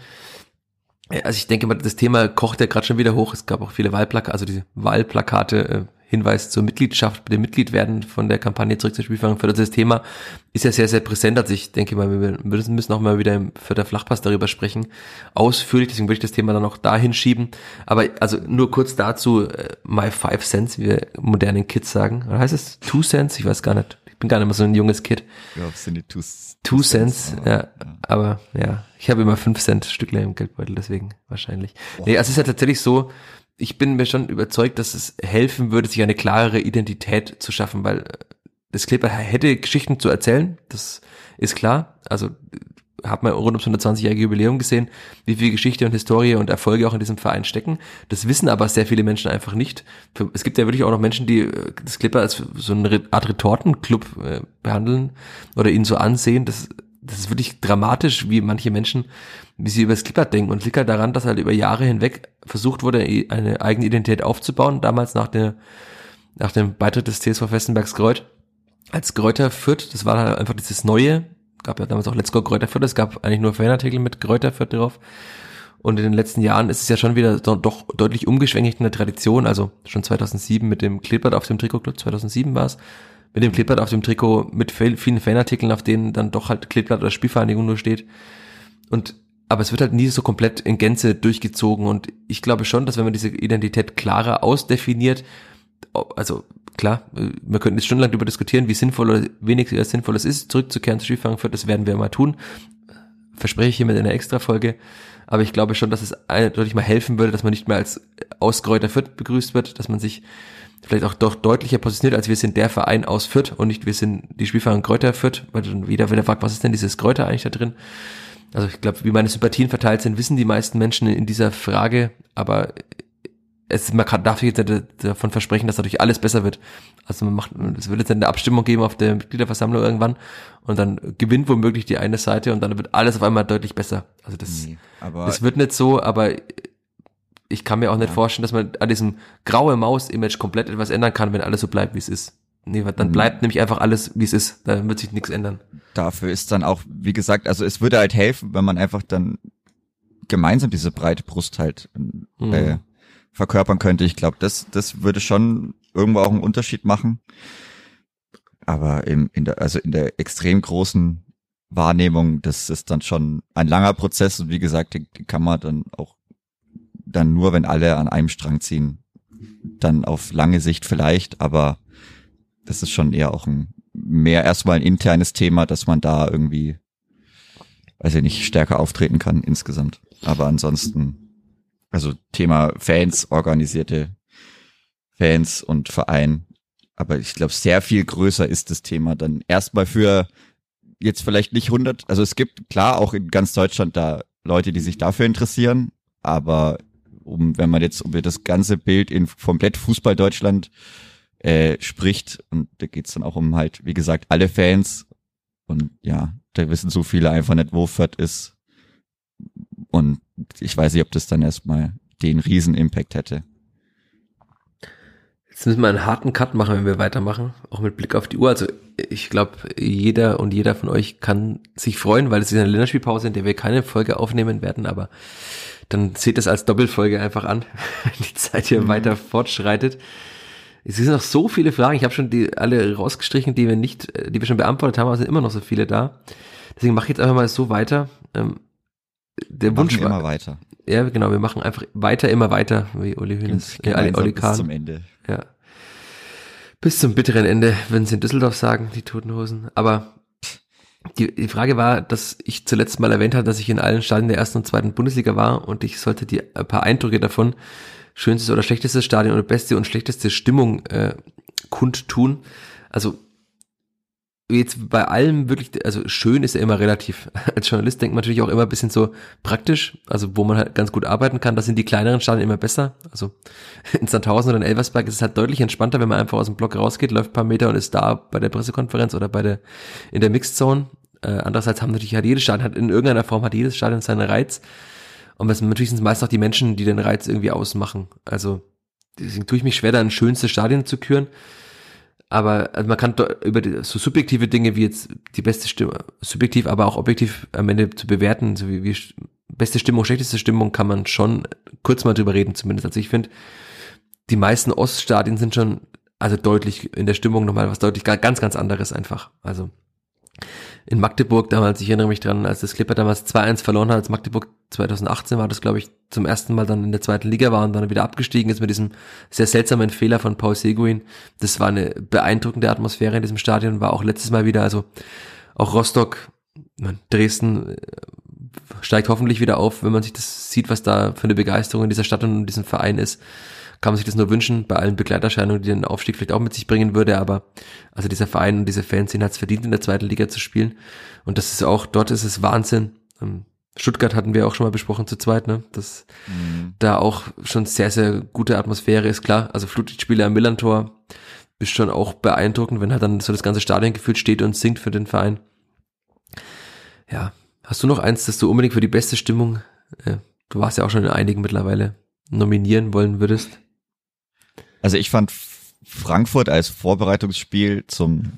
Also ich denke mal, das Thema kocht ja gerade schon wieder hoch. Es gab auch viele Wahlplakate, also diese Wahlplakate, äh, Hinweis zur Mitgliedschaft, dem Mitgliedwerden von der Kampagne zurück zur Spielvereinigung für das Thema ist ja sehr, sehr präsent. Also ich denke mal, wir müssen auch mal wieder im Vierter Flachpass darüber sprechen. Ausführlich, deswegen würde ich das Thema dann auch dahin schieben. Aber also nur kurz dazu, äh, my five cents, wie wir modernen Kids sagen. Oder heißt es two cents? Ich weiß gar nicht. Ich bin gar nicht mehr so ein junges Kid. Ja, sind die two, two Cents, aber, ja, ja. Aber ja, ich habe immer fünf Cent Stückle im Geldbeutel, deswegen wahrscheinlich. Boah. Nee, also es ist ja tatsächlich so, ich bin mir schon überzeugt, dass es helfen würde, sich eine klarere Identität zu schaffen, weil äh, das Clipper hätte Geschichten zu erzählen, das ist klar. Also hat man rund ums 120-jährige Jubiläum gesehen, wie viel Geschichte und Historie und Erfolge auch in diesem Verein stecken. Das wissen aber sehr viele Menschen einfach nicht. Es gibt ja wirklich auch noch Menschen, die äh, das Clipper als so eine Art Retortenclub äh, behandeln oder ihn so ansehen. Das, das ist wirklich dramatisch, wie manche Menschen, wie sie über das Clipper denken und liegt daran, dass halt über Jahre hinweg versucht wurde, eine eigene Identität aufzubauen. Damals nach der, nach dem Beitritt des TSV Festenbergs Greuth als Gräuter führt. Das war halt einfach dieses neue, gab ja damals auch Let's Go Kräuter Fürth, es gab eigentlich nur Fanartikel mit Kräuter Fürth drauf. Und in den letzten Jahren ist es ja schon wieder doch, doch deutlich umgeschwenkt in der Tradition, also schon 2007 mit dem Kleeblatt auf dem Trikot, 2007 war es, mit dem Kleeblatt auf dem Trikot mit vielen Fanartikeln, auf denen dann doch halt Kleeblatt oder Spielvereinigung nur steht. Und aber es wird halt nie so komplett in Gänze durchgezogen und ich glaube schon, dass wenn man diese Identität klarer ausdefiniert, also klar, äh, wir könnten jetzt stundenlang darüber diskutieren, wie sinnvoll oder wenig sinnvoll es ist, zurückzukehren zu Skifahren Fürth. Das werden wir mal tun. Verspreche ich hier mit einer Extra-Folge. Aber ich glaube schon, dass es deutlich mal helfen würde, dass man nicht mehr als Ausgräuter Fürth begrüßt wird, dass man sich vielleicht auch doch deutlicher positioniert, als wir sind der Verein aus Fürth und nicht wir sind die Spielfahrer Kräuter Fürth, weil dann wieder wieder fragt, was ist denn dieses Kräuter eigentlich da drin? Also ich glaube, wie meine Sympathien verteilt sind, wissen die meisten Menschen in dieser Frage, aber es, man kann, darf sich jetzt davon versprechen, dass dadurch alles besser wird. Also man macht, es wird jetzt eine Abstimmung geben auf der Mitgliederversammlung irgendwann und dann gewinnt womöglich die eine Seite und dann wird alles auf einmal deutlich besser. Also das, nee, das wird nicht so, aber ich kann mir auch nicht ja. vorstellen, dass man an diesem graue Maus-Image komplett etwas ändern kann, wenn alles so bleibt, wie es ist. Nee, dann mhm. bleibt nämlich einfach alles, wie es ist. Da wird sich nichts ändern. Dafür ist dann auch, wie gesagt, also es würde halt helfen, wenn man einfach dann gemeinsam diese breite Brust halt mhm. Verkörpern könnte. Ich glaube, das, das würde schon irgendwo auch einen Unterschied machen. Aber im, in der, also in der extrem großen Wahrnehmung, das ist dann schon ein langer Prozess und wie gesagt, den, den kann man dann auch dann nur, wenn alle an einem Strang ziehen, dann auf lange Sicht vielleicht, aber das ist schon eher auch ein mehr erstmal ein internes Thema, dass man da irgendwie, weiß ich nicht, stärker auftreten kann insgesamt. Aber ansonsten also Thema Fans, organisierte Fans und Verein. Aber ich glaube, sehr viel größer ist das Thema dann erstmal für jetzt vielleicht nicht 100. Also es gibt klar auch in ganz Deutschland da Leute, die sich dafür interessieren. Aber um, wenn man jetzt über das ganze Bild in komplett Fußball Deutschland äh, spricht, und da geht's dann auch um halt, wie gesagt, alle Fans. Und ja, da wissen so viele einfach nicht, wo Fürth ist. Und ich weiß nicht, ob das dann erstmal den Riesen-Impact hätte. Jetzt müssen wir einen harten Cut machen, wenn wir weitermachen, auch mit Blick auf die Uhr. Also ich glaube, jeder und jeder von euch kann sich freuen, weil es ist eine Länderspielpause, in der wir keine Folge aufnehmen werden, aber dann seht es als Doppelfolge einfach an, wenn die Zeit hier mhm. weiter fortschreitet. Es sind noch so viele Fragen. Ich habe schon die alle rausgestrichen, die wir nicht, die wir schon beantwortet haben, aber es sind immer noch so viele da. Deswegen mache ich jetzt einfach mal so weiter. Ähm, der wir Wunsch war immer weiter. Ja, genau, wir machen einfach weiter, immer weiter, wie Uli Hoeneß, ja, Oli Kahn. Bis zum Ende. Ja. Bis zum bitteren Ende, würden sie in Düsseldorf sagen, die Toten Hosen. Aber die, die Frage war, dass ich zuletzt mal erwähnt habe, dass ich in allen Stadien der ersten und zweiten Bundesliga war und ich sollte die ein paar Eindrücke davon, schönstes oder schlechtestes Stadion oder beste und schlechteste Stimmung äh, kundtun. Also jetzt bei allem wirklich, also schön ist ja immer relativ. Als Journalist denkt man natürlich auch immer ein bisschen so praktisch, also wo man halt ganz gut arbeiten kann. Da sind die kleineren Stadien immer besser. Also in Sandhausen oder in Elversberg ist es halt deutlich entspannter, wenn man einfach aus dem Block rausgeht, läuft ein paar Meter und ist da bei der Pressekonferenz oder bei der, in der Mixzone. Äh, andererseits haben natürlich halt jedes Stadion, hat in irgendeiner Form hat jedes Stadion seinen Reiz. Und was natürlich sind meist auch die Menschen, die den Reiz irgendwie ausmachen. Also deswegen tue ich mich schwer, da ein schönstes Stadion zu küren aber also man kann über die, so subjektive Dinge wie jetzt die beste Stimme, subjektiv, aber auch objektiv am Ende zu bewerten, so wie, wie beste Stimmung, schlechteste Stimmung, kann man schon kurz mal drüber reden zumindest. Also ich finde, die meisten Oststadien sind schon also deutlich in der Stimmung nochmal was deutlich ganz, ganz anderes einfach. Also in Magdeburg damals, ich erinnere mich dran, als das Clipper damals 2-1 verloren hat, als Magdeburg 2018 war das, glaube ich, zum ersten Mal dann in der zweiten Liga war und dann wieder abgestiegen ist mit diesem sehr seltsamen Fehler von Paul Seguin. Das war eine beeindruckende Atmosphäre in diesem Stadion, war auch letztes Mal wieder, also auch Rostock, Dresden äh, steigt hoffentlich wieder auf, wenn man sich das sieht, was da für eine Begeisterung in dieser Stadt und in diesem Verein ist kann man sich das nur wünschen, bei allen Begleiterscheinungen, die den Aufstieg vielleicht auch mit sich bringen würde, aber also dieser Verein und diese Fans, hat es verdient, in der zweiten Liga zu spielen. Und das ist auch, dort ist es Wahnsinn. Ähm, Stuttgart hatten wir auch schon mal besprochen zu zweit, ne? Dass mhm. da auch schon sehr, sehr gute Atmosphäre ist, klar. Also Flutlichtspiele am Millantor ist schon auch beeindruckend, wenn halt dann so das ganze Stadion gefühlt steht und singt für den Verein. Ja. Hast du noch eins, das du unbedingt für die beste Stimmung, äh, du warst ja auch schon in einigen mittlerweile, nominieren wollen würdest? Also ich fand Frankfurt als Vorbereitungsspiel zum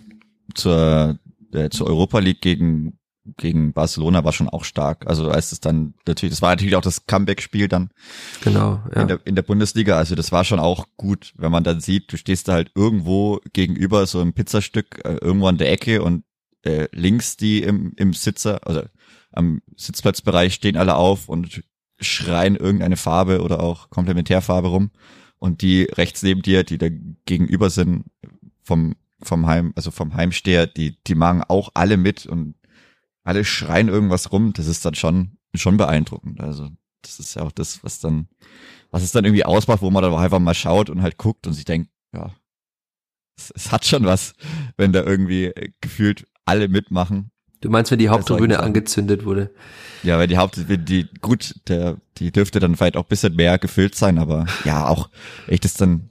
zur äh, zur Europa League gegen gegen Barcelona war schon auch stark. Also als es dann natürlich, das war natürlich auch das Comeback-Spiel dann. Genau. Ja. In, der, in der Bundesliga. Also das war schon auch gut, wenn man dann sieht, du stehst da halt irgendwo gegenüber so ein Pizzastück äh, irgendwo an der Ecke und äh, links die im, im Sitzer, also am Sitzplatzbereich stehen alle auf und schreien irgendeine Farbe oder auch Komplementärfarbe rum und die rechts neben dir, die da gegenüber sind vom vom Heim, also vom Heimsteher, die die machen auch alle mit und alle schreien irgendwas rum. Das ist dann schon schon beeindruckend. Also das ist ja auch das, was dann was es dann irgendwie ausmacht, wo man dann einfach mal schaut und halt guckt und sich denkt, ja, es, es hat schon was, wenn da irgendwie gefühlt alle mitmachen. Du meinst, wenn die Haupttribüne angezündet wurde? Ja, weil die Haupt, die, gut, der, die dürfte dann vielleicht auch bisschen mehr gefüllt sein, aber ja, auch echt ist dann,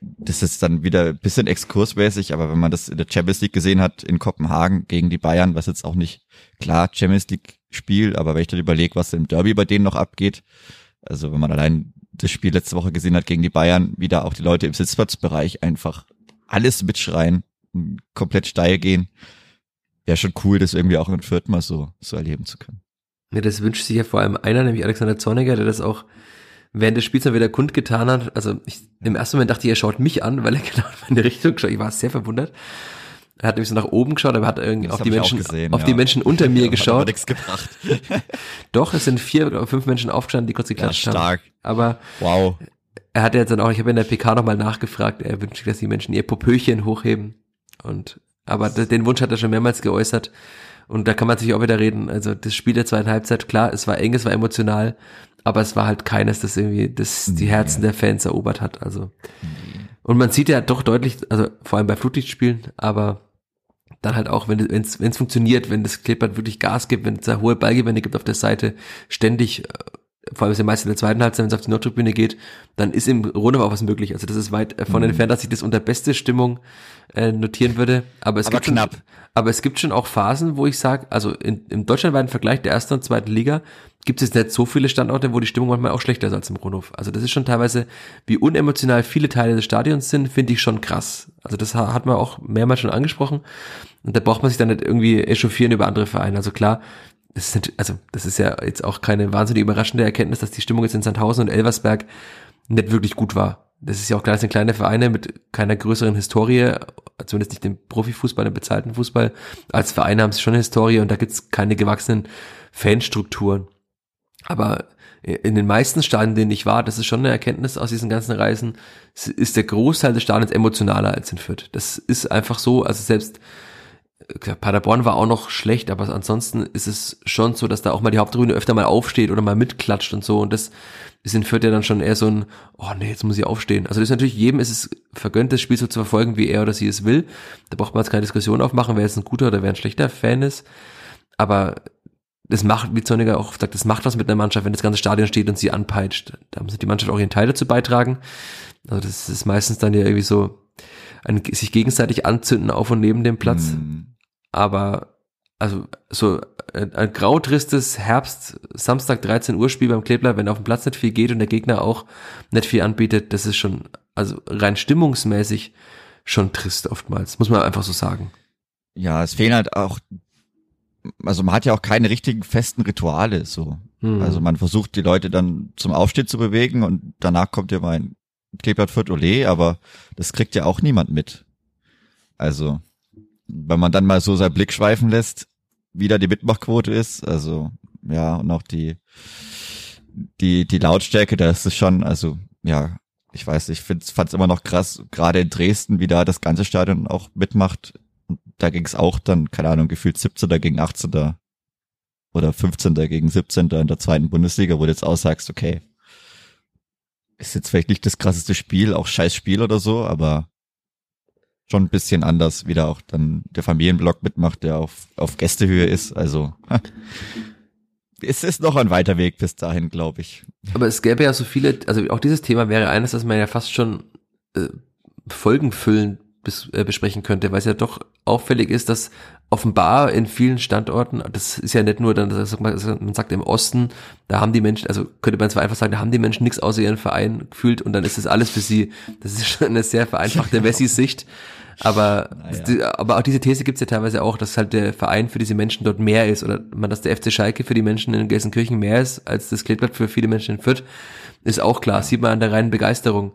das ist dann wieder ein bisschen exkursmäßig, aber wenn man das in der Champions League gesehen hat in Kopenhagen gegen die Bayern, was jetzt auch nicht klar Champions League Spiel, aber wenn ich dann überlege, was im Derby bei denen noch abgeht, also wenn man allein das Spiel letzte Woche gesehen hat gegen die Bayern, wie da auch die Leute im Sitzplatzbereich einfach alles mitschreien, komplett steil gehen. Wäre schon cool, das irgendwie auch in Fürth mal so, so erleben zu können. Ja, das wünscht sich ja vor allem einer, nämlich Alexander Zorniger, der das auch während des Spiels dann wieder kundgetan hat. Also ich, im ersten Moment dachte ich, er schaut mich an, weil er genau in die Richtung schaut. Ich war sehr verwundert. Er hat nämlich so nach oben geschaut, aber hat irgendwie auf die Menschen, gesehen, auf ja. die Menschen unter mir geschaut. Hat nichts gebracht. Doch, es sind vier oder fünf Menschen aufgestanden, die kurz geklatscht ja, stark. haben. Aber wow. er hat jetzt dann auch, ich habe in der PK nochmal nachgefragt, er wünscht sich, dass die Menschen ihr Popöchen hochheben. Und aber den Wunsch hat er schon mehrmals geäußert. Und da kann man sich auch wieder reden. Also das Spiel der zweiten Halbzeit, klar, es war eng, es war emotional, aber es war halt keines, das irgendwie das die Herzen der Fans erobert hat. Also und man sieht ja doch deutlich, also vor allem bei Flutlichtspielen, aber dann halt auch, wenn es wenn es funktioniert, wenn das Clippert wirklich Gas gibt, wenn es da hohe Ballgewände gibt auf der Seite, ständig, äh, vor allem ist ja meist in der zweiten Halbzeit, wenn es auf die Nordtribüne geht, dann ist im Grunde auch was möglich. Also das ist weit äh, von mhm. entfernt, dass ich das unter beste Stimmung äh, notieren würde. Aber es aber gibt knapp. Schon, aber es gibt schon auch Phasen, wo ich sage, also in, im deutschlandweiten Vergleich der ersten und zweiten Liga gibt es nicht so viele Standorte, wo die Stimmung manchmal auch schlechter ist als im Rundhof. Also das ist schon teilweise, wie unemotional viele Teile des Stadions sind, finde ich schon krass. Also das hat man auch mehrmals schon angesprochen. Und da braucht man sich dann nicht irgendwie echauffieren über andere Vereine. Also klar, das ist, also das ist ja jetzt auch keine wahnsinnig überraschende Erkenntnis, dass die Stimmung jetzt in Sandhausen und Elversberg nicht wirklich gut war das ist ja auch klar, das sind kleine Vereine mit keiner größeren Historie, zumindest nicht im Profifußball, im bezahlten Fußball. Als Vereine haben sie schon eine Historie und da gibt's keine gewachsenen Fanstrukturen. Aber in den meisten Stadien, in denen ich war, das ist schon eine Erkenntnis aus diesen ganzen Reisen, ist der Großteil des Stadions emotionaler als in Fürth. Das ist einfach so, also selbst Paderborn war auch noch schlecht, aber ansonsten ist es schon so, dass da auch mal die Haupttribüne öfter mal aufsteht oder mal mitklatscht und so und das ist in Fürth ja dann schon eher so ein, oh nee, jetzt muss ich aufstehen. Also das ist natürlich, jedem ist es vergönnt, das Spiel so zu verfolgen, wie er oder sie es will. Da braucht man jetzt keine Diskussion aufmachen, wer jetzt ein guter oder wer ein schlechter Fan ist. Aber das macht, wie Zorniger auch sagt, das macht was mit einer Mannschaft, wenn das ganze Stadion steht und sie anpeitscht. Da muss die Mannschaft auch ihren Teil dazu beitragen. Also das ist meistens dann ja irgendwie so ein sich gegenseitig anzünden auf und neben dem Platz. Mm. Aber also so ein, ein grautristes Herbst, Samstag 13 Uhr Spiel beim Klebler, wenn auf dem Platz nicht viel geht und der Gegner auch nicht viel anbietet, das ist schon, also rein stimmungsmäßig schon trist oftmals, muss man einfach so sagen. Ja, es fehlen halt auch, also man hat ja auch keine richtigen festen Rituale so. Hm. Also man versucht die Leute dann zum Aufstehen zu bewegen und danach kommt ja mein Kleeblatt für Olé, aber das kriegt ja auch niemand mit. Also wenn man dann mal so seinen Blick schweifen lässt, wie da die Mitmachquote ist, also ja, und auch die, die, die Lautstärke, da ist es schon, also ja, ich weiß, ich fand es immer noch krass, gerade in Dresden, wie da das ganze Stadion auch mitmacht. Da ging es auch dann, keine Ahnung, gefühlt 17. gegen 18. oder 15. gegen 17. in der zweiten Bundesliga, wo du jetzt auch sagst, okay, ist jetzt vielleicht nicht das krasseste Spiel, auch scheiß Spiel oder so, aber schon ein bisschen anders, wie da auch dann der Familienblock mitmacht, der auf, auf Gästehöhe ist. Also es ist noch ein weiter Weg bis dahin, glaube ich. Aber es gäbe ja so viele, also auch dieses Thema wäre eines, das man ja fast schon äh, folgenfüllend bes, äh, besprechen könnte, weil es ja doch auffällig ist, dass offenbar in vielen Standorten, das ist ja nicht nur dann, man sagt im Osten, da haben die Menschen, also könnte man zwar einfach sagen, da haben die Menschen nichts außer ihren Verein gefühlt und dann ist das alles für sie, das ist schon eine sehr vereinfachte Wessi-Sicht. Aber, naja. aber auch diese These gibt's ja teilweise auch, dass halt der Verein für diese Menschen dort mehr ist oder man, dass der FC Schalke für die Menschen in Gelsenkirchen mehr ist als das Kleeblatt für viele Menschen in Fürth, ist auch klar, sieht man an der reinen Begeisterung.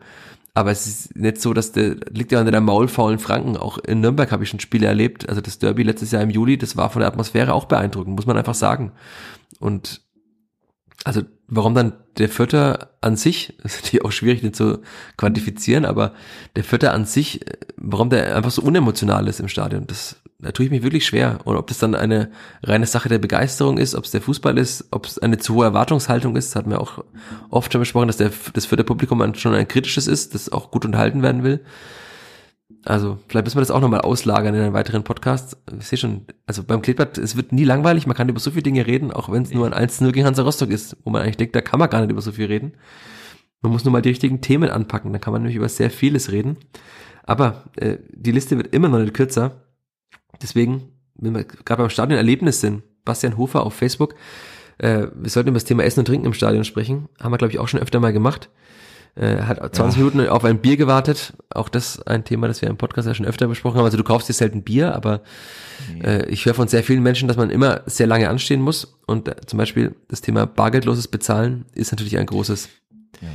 Aber es ist nicht so, dass der liegt ja unter der maulfaulen Franken. Auch in Nürnberg habe ich schon Spiele erlebt. Also das Derby letztes Jahr im Juli, das war von der Atmosphäre auch beeindruckend, muss man einfach sagen. Und also warum dann der Vierter an sich, ist natürlich auch schwierig den zu quantifizieren, aber der Vierter an sich, warum der einfach so unemotional ist im Stadion, das da tue ich mich wirklich schwer. Und ob das dann eine reine Sache der Begeisterung ist, ob es der Fußball ist, ob es eine zu hohe Erwartungshaltung ist, das hatten wir auch oft schon besprochen, dass der, das für der Publikum schon ein kritisches ist, das auch gut unterhalten werden will. Also vielleicht müssen wir das auch nochmal auslagern in einem weiteren Podcast. Ich sehe schon, also beim Kleeblatt, es wird nie langweilig, man kann über so viele Dinge reden, auch wenn es nur ein 1-0 gegen Hansa Rostock ist, wo man eigentlich denkt, da kann man gar nicht über so viel reden. Man muss nur mal die richtigen Themen anpacken, dann kann man nämlich über sehr vieles reden. Aber äh, die Liste wird immer noch nicht kürzer. Deswegen, wenn wir gerade beim Stadion Erlebnis sind, Bastian Hofer auf Facebook, äh, wir sollten über das Thema Essen und Trinken im Stadion sprechen. Haben wir, glaube ich, auch schon öfter mal gemacht. Äh, hat 20 ja. Minuten auf ein Bier gewartet. Auch das ein Thema, das wir im Podcast ja schon öfter besprochen haben. Also du kaufst dir selten Bier, aber nee. äh, ich höre von sehr vielen Menschen, dass man immer sehr lange anstehen muss. Und äh, zum Beispiel das Thema bargeldloses Bezahlen ist natürlich ein großes. Ja.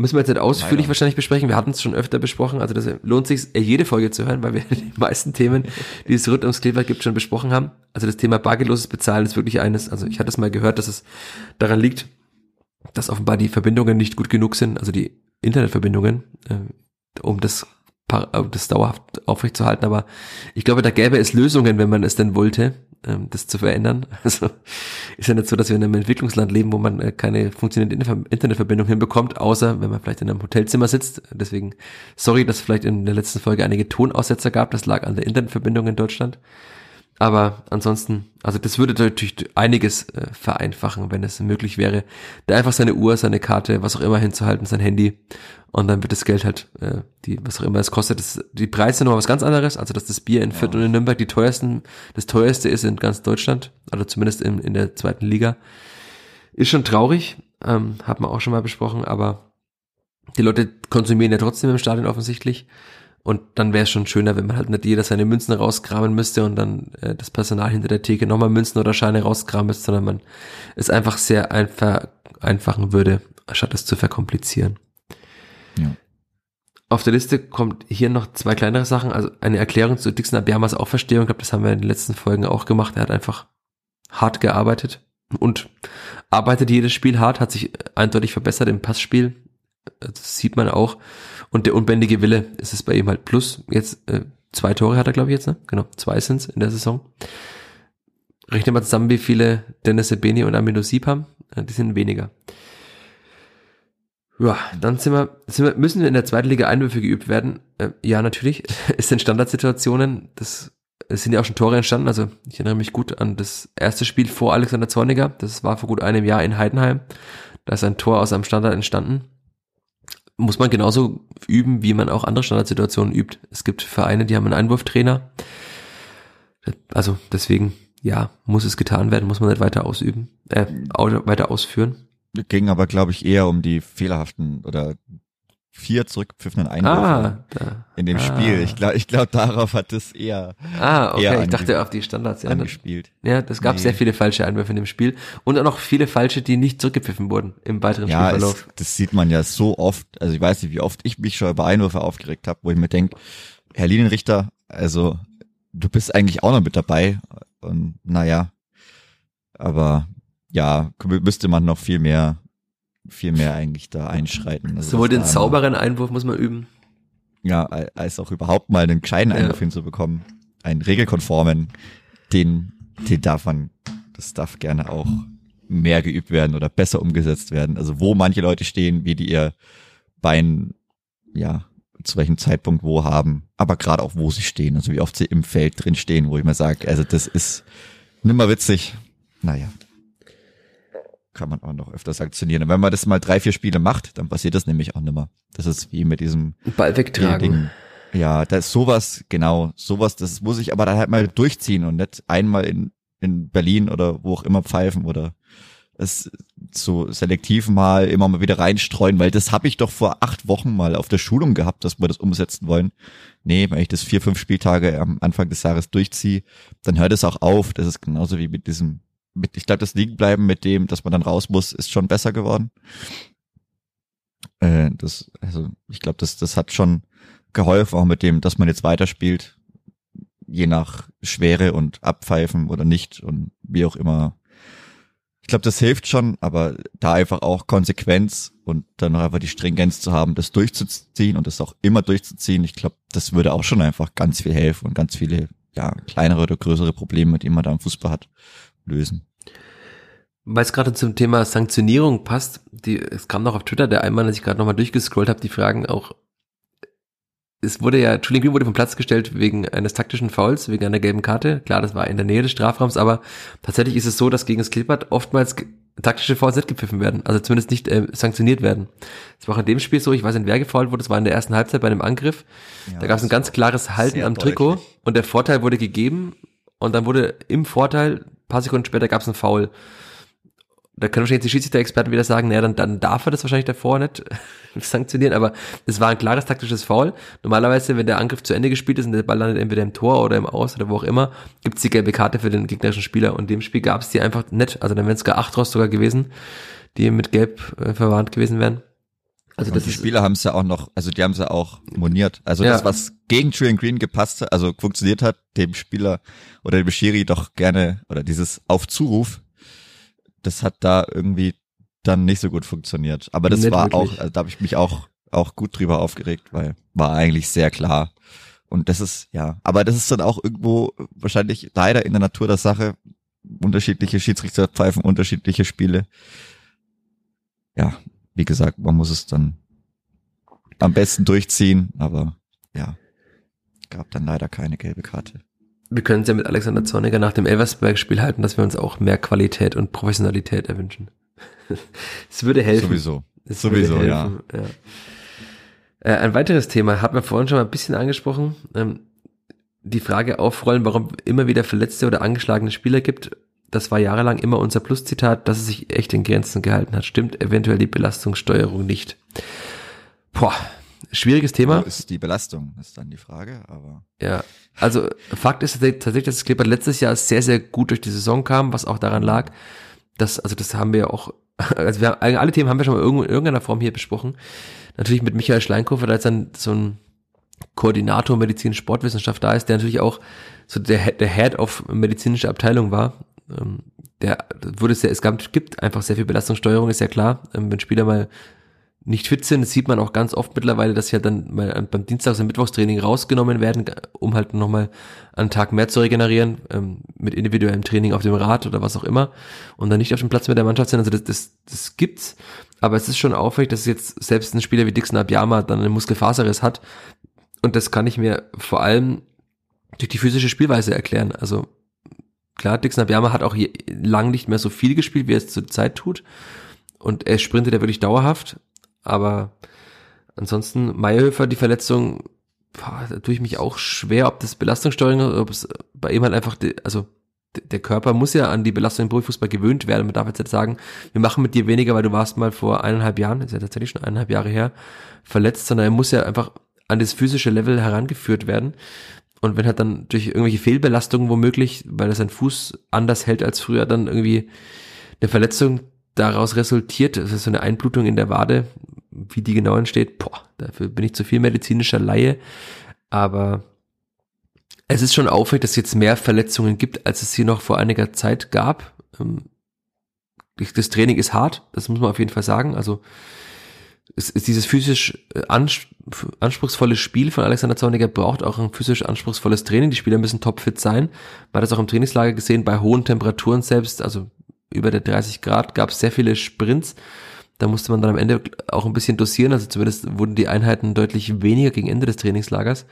Müssen wir jetzt nicht ausführlich Leider. wahrscheinlich besprechen. Wir hatten es schon öfter besprochen. Also das lohnt sich, jede Folge zu hören, weil wir die meisten Themen, die es rund ums Kleeblatt gibt, schon besprochen haben. Also das Thema bargeldloses Bezahlen ist wirklich eines. Also ich hatte es mal gehört, dass es daran liegt, dass offenbar die Verbindungen nicht gut genug sind, also die Internetverbindungen, äh, um das, das dauerhaft aufrechtzuerhalten. Aber ich glaube, da gäbe es Lösungen, wenn man es denn wollte, ähm, das zu verändern. Also ist ja nicht so, dass wir in einem Entwicklungsland leben, wo man äh, keine funktionierende Internetverbindung hinbekommt, außer wenn man vielleicht in einem Hotelzimmer sitzt. Deswegen, sorry, dass es vielleicht in der letzten Folge einige Tonaussetzer gab. Das lag an der Internetverbindung in Deutschland. Aber ansonsten, also das würde natürlich einiges äh, vereinfachen, wenn es möglich wäre, da einfach seine Uhr, seine Karte, was auch immer hinzuhalten, sein Handy. Und dann wird das Geld halt, äh, die, was auch immer es kostet, das, die Preise noch was ganz anderes, also dass das Bier in Fürth und in Nürnberg die teuersten, das teuerste ist in ganz Deutschland, also zumindest in, in der zweiten Liga, ist schon traurig, ähm, hat man auch schon mal besprochen, aber die Leute konsumieren ja trotzdem im Stadion offensichtlich und dann wäre es schon schöner, wenn man halt nicht jeder seine Münzen rauskramen müsste und dann äh, das Personal hinter der Theke nochmal Münzen oder Scheine rauskramen müsste, sondern man es einfach sehr einfach einfachen würde, statt es zu verkomplizieren. Ja. Auf der Liste kommt hier noch zwei kleinere Sachen, also eine Erklärung zu Dixon Abyamas Auferstehung, ich glaube, das haben wir in den letzten Folgen auch gemacht. Er hat einfach hart gearbeitet und arbeitet jedes Spiel hart, hat sich eindeutig verbessert im Passspiel. Das sieht man auch. Und der unbändige Wille ist es bei ihm halt plus. Jetzt äh, zwei Tore hat er, glaube ich, jetzt, ne? Genau, zwei sind's in der Saison. Rechnen wir zusammen, wie viele Dennis Sebeni und Amino Sieb haben. Äh, die sind weniger. Ja, dann sind wir, sind wir, müssen wir in der zweiten Liga Einwürfe geübt werden. Äh, ja, natürlich. Es sind Standardsituationen. Das, es sind ja auch schon Tore entstanden. Also ich erinnere mich gut an das erste Spiel vor Alexander Zorniger. Das war vor gut einem Jahr in Heidenheim. Da ist ein Tor aus einem Standard entstanden muss man genauso üben, wie man auch andere Standardsituationen übt. Es gibt Vereine, die haben einen Einwurftrainer. Also deswegen, ja, muss es getan werden, muss man nicht weiter ausüben, äh, weiter ausführen. Ging aber, glaube ich, eher um die fehlerhaften oder vier zurückgepfiffenen Einwürfe ah, in dem ah. Spiel. Ich glaube, ich glaub, darauf hat es eher. Ah, okay. Eher ich dachte auf die Standards. Ja, angespielt. Ja, das gab nee. sehr viele falsche Einwürfe in dem Spiel und auch noch viele falsche, die nicht zurückgepfiffen wurden im weiteren ja, Spielverlauf. Es, das sieht man ja so oft. Also ich weiß nicht, wie oft ich mich schon über Einwürfe aufgeregt habe, wo ich mir denke, Herr Linienrichter, also du bist eigentlich auch noch mit dabei. Und naja, aber ja, müsste man noch viel mehr viel mehr eigentlich da einschreiten. Also Sowohl den sauberen Einwurf muss man üben. Ja, als auch überhaupt mal einen gescheiten Einwurf ja. hinzubekommen. Einen regelkonformen, den, den darf man, das darf gerne auch mehr geübt werden oder besser umgesetzt werden. Also wo manche Leute stehen, wie die ihr Bein, ja, zu welchem Zeitpunkt wo haben, aber gerade auch wo sie stehen, also wie oft sie im Feld drin stehen, wo ich mir sage, also das ist nimmer witzig. Naja kann man auch noch öfter sanktionieren. Und wenn man das mal drei, vier Spiele macht, dann passiert das nämlich auch nimmer. Das ist wie mit diesem Ball wegtragen. Ding. Ja, das ist sowas, genau, sowas, das muss ich aber dann halt mal durchziehen und nicht einmal in, in Berlin oder wo auch immer pfeifen oder es so selektiv mal immer mal wieder reinstreuen, weil das habe ich doch vor acht Wochen mal auf der Schulung gehabt, dass wir das umsetzen wollen. Nee, wenn ich das vier, fünf Spieltage am Anfang des Jahres durchziehe, dann hört es auch auf. Das ist genauso wie mit diesem ich glaube, das Liegenbleiben mit dem, dass man dann raus muss, ist schon besser geworden. Äh, das, also ich glaube, das, das hat schon geholfen, auch mit dem, dass man jetzt weiterspielt, je nach Schwere und Abpfeifen oder nicht und wie auch immer Ich glaube, das hilft schon, aber da einfach auch Konsequenz und dann noch einfach die Stringenz zu haben, das durchzuziehen und das auch immer durchzuziehen. Ich glaube, das würde auch schon einfach ganz viel helfen und ganz viele ja, kleinere oder größere Probleme, die man da im Fußball hat, lösen. Weil es gerade zum Thema Sanktionierung passt, die, es kam noch auf Twitter der einmal, als ich gerade nochmal durchgescrollt habe, die Fragen auch, es wurde ja, Julian Green wurde vom Platz gestellt wegen eines taktischen Fouls, wegen einer gelben Karte. Klar, das war in der Nähe des Strafraums, aber tatsächlich ist es so, dass gegen das Klippert oftmals taktische Fouls nicht gepfiffen werden, also zumindest nicht äh, sanktioniert werden. Das war auch in dem Spiel so, ich weiß nicht, wer gefault wurde, das war in der ersten Halbzeit bei einem Angriff. Ja, da gab es ein ganz klares Halten am Trikot deutlich. und der Vorteil wurde gegeben und dann wurde im Vorteil, paar Sekunden später gab es einen Foul da können wahrscheinlich die Schiedsrichter-Experten wieder sagen, naja, dann, dann darf er das wahrscheinlich davor nicht sanktionieren, aber es war ein klares taktisches Foul. Normalerweise, wenn der Angriff zu Ende gespielt ist und der Ball landet entweder im Tor oder im Aus oder wo auch immer, gibt's die gelbe Karte für den gegnerischen Spieler und dem Spiel gab's die einfach nicht. Also dann wären es gar acht raus sogar gewesen, die mit Gelb äh, verwarnt gewesen wären. Also die Spieler haben es ja auch noch, also die haben es ja auch moniert. Also ja. das, was gegen Julian Green gepasst hat, also funktioniert hat, dem Spieler oder dem Schiri doch gerne, oder dieses auf Zuruf das hat da irgendwie dann nicht so gut funktioniert. Aber das nicht war wirklich. auch, also da habe ich mich auch, auch gut drüber aufgeregt, weil war eigentlich sehr klar. Und das ist, ja, aber das ist dann auch irgendwo wahrscheinlich leider in der Natur der Sache. Unterschiedliche Schiedsrichter pfeifen unterschiedliche Spiele. Ja, wie gesagt, man muss es dann am besten durchziehen, aber ja, gab dann leider keine gelbe Karte wir können es ja mit Alexander Zorniger nach dem Elversberg-Spiel halten, dass wir uns auch mehr Qualität und Professionalität erwünschen. Es würde helfen. Sowieso. Es Sowieso, helfen. ja. ja. Äh, ein weiteres Thema hat man vorhin schon mal ein bisschen angesprochen. Ähm, die Frage aufrollen, warum immer wieder verletzte oder angeschlagene Spieler gibt. Das war jahrelang immer unser Pluszitat, dass es sich echt in Grenzen gehalten hat. Stimmt eventuell die Belastungssteuerung nicht. Boah, schwieriges Thema. Wo ist die Belastung, ist dann die Frage, aber. Ja, also Fakt ist tatsächlich, dass das Clipper letztes Jahr sehr, sehr gut durch die Saison kam, was auch daran lag, dass, also das haben wir auch, also wir haben, alle Themen haben wir schon mal in irgendeiner Form hier besprochen. Natürlich mit Michael Schleinkofer, da jetzt dann so ein Koordinator Medizin Sportwissenschaft da ist, der natürlich auch so der, der Head of medizinische Abteilung war. Ähm, der wurde sehr, es gab, gibt einfach sehr viel Belastungssteuerung, ist ja klar. Ähm, wenn Spieler mal nicht fit sind. Das sieht man auch ganz oft mittlerweile, dass sie halt dann mal beim Dienstags- und Mittwochstraining rausgenommen werden, um halt nochmal einen Tag mehr zu regenerieren, ähm, mit individuellem Training auf dem Rad oder was auch immer und dann nicht auf dem Platz mit der Mannschaft sind. Also das, das, das gibt's. Aber es ist schon auffällig, dass jetzt selbst ein Spieler wie Dixon Abiyama dann einen Muskelfaserriss hat. Und das kann ich mir vor allem durch die physische Spielweise erklären. Also klar, Dixon Abiyama hat auch lang nicht mehr so viel gespielt, wie er es zur Zeit tut. Und er sprintet ja wirklich dauerhaft. Aber ansonsten, Meierhöfer, die Verletzung, boah, da tue ich mich auch schwer, ob das Belastungssteuerung ist, ob es bei ihm halt einfach, also der Körper muss ja an die Belastung im Profifußball gewöhnt werden. Man darf jetzt nicht sagen, wir machen mit dir weniger, weil du warst mal vor eineinhalb Jahren, ist ja tatsächlich schon eineinhalb Jahre her, verletzt, sondern er muss ja einfach an das physische Level herangeführt werden. Und wenn halt dann durch irgendwelche Fehlbelastungen womöglich, weil er seinen Fuß anders hält als früher, dann irgendwie eine Verletzung daraus resultiert, das ist so eine Einblutung in der Wade, wie die genau entsteht, boah, dafür bin ich zu viel medizinischer Laie, aber es ist schon auffällig, dass es jetzt mehr Verletzungen gibt, als es hier noch vor einiger Zeit gab. Ähm, das Training ist hart, das muss man auf jeden Fall sagen. Also es ist dieses physisch äh, anspruchsvolle Spiel von Alexander Zorniger braucht auch ein physisch anspruchsvolles Training. Die Spieler müssen topfit sein. Man hat das auch im Trainingslager gesehen, bei hohen Temperaturen selbst, also über der 30 Grad gab es sehr viele Sprints. Da musste man dann am Ende auch ein bisschen dosieren, also zumindest wurden die Einheiten deutlich weniger gegen Ende des Trainingslagers,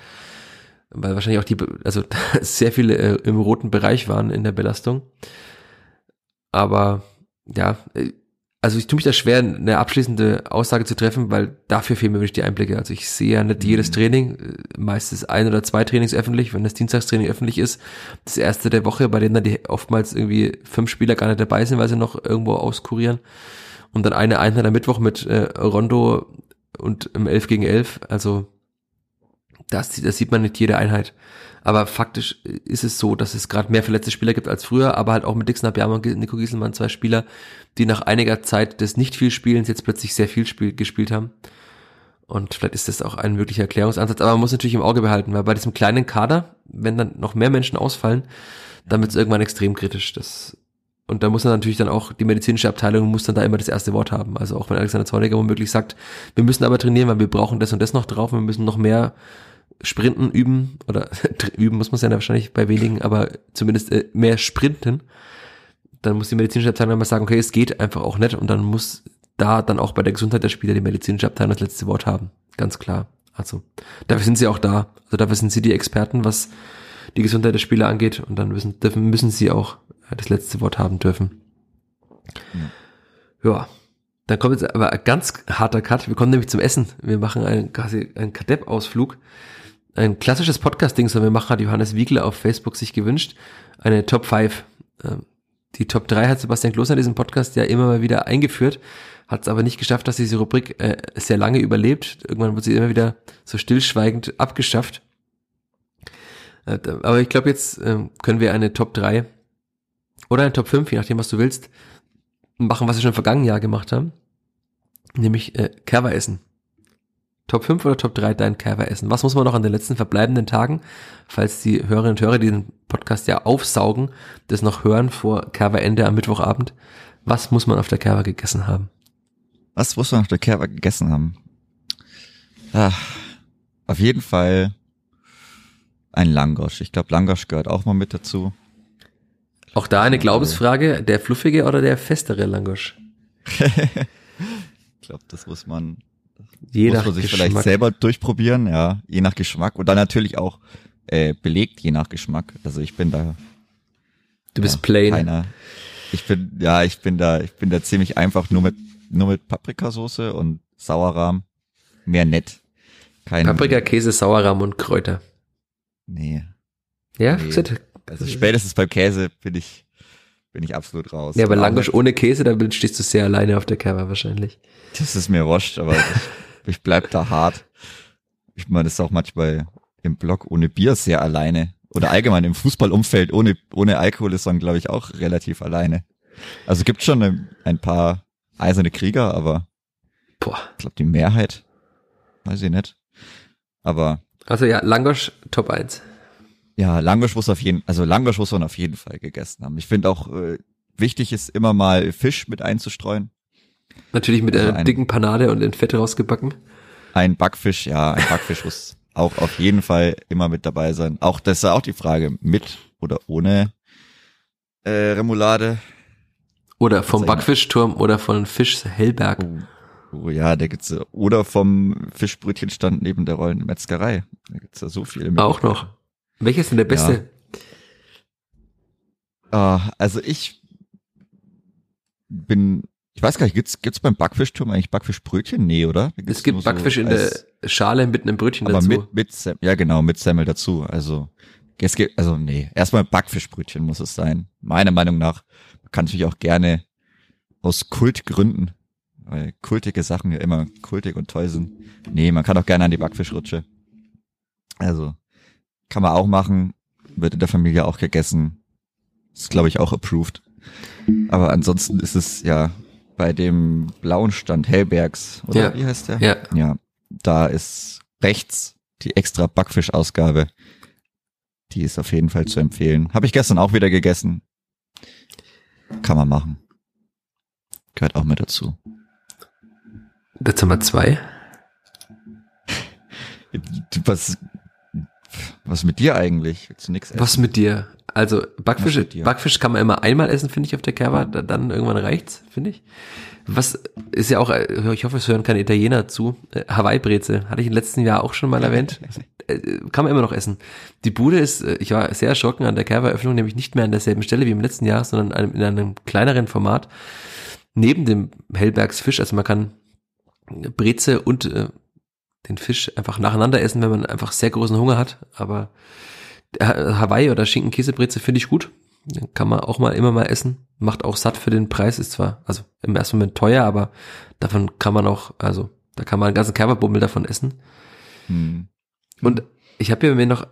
weil wahrscheinlich auch die, also sehr viele äh, im roten Bereich waren in der Belastung. Aber ja, äh, also ich tue mich da schwer, eine abschließende Aussage zu treffen, weil dafür fehlen mir wirklich die Einblicke. Also ich sehe ja nicht jedes mhm. Training, äh, meistens ein oder zwei Trainings öffentlich, wenn das Dienstagstraining öffentlich ist. Das erste der Woche, bei denen dann die oftmals irgendwie fünf Spieler gar nicht dabei sind, weil sie noch irgendwo auskurieren. Und dann eine Einheit am Mittwoch mit äh, Rondo und im 11 gegen 11. Also das, das sieht man nicht jede Einheit. Aber faktisch ist es so, dass es gerade mehr verletzte Spieler gibt als früher, aber halt auch mit Dixon Abiyama und Nico Gieselmann zwei Spieler, die nach einiger Zeit des nicht viel Spielens jetzt plötzlich sehr viel Spiel, gespielt haben. Und vielleicht ist das auch ein möglicher Erklärungsansatz, aber man muss natürlich im Auge behalten, weil bei diesem kleinen Kader, wenn dann noch mehr Menschen ausfallen, dann wird es irgendwann extrem kritisch. Das Und da muss dann natürlich dann auch, die medizinische Abteilung muss dann da immer das erste Wort haben. Also auch wenn Alexander Zorniger womöglich sagt, wir müssen aber trainieren, weil wir brauchen das und das noch drauf, wir müssen noch mehr Sprinten üben, oder üben muss man es ja wahrscheinlich bei wenigen, aber zumindest äh, mehr sprinten, dann muss die medizinische Abteilung immer sagen, okay, es geht einfach auch nicht und dann muss da dann auch bei der Gesundheit der Spieler die medizinische Abteilung das letzte Wort haben. Ganz klar. Also dafür sind sie auch da. Also dafür sind sie die Experten, was die Gesundheit der Spieler angeht und dann müssen, dürfen, müssen sie auch das letzte Wort haben dürfen. Ja. ja. Dann kommt jetzt aber ein ganz harter Cut. Wir kommen nämlich zum Essen. Wir machen einen, quasi einen Kadepp-Ausflug. Ein klassisches Podcast-Ding, so wir machen, hat Johannes Wiegler auf Facebook sich gewünscht. Eine Top 5. Ähm, die Top 3 hat Sebastian Kloster in diesem Podcast ja immer mal wieder eingeführt, hat es aber nicht geschafft, dass diese Rubrik äh, sehr lange überlebt. Irgendwann wird sie immer wieder so stillschweigend abgeschafft. Äh, aber ich glaube, jetzt äh, können wir eine Top 3 oder eine Top 5, je nachdem, was du willst, machen, was wir schon im vergangenen Jahr gemacht haben. Nämlich äh, Kerber essen. Top 5 oder Top 3 dein Kerber essen? Was muss man noch an den letzten verbleibenden Tagen, falls die Hörerinnen und Hörer, die den Podcast ja aufsaugen, das noch hören vor Kerber-Ende am Mittwochabend, was muss man auf der Kerber gegessen haben? Was muss man auf der Kerber gegessen haben? Ach, auf jeden Fall ein Langosch. Ich glaube, Langosch gehört auch mal mit dazu. Auch da eine Glaubensfrage, der fluffige oder der festere Langosch? ich glaube, das muss man, je muss man sich Geschmack. vielleicht selber durchprobieren, ja, je nach Geschmack und dann natürlich auch äh, belegt, je nach Geschmack. Also ich bin da. Du bist ja, plain. Keiner. Ich bin, ja, ich bin da, ich bin da ziemlich einfach nur mit, nur mit Paprikasauce und Sauerrahm. Mehr nett. Kein, Paprika, Käse, Sauerrahm und Kräuter. Nee. Ja, nee. Also spätestens beim Käse bin ich, bin ich absolut raus. Ja, aber Langosch ohne Käse, da stehst du sehr alleine auf der Cover wahrscheinlich. Das ist mir wurscht, aber ich, ich bleib da hart. Ich meine, das ist auch manchmal im Blog ohne Bier sehr alleine. Oder allgemein im Fußballumfeld ohne, ohne Alkohol ist man, glaube ich, auch relativ alleine. Also gibt schon ein, ein paar eiserne Krieger, aber Boah. ich glaube, die Mehrheit, weiß ich nicht. Aber. Also ja, Langosch Top 1. Ja, Langosch muss auf jeden, also Langosch muss man auf jeden Fall gegessen haben. Ich finde auch äh, wichtig ist immer mal Fisch mit einzustreuen. Natürlich mit also einer dicken Panade und in Fett rausgebacken. Ein Backfisch, ja, ein Backfisch muss auch auf jeden Fall immer mit dabei sein. Auch das ist auch die Frage, mit oder ohne äh, Remoulade. Oder vom Backfischturm oder von Fisch Hellberg. Oh, oh ja, da gibt's oder vom Fischbrötchenstand neben der Rollen Metzgerei. Da gibt's ja so viele. Auch noch. Welches ist denn der beste? Ja. Uh, also ich bin, ich weiß gar nicht, gibt's, gibt's beim Backfischturm eigentlich Backfischbrötchen? Nee, oder? Es gibt Backfisch so in der Schale mit einem Brötchen aber dazu. Mit, mit Sem ja genau, mit Semmel dazu. Also, es gibt, also nee, erstmal Backfischbrötchen muss es sein. Meiner Meinung nach kann natürlich auch gerne aus Kultgründen, weil kultige Sachen ja immer kultig und toll sind. Nee, man kann auch gerne an die Backfischrutsche. Also, kann man auch machen. Wird in der Familie auch gegessen. Ist, glaube ich, auch approved. Aber ansonsten ist es ja bei dem blauen Stand Hellbergs, oder ja. wie heißt der? Ja. Ja. Da ist rechts die extra Backfischausgabe. Die ist auf jeden Fall zu empfehlen. Habe ich gestern auch wieder gegessen. Kann man machen. Gehört auch mit dazu. Jetzt haben wir zwei. Was, was mit dir eigentlich? Willst du nix essen? Was mit dir? Also Backfisch, Backfisch kann man immer einmal essen, finde ich, auf der Kerber. Dann irgendwann reicht's, finde ich. Was ist ja auch, äh, ich hoffe, es hören keine Italiener zu. Äh, Hawaii-Breze hatte ich im letzten Jahr auch schon mal erwähnt. Äh, kann man immer noch essen. Die Bude ist, ich war sehr erschrocken an der Kerber-Öffnung, nämlich nicht mehr an derselben Stelle wie im letzten Jahr, sondern in einem kleineren Format. Neben dem Hellbergsfisch, also man kann Breze und den Fisch einfach nacheinander essen, wenn man einfach sehr großen Hunger hat. Aber Hawaii oder Schinken-Käsebreze finde ich gut. Kann man auch mal immer mal essen. Macht auch satt für den Preis. Ist zwar, also im ersten Moment teuer, aber davon kann man auch, also da kann man einen ganzen Körperbummel davon essen. Hm. Und ich habe mir noch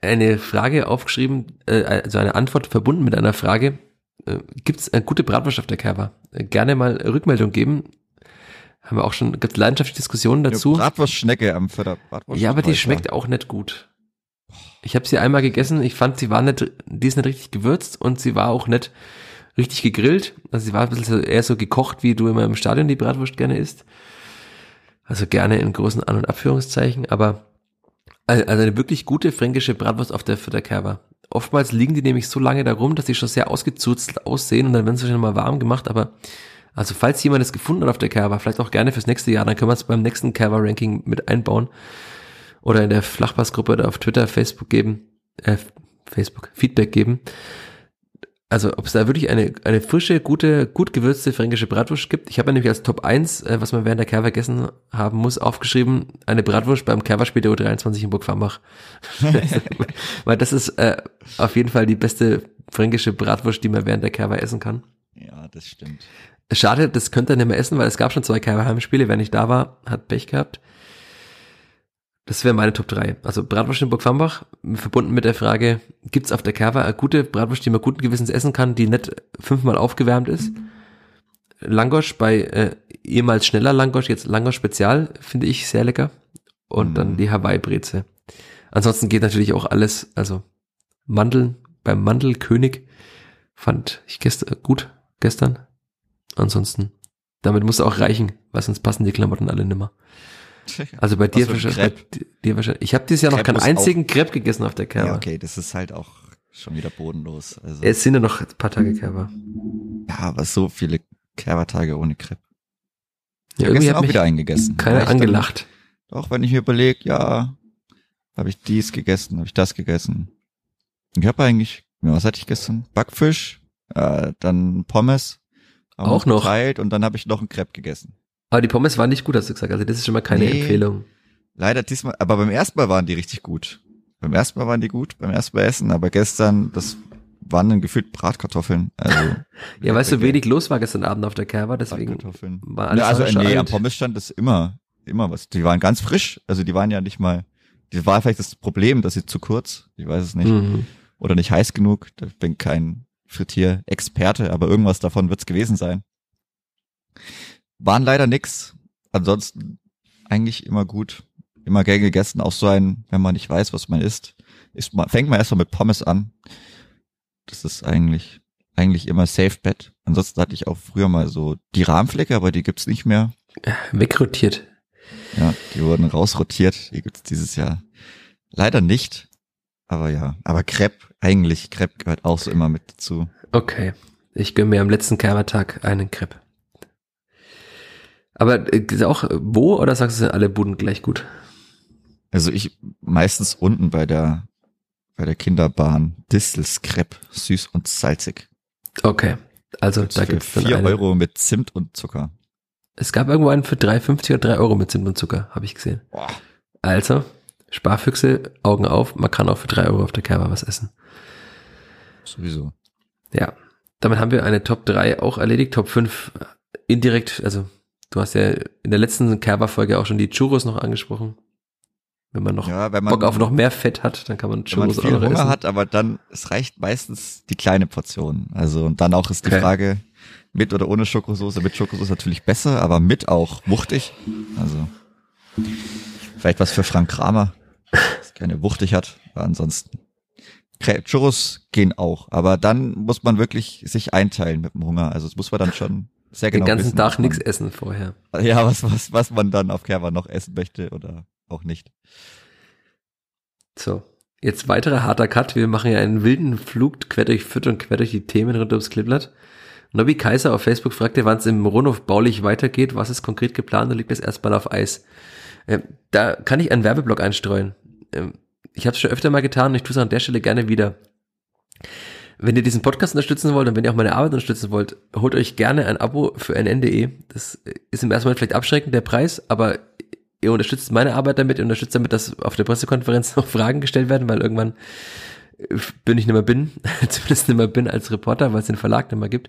eine Frage aufgeschrieben, äh, also eine Antwort verbunden mit einer Frage. Äh, Gibt es eine gute Bratwurst auf der Kerber? Gerne mal Rückmeldung geben. Haben wir auch schon, gibt leidenschaftliche Diskussionen dazu. Ja, Bratwurst-Schnecke am Förder. Ja, aber die schmeckt auch nicht gut. Ich habe sie einmal gegessen, ich fand, sie war nicht, die ist nicht richtig gewürzt und sie war auch nicht richtig gegrillt. Also sie war ein bisschen eher so gekocht, wie du immer im Stadion die Bratwurst gerne isst. Also gerne in großen An- und Abführungszeichen, aber also eine wirklich gute fränkische Bratwurst auf der Fütterkerber. Oftmals liegen die nämlich so lange da rum, dass sie schon sehr ausgezuzelt aussehen und dann werden sie schon mal warm gemacht, aber also falls jemand es gefunden hat auf der Kerber, vielleicht auch gerne fürs nächste Jahr, dann können wir es beim nächsten Kerber-Ranking mit einbauen oder in der Flachpassgruppe oder auf Twitter, Facebook geben, äh, Facebook, Feedback geben. Also ob es da wirklich eine, eine frische, gute, gut gewürzte fränkische Bratwurst gibt. Ich habe ja nämlich als Top 1, äh, was man während der Kerber gegessen haben muss, aufgeschrieben, eine Bratwurst beim Kerberspiel der U23 in Burg Farmbach. Weil das ist äh, auf jeden Fall die beste fränkische Bratwurst, die man während der Kerber essen kann. Ja, das stimmt. Schade, das könnte er nicht mehr essen, weil es gab schon zwei Heimspiele. Wer nicht da war, hat Pech gehabt. Das wäre meine Top 3. Also Bratwurst in Burg Fambach, verbunden mit der Frage, gibt's auf der Kerber eine gute Bratwurst, die man guten Gewissens essen kann, die nicht fünfmal aufgewärmt ist? Langosch bei äh, ehemals schneller Langosch, jetzt Langosch Spezial, finde ich sehr lecker. Und Mhm. dann die Hawaii-Breze. Ansonsten geht natürlich auch alles, also Mandeln, beim Mandelkönig fand ich gestern gut, gestern. Ansonsten, damit muss auch reichen, weil sonst passen die Klamotten alle nimmer. Also bei dir, wahrscheinlich, bei dir wahrscheinlich. Ich habe dieses Jahr noch Crepe keinen einzigen Crepe gegessen auf der Kerber. Ja, okay, das ist halt auch schon wieder bodenlos. Also, Es sind ja noch ein paar Tage Kerber. ja, aber so viele Kerbertage ohne Crepe. Ja, habe irgendwie auch wieder eingegessen. keiner ich dann- angelacht. Auch wenn ich mir überlege, ja, habe ich dies gegessen, habe ich das gegessen. Ich habe eigentlich, ja, was hatte ich gestern? Backfisch, äh, dann Pommes. Auch noch? Geteilt und dann habe ich noch einen Crepe gegessen. Aber die Pommes waren nicht gut, hast du gesagt. Also das ist schon mal keine Nee. Empfehlung. Leider diesmal, aber beim ersten Mal waren die richtig gut. Beim ersten Mal waren die gut, beim ersten Mal essen, aber gestern, das waren dann gefühlt Bratkartoffeln. Also, Ja, weil so wenig los war gestern Abend auf der Kerber, deswegen Bratkartoffeln. war alles Ja, also, schon nee, am alt. Pommes stand das immer, immer was. Die waren ganz frisch, also die waren ja nicht mal, die war vielleicht das Problem, dass sie zu kurz, ich weiß es nicht, Mhm. oder nicht heiß genug. Ich bin kein Frittier-Experte, aber irgendwas davon wird's gewesen sein. Waren leider nix. Ansonsten eigentlich immer gut. Immer gern gegessen. Auch so ein, wenn man nicht weiß, was man isst, isst man, fängt man erstmal mit Pommes an. Das ist eigentlich, eigentlich immer Safe Bet. Ansonsten hatte ich auch früher mal so die Rahmflecke, aber die gibt's nicht mehr. Wegrotiert. Ja, die wurden rausrotiert. Die gibt's dieses Jahr leider nicht. Aber ja, aber Crepe, eigentlich, Crepe gehört auch so immer mit dazu. Okay. Ich gönn mir am letzten Kerbertag einen Crepe. Aber äh, auch äh, wo oder sagst du sind alle Buden gleich gut? Also ich meistens unten bei der bei der Kinderbahn Distels Crepe, süß und salzig. Okay. Also da gibt's dann vier. Euro mit Zimt und Zucker. Es gab irgendwo einen für 3,50 oder 3 Euro mit Zimt und Zucker, habe ich gesehen. Boah. Also, Sparfüchse, Augen auf, man kann auch für 3 Euro auf der Kerber was essen. Sowieso. Ja, damit haben wir eine Top 3 auch erledigt. Top 5 indirekt, also du hast ja in der letzten Kerber-Folge auch schon die Churros noch angesprochen. Wenn man noch Ja, wenn man, Bock auf noch mehr Fett hat, dann kann man wenn man Churros auch viel noch Hunger essen. hat, aber dann, es reicht meistens die kleine Portion. Also, und dann auch ist die Okay. Frage, mit oder ohne Schokosoße. Mit Schokosoße natürlich besser, aber mit auch wuchtig. Also, vielleicht was für Frank Kramer, das gerne wuchtig hat, ansonsten. Churros gehen auch, aber dann muss man wirklich sich einteilen mit dem Hunger. Also, das muss man dann schon sehr Den genau ganzen wissen, Tag nichts essen vorher. Ja, was, was, was man dann auf Kerber noch essen möchte oder auch nicht. So, jetzt weiterer harter Cut. Wir machen ja einen wilden Flug quer durch Fürth und quer durch die Themen rund ums Klippblatt. Nobby Kaiser auf Facebook fragte, wann es im Rundhof baulich weitergeht. Was ist konkret geplant und liegt das erstmal auf Eis? Ähm, da kann ich einen Werbeblock einstreuen. Ähm, ich habe es schon öfter mal getan und ich tue es an der Stelle gerne wieder. Wenn ihr diesen Podcast unterstützen wollt und wenn ihr auch meine Arbeit unterstützen wollt, holt euch gerne ein Abo für nn.de. Das ist im ersten Moment vielleicht abschreckend, der Preis, aber ihr unterstützt meine Arbeit damit, ihr unterstützt damit, dass auf der Pressekonferenz noch Fragen gestellt werden, weil irgendwann äh, bin ich nicht mehr bin, zumindest nicht mehr bin als Reporter, weil es den Verlag nicht mehr gibt.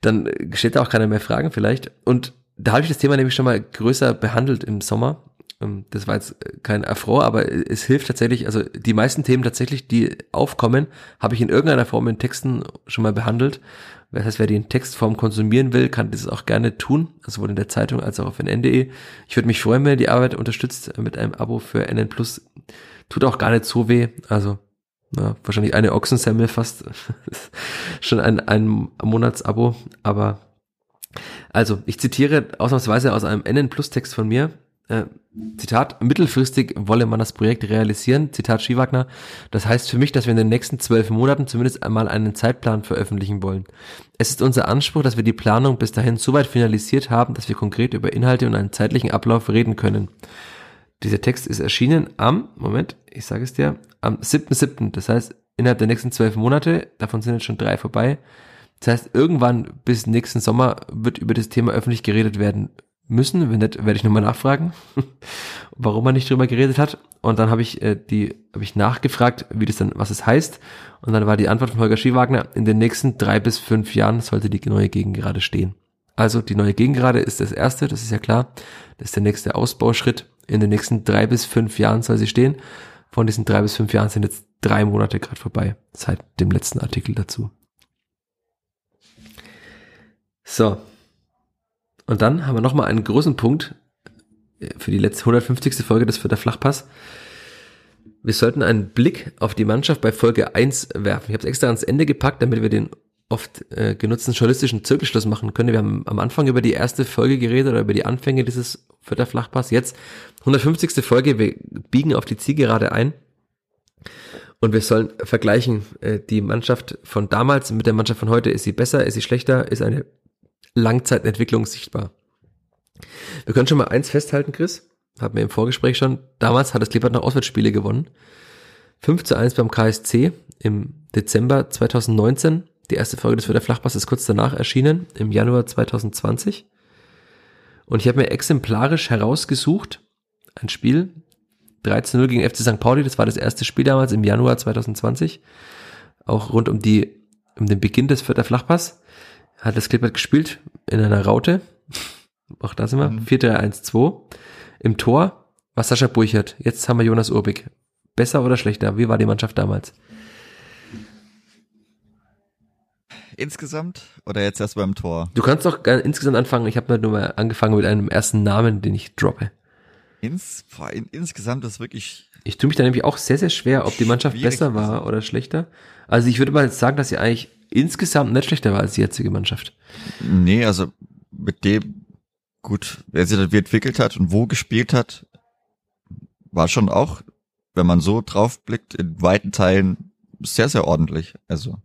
Dann stellt da auch keiner mehr Fragen vielleicht. Und da habe ich das Thema nämlich schon mal größer behandelt im Sommer. Ähm, Das war jetzt äh, kein Affront, aber es hilft tatsächlich, also die meisten Themen tatsächlich, die aufkommen, habe ich in irgendeiner Form in Texten schon mal behandelt. Das heißt, wer die in Textform konsumieren will, kann das auch gerne tun, sowohl in der Zeitung als auch auf nn.de. Ich würde mich freuen, wenn ihr die Arbeit unterstützt mit einem Abo für NN. Tut auch gar nicht so weh, also ja, wahrscheinlich eine Ochsensemmel fast. Schon ein, ein Monatsabo, aber also, ich zitiere ausnahmsweise aus einem NN Plus Text von mir. Äh, Zitat, mittelfristig wolle man das Projekt realisieren, Zitat Schiwagner. Das heißt für mich, dass wir in den nächsten zwölf Monaten zumindest einmal einen Zeitplan veröffentlichen wollen. Es ist unser Anspruch, dass wir die Planung bis dahin so weit finalisiert haben, dass wir konkret über Inhalte und einen zeitlichen Ablauf reden können. Dieser Text ist erschienen am, Moment, ich sage es dir, am 7.7., das heißt innerhalb der nächsten zwölf Monate, davon sind jetzt schon drei vorbei. Das heißt, irgendwann bis nächsten Sommer wird über das Thema öffentlich geredet werden müssen. Wenn nicht, werde ich nochmal nachfragen, warum man nicht drüber geredet hat. Und dann habe ich äh, die, habe ich nachgefragt, wie das dann, was es heißt. Und dann war die Antwort von Holger Schiewagner, in den nächsten drei bis fünf Jahren sollte die neue Gegengerade stehen. Also die neue Gegengerade ist das erste, das ist ja klar. Das ist der nächste Ausbauschritt. In den nächsten drei bis fünf Jahren soll sie stehen. Von diesen drei bis fünf Jahren sind jetzt drei Monate gerade vorbei, seit dem letzten Artikel dazu. So, und dann haben wir nochmal einen großen Punkt äh, für die letzte 150. Folge des Vierter Flachpass. Wir sollten einen Blick auf die Mannschaft bei Folge 1 werfen. Ich habe es extra ans Ende gepackt, damit wir den oft äh, genutzten journalistischen Zirkelschluss machen können. Wir haben am Anfang über die erste Folge geredet oder über die Anfänge dieses Vierter Flachpass. Jetzt 150. Folge, wir biegen auf die Zielgerade ein. Und wir sollen vergleichen, äh, die Mannschaft von damals mit der Mannschaft von heute. Ist sie besser, ist sie schlechter, ist eine Langzeitentwicklung sichtbar. Wir können schon mal eins festhalten, Chris. Haben wir im Vorgespräch schon. Damals hat das Klippert noch Auswärtsspiele gewonnen. 5 zu 1 beim KSC im Dezember 2019. Die erste Folge des Wörter Flachpass ist kurz danach erschienen, im Januar 2020. Und ich habe mir exemplarisch herausgesucht, ein Spiel, 13-0 gegen FC St. Pauli, das war das erste Spiel damals im Januar 2020. Auch rund um die, um den Beginn des Vierter Flachpass hat das Klippert gespielt in einer Raute. Auch da sind wir. Mhm. 4-3-1-2. Im Tor war Sascha Burchert. Jetzt haben wir Jonas Urbig. Besser oder schlechter? Wie war die Mannschaft damals? Insgesamt oder jetzt erst beim Tor? Du kannst doch insgesamt anfangen. Ich habe nur mal angefangen mit einem ersten Namen, den ich droppe. Ins, in, insgesamt ist wirklich. Ich tue mich da nämlich auch sehr, sehr schwer, ob die Mannschaft besser war oder schlechter. Also ich würde mal sagen, dass sie eigentlich insgesamt nicht schlechter war als die jetzige Mannschaft. Nee, also mit dem, gut, wer sich wie entwickelt hat und wo gespielt hat, war schon auch, wenn man so drauf blickt, in weiten Teilen sehr, sehr ordentlich. Also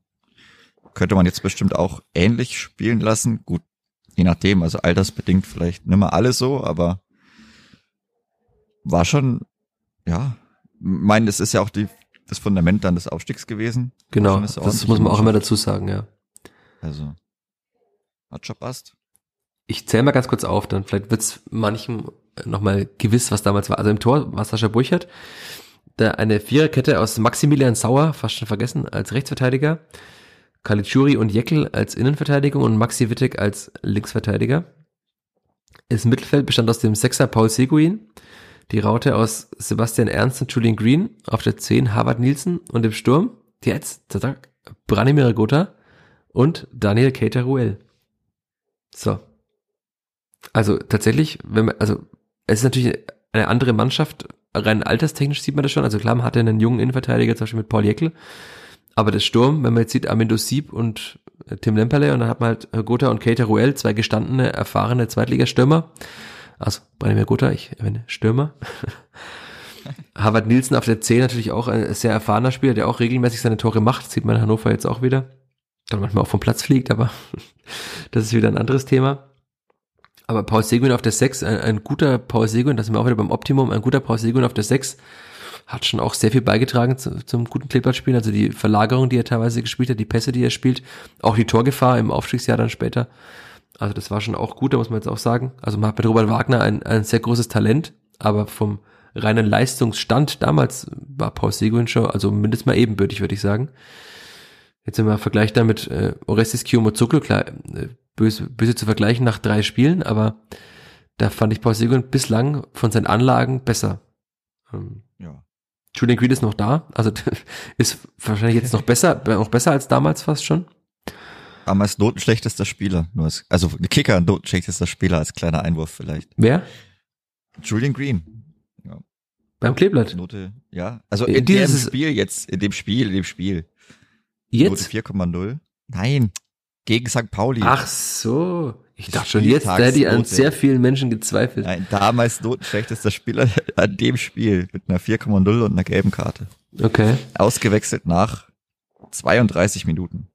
könnte man jetzt bestimmt auch ähnlich spielen lassen. Gut, je nachdem, also altersbedingt vielleicht nicht mehr alle so, aber war schon, ja, mein, das ist ja auch die das Fundament dann des Aufstiegs gewesen. Genau, das muss man auch immer dazu sagen, ja. Also, hat schon passt. Ich zähle mal ganz kurz auf, dann vielleicht wird's manchem nochmal gewiss, was damals war. Also im Tor war Sascha Burchert, der eine Viererkette aus Maximilian Sauer, fast schon vergessen, als Rechtsverteidiger, Kalitschuri und Jeckel als Innenverteidigung und Maxi Wittek als Linksverteidiger. Das Mittelfeld bestand aus dem Sechser Paul Seguin, die Raute aus Sebastian Ernst und Julian Green, auf der 10 Harvard Nielsen und im Sturm, jetzt, zack, Branimir Gotha und Daniel Keita-Ruel. So. Also tatsächlich, wenn man, also es ist natürlich eine andere Mannschaft, rein alterstechnisch sieht man das schon. Also klar, man hatte einen jungen Innenverteidiger, zum Beispiel mit Paul Jäckel. Aber das Sturm, wenn man jetzt sieht, Amindo Sieb und Tim Lemperle und dann hat man halt Gotha und Keita Ruel, zwei gestandene, erfahrene Zweitligastürmer. Also Branimir Gotha, ich erwähne Stürmer. Harvard Nielsen auf der 10 natürlich auch ein sehr erfahrener Spieler, der auch regelmäßig seine Tore macht. Das sieht man in Hannover jetzt auch wieder. Dann manchmal auch vom Platz fliegt, aber das ist wieder ein anderes Thema. Aber Paul Seguin auf der 6, ein, ein guter Paul Seguin, das sind wir auch wieder beim Optimum, ein guter Paul Seguin auf der 6 hat schon auch sehr viel beigetragen zu, zum guten Klippert-Spiel. Also die Verlagerung, die er teilweise gespielt hat, die Pässe, die er spielt, auch die Torgefahr im Aufstiegsjahr dann später. Also das war schon auch gut, da muss man jetzt auch sagen. Also man hat mit Robert Wagner ein, ein sehr großes Talent, aber vom reinen Leistungsstand damals war Paul Seguin schon, also mindestens mal ebenbürtig, würde ich sagen. Jetzt wenn man vergleicht damit äh, Orestes Kiyomotsuke, klar, äh, böse, böse zu vergleichen nach drei Spielen, aber da fand ich Paul Seguin bislang von seinen Anlagen besser. Ähm, ja. Julian Green ist noch da, also ist wahrscheinlich jetzt noch besser, noch besser als damals fast schon. Aber als notenschlechtester Spieler. Nur als, also Kicker, notenschlechtester Spieler als kleiner Einwurf vielleicht. Wer? Julian Green. Ja. Beim Kleeblatt. Note, ja. Also Äh, in dem dieses- Spiel jetzt, in dem Spiel, in dem Spiel. Jetzt? Note 4,0. Nein, gegen St. Pauli. Ach so. Ich dachte schon, jetzt da hätte ich an sehr vielen Menschen gezweifelt. Nein, damals notenschlechtester Spieler an dem Spiel mit einer 4,0 und einer gelben Karte. Okay. Ausgewechselt nach 32 Minuten.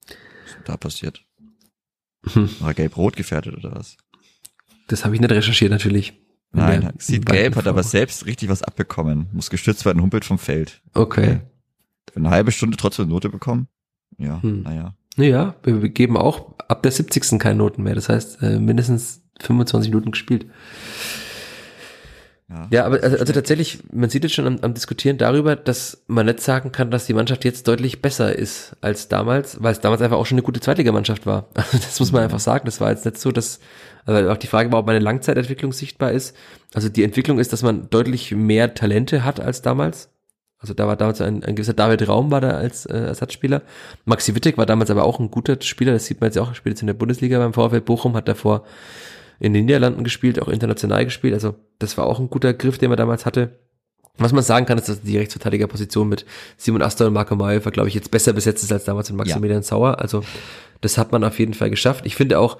Da passiert? Hm. War gelb-rot gefährdet oder was? Das habe ich nicht recherchiert natürlich. Nein, sieht gelb, hat aber selbst richtig was abbekommen. Muss gestützt werden, humpelt vom Feld. Okay. Für eine halbe Stunde trotzdem Note bekommen? Ja, Hm. naja. Naja, wir wir geben auch ab der 70. keine Noten mehr. Das heißt, äh, mindestens 25 Minuten gespielt. Ja, Ja, aber also, also tatsächlich, man sieht jetzt schon am, am Diskutieren darüber, dass man nicht sagen kann, dass die Mannschaft jetzt deutlich besser ist als damals, weil es damals einfach auch schon eine gute Zweitligamannschaft war. Also das muss man einfach sagen. Das war jetzt nicht so, dass, also auch die Frage war, ob eine Langzeitentwicklung sichtbar ist. Also die Entwicklung ist, dass man deutlich mehr Talente hat als damals. Also da war damals ein, ein gewisser David Raum war da als äh, Ersatzspieler. Maxi Wittek war damals aber auch ein guter Spieler, das sieht man jetzt auch, spielt jetzt in der Bundesliga beim VfL Bochum, hat davor in den Niederlanden gespielt, auch international gespielt. Also das war auch ein guter Griff, den man damals hatte. Was man sagen kann, ist, dass die Rechtsverteidigerposition mit Simon Astor und Marco Mayer, glaube ich, jetzt besser besetzt ist als damals mit Maximilian Sauer. Also das hat man auf jeden Fall geschafft. Ich finde auch,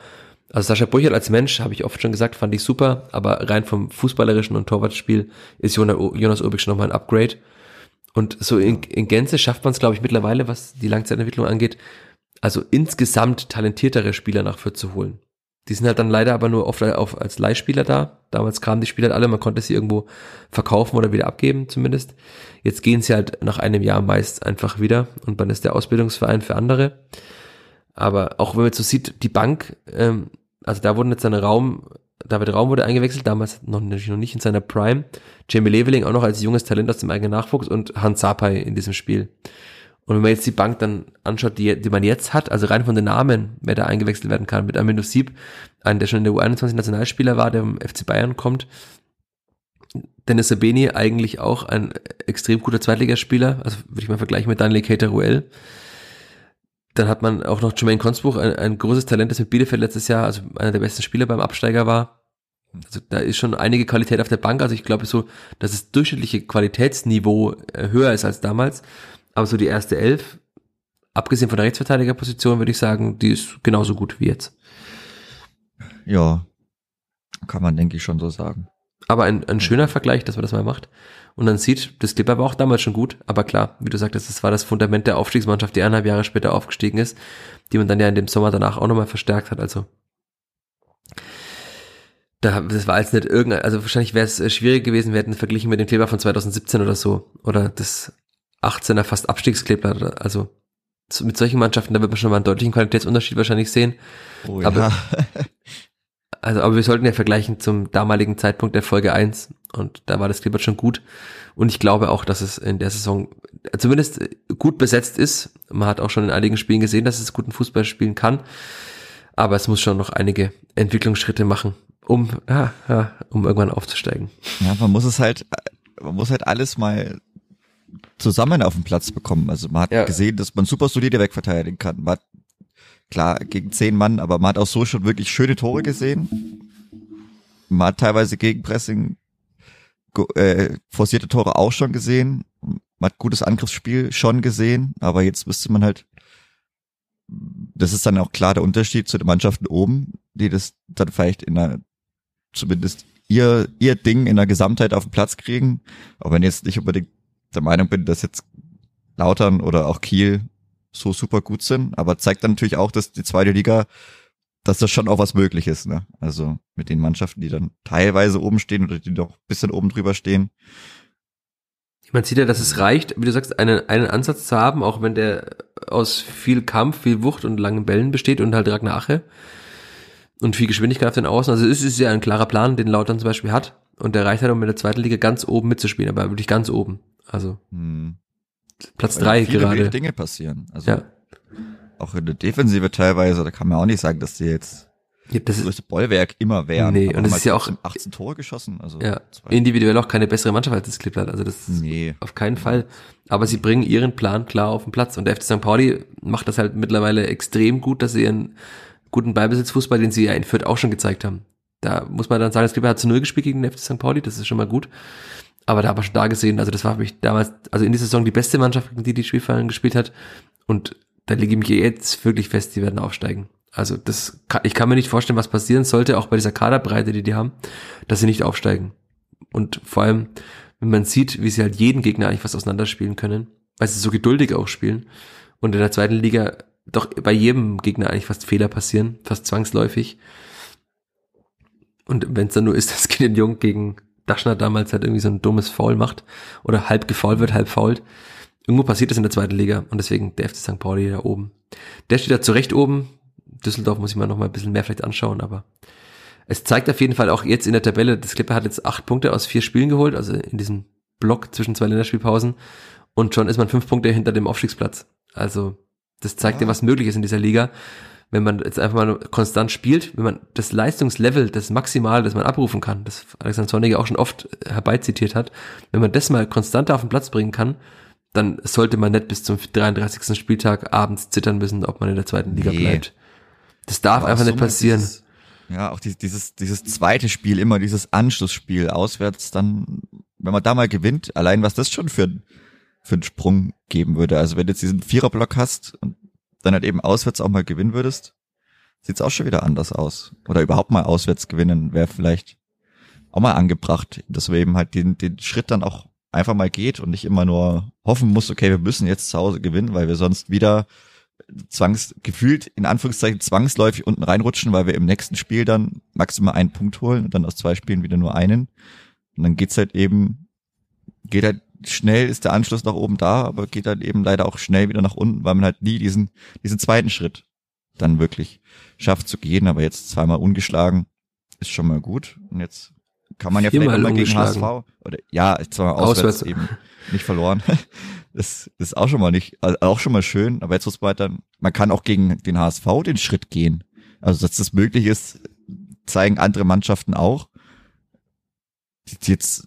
also Sascha Burchert als Mensch, habe ich oft schon gesagt, fand ich super, aber rein vom fußballerischen und Torwartspiel ist Jonas, Urbich schon nochmal ein Upgrade. Und so in, in Gänze schafft man es, glaube ich, mittlerweile, was die Langzeitentwicklung angeht, also insgesamt talentiertere Spieler nach Fürth zu holen. Die sind halt dann leider aber nur oft auf, als Leihspieler da. Damals kamen die Spieler halt alle, man konnte sie irgendwo verkaufen oder wieder abgeben zumindest. Jetzt gehen sie halt nach einem Jahr meist einfach wieder und dann ist der Ausbildungsverein für andere. Aber auch wenn man jetzt so sieht, die Bank, ähm, also da wurden jetzt seine Raum, David Raum wurde eingewechselt, damals noch, natürlich noch nicht in seiner Prime. Jamie Leveling auch noch als junges Talent aus dem eigenen Nachwuchs und Hans Sapai in diesem Spiel. Und wenn man jetzt die Bank dann anschaut, die, die man jetzt hat, also rein von den Namen, wer da eingewechselt werden kann, mit Amino Sieb, einen, der schon in der U21 Nationalspieler war, der vom FC Bayern kommt. Dennis Sabeni eigentlich auch ein extrem guter Zweitligaspieler, also würde ich mal vergleichen mit Daniel Cateruel. Dann hat man auch noch Jermaine Consbuch, ein, ein großes Talent, das mit Bielefeld letztes Jahr, also einer der besten Spieler beim Absteiger war. Also da ist schon einige Qualität auf der Bank. Also ich glaube so, dass das durchschnittliche Qualitätsniveau äh, höher ist als damals. Aber so die erste Elf, abgesehen von der Rechtsverteidigerposition, würde ich sagen, die ist genauso gut wie jetzt. Ja, kann man denke ich schon so sagen. Aber ein, ein schöner Vergleich, dass man das mal macht. Und dann sieht, das Clipper war auch damals schon gut. Aber klar, wie du sagtest, das war das Fundament der Aufstiegsmannschaft, die eineinhalb Jahre später aufgestiegen ist, die man dann ja in dem Sommer danach auch nochmal verstärkt hat. Also da, das war jetzt nicht irgendein, also wahrscheinlich wäre es äh, schwierig gewesen, wir hätten verglichen mit dem Kleber von 2017 oder so. Oder das 18er fast Abstiegskleber. Also so- mit solchen Mannschaften, da wird man schon mal einen deutlichen Qualitätsunterschied wahrscheinlich sehen. Oh Aber- Also, aber wir sollten ja vergleichen zum damaligen Zeitpunkt der Folge 1 und da war das Klippert schon gut. Und ich glaube auch, dass es in der Saison zumindest gut besetzt ist. Man hat auch schon in einigen Spielen gesehen, dass es guten Fußball spielen kann. Aber es muss schon noch einige Entwicklungsschritte machen, um, ja, ja, um irgendwann aufzusteigen. Ja, man muss es halt, man muss halt alles mal zusammen auf den Platz bekommen. Also man hat Ja. gesehen, dass man super solide wegverteidigen kann. Man hat, klar, gegen zehn Mann, aber man hat auch so schon wirklich schöne Tore gesehen. Man hat teilweise Gegenpressing, go- äh, forcierte Tore auch schon gesehen. Man hat gutes Angriffsspiel schon gesehen, aber jetzt müsste man halt, das ist dann auch klar der Unterschied zu den Mannschaften oben, die das dann vielleicht in einer, zumindest ihr, ihr Ding in der Gesamtheit auf den Platz kriegen. Aber wenn jetzt nicht unbedingt der Meinung bin, dass jetzt Lautern oder auch Kiel so super gut sind, aber zeigt dann natürlich auch, dass die zweite Liga, dass das schon auch was möglich ist, ne? Also mit den Mannschaften, die dann teilweise oben stehen oder die noch ein bisschen oben drüber stehen. Man sieht ja, dass es reicht, wie du sagst, einen, einen Ansatz zu haben, auch wenn der aus viel Kampf, viel Wucht und langen Bällen besteht und halt Ragnar Ache und viel Geschwindigkeit auf den Außen. Also es ist ja ein klarer Plan, den Lautern zum Beispiel hat. Und der reicht halt, um in der zweiten Liga ganz oben mitzuspielen, aber wirklich ganz oben. Also Hm. Platz Weil drei viele gerade. Dinge passieren. Also Ja. auch in der Defensive teilweise, da kann man auch nicht sagen, dass die jetzt ja, das das größte Bollwerk immer wären. Nee, und es ist ja auch- trotzdem 18 Tore geschossen. Also ja, zwei- individuell auch keine bessere Mannschaft als das Klippert. Also das ist Nee. auf keinen Fall. Aber sie bringen ihren Plan klar auf den Platz. Und der FC St. Pauli macht das halt mittlerweile extrem gut, dass sie ihren guten Ballbesitzfußball, den sie ja in Fürth auch schon gezeigt haben. Da muss man dann sagen, das Klippert hat zu Null gespielt gegen den FC St. Pauli, das ist schon mal gut. Aber da habe ich schon da gesehen, also das war für mich damals, also in dieser Saison die beste Mannschaft, gegen die die Spielfallen gespielt hat. Und da lege ich mich jetzt wirklich fest, die werden aufsteigen. Also das ich kann mir nicht vorstellen, was passieren sollte, auch bei dieser Kaderbreite, die die haben, dass sie nicht aufsteigen. Und vor allem, wenn man sieht, wie sie halt jeden Gegner eigentlich was auseinanderspielen können, weil sie so geduldig auch spielen und in der zweiten Liga doch bei jedem Gegner eigentlich fast Fehler passieren, fast zwangsläufig. Und wenn es dann nur ist, dass Gideon Jung gegen Daschner damals halt irgendwie so ein dummes Foul macht oder halb gefault wird, halb fault. Irgendwo passiert das in der zweiten Liga und deswegen der FC St. Pauli da oben. Der steht da zurecht oben. Düsseldorf muss ich mal noch mal ein bisschen mehr vielleicht anschauen, aber es zeigt auf jeden Fall auch jetzt in der Tabelle, das Clipper hat jetzt acht Punkte aus vier Spielen geholt, also in diesem Block zwischen zwei Länderspielpausen und schon ist man fünf Punkte hinter dem Aufstiegsplatz. Also das zeigt ja, was möglich ist in dieser Liga wenn man jetzt einfach mal konstant spielt, wenn man das Leistungslevel, das Maximal, das man abrufen kann, das Alexander Zorniger auch schon oft herbeizitiert hat, wenn man das mal konstanter auf den Platz bringen kann, dann sollte man nicht bis zum 33. Spieltag abends zittern müssen, ob man in der zweiten Liga nee. bleibt. Das darf einfach nicht passieren. Dieses, ja, auch dieses, dieses zweite Spiel, immer dieses Anschlussspiel auswärts, dann, wenn man da mal gewinnt, allein was das schon für, für einen Sprung geben würde. Also wenn du jetzt diesen Viererblock hast und dann halt eben auswärts auch mal gewinnen würdest, sieht's auch schon wieder anders aus. Oder überhaupt mal auswärts gewinnen wäre vielleicht auch mal angebracht, dass wir eben halt den, den Schritt dann auch einfach mal geht und nicht immer nur hoffen muss, okay, wir müssen jetzt zu Hause gewinnen, weil wir sonst wieder zwangs in Anführungszeichen zwangsläufig unten reinrutschen, weil wir im nächsten Spiel dann maximal einen Punkt holen und dann aus zwei Spielen wieder nur einen. Und dann geht's halt eben, geht halt schnell ist der Anschluss nach oben da, aber geht dann eben leider auch schnell wieder nach unten, weil man halt nie diesen, diesen zweiten Schritt dann wirklich schafft zu gehen. Aber jetzt zweimal ungeschlagen ist schon mal gut. Und jetzt kann man ja Viermal vielleicht mal gegen HSV oder ja, zweimal auswärts, auswärts. eben nicht verloren. Das ist auch schon mal nicht, also auch schon mal schön. Aber jetzt muss man dann, man kann auch gegen den HSV den Schritt gehen. Also dass das möglich ist, zeigen andere Mannschaften auch. Jetzt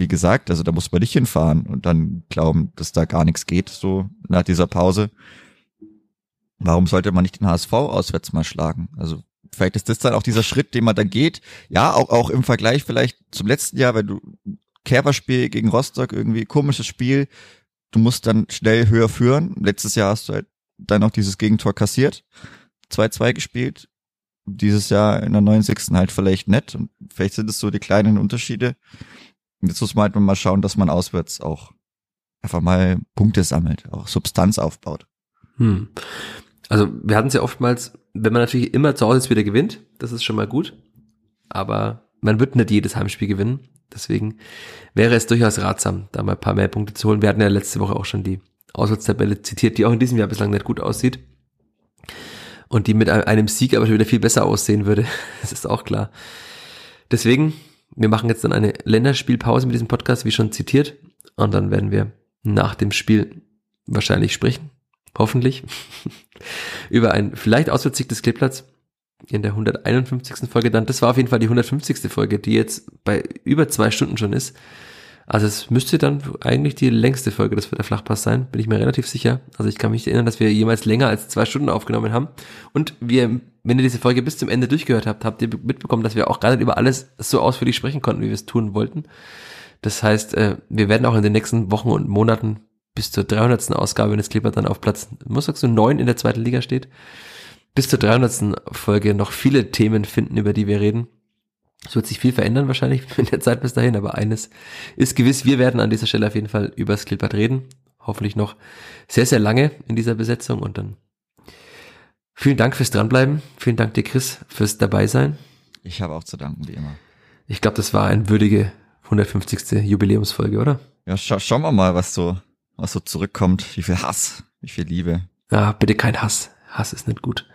wie gesagt, also da muss man nicht hinfahren und dann glauben, dass da gar nichts geht, so nach dieser Pause. Warum sollte man nicht den HSV auswärts mal schlagen? Also vielleicht ist das dann auch dieser Schritt, den man dann geht. Ja, auch, auch im Vergleich vielleicht zum letzten Jahr, wenn du Kerberspiel gegen Rostock irgendwie komisches Spiel, du musst dann schnell höher führen. Letztes Jahr hast du halt dann auch dieses Gegentor kassiert, 2-2 gespielt. Dieses Jahr in der 69. halt vielleicht nett und vielleicht sind es so die kleinen Unterschiede. Jetzt muss man halt mal schauen, dass man auswärts auch einfach mal Punkte sammelt, auch Substanz aufbaut. Hm. Also wir hatten es ja oftmals, wenn man natürlich immer zu Hause wieder gewinnt, das ist schon mal gut, aber man wird nicht jedes Heimspiel gewinnen. Deswegen wäre es durchaus ratsam, da mal ein paar mehr Punkte zu holen. Wir hatten ja letzte Woche auch schon die Auswärtstabelle zitiert, die auch in diesem Jahr bislang nicht gut aussieht. Und die mit einem Sieg aber schon wieder viel besser aussehen würde. Das ist auch klar. Deswegen wir machen jetzt dann eine Länderspielpause mit diesem Podcast, wie schon zitiert. Und dann werden wir nach dem Spiel wahrscheinlich sprechen. Hoffentlich. über ein vielleicht auswärtssiegtes Kleebplatz in der 151. Folge dann. Das war auf jeden Fall die 150. Folge, die jetzt bei über zwei Stunden schon ist. Also es müsste dann eigentlich die längste Folge des der Flachpass sein, bin ich mir relativ sicher. Also ich kann mich erinnern, dass wir jemals länger als zwei Stunden aufgenommen haben. Und wir, wenn ihr diese Folge bis zum Ende durchgehört habt, habt ihr mitbekommen, dass wir auch nicht über alles so ausführlich sprechen konnten, wie wir es tun wollten. Das heißt, äh, wir werden auch in den nächsten Wochen und Monaten bis zur 300. Ausgabe, wenn das Clipper dann auf Platz, muss sagst du, neun in der zweiten Liga steht, bis zur 300. Folge noch viele Themen finden, über die wir reden. Es wird sich viel verändern wahrscheinlich in der Zeit bis dahin, aber eines ist gewiss, wir werden an dieser Stelle auf jeden Fall über Skillpad reden. Hoffentlich noch sehr, sehr lange in dieser Besetzung und dann vielen Dank fürs Dranbleiben. Vielen Dank dir, Chris, fürs Dabeisein. Ich habe auch zu danken, wie immer. Ich glaube, das war eine würdige 150. Jubiläumsfolge, oder? Ja, scha schauen wir mal, was so, was so zurückkommt. Wie viel Hass, wie viel Liebe. Ja, bitte kein Hass. Hass ist nicht gut.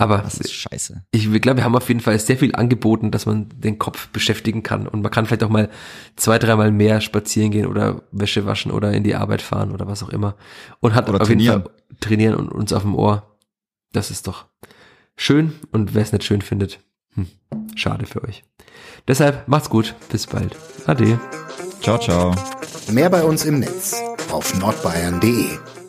Aber das ist scheiße. Ich glaube, wir haben auf jeden Fall sehr viel angeboten, dass man den Kopf beschäftigen kann. Und man kann vielleicht auch mal zwei, dreimal mehr spazieren gehen oder Wäsche waschen oder in die Arbeit fahren oder was auch immer. Und hat oder auf trainieren. jeden Fall trainieren und uns auf dem Ohr. Das ist doch schön. Und wer es nicht schön findet, hm, schade für euch. Deshalb macht's gut. Bis bald. Ade. Ciao, ciao. Mehr bei uns im Netz auf nordbayern.de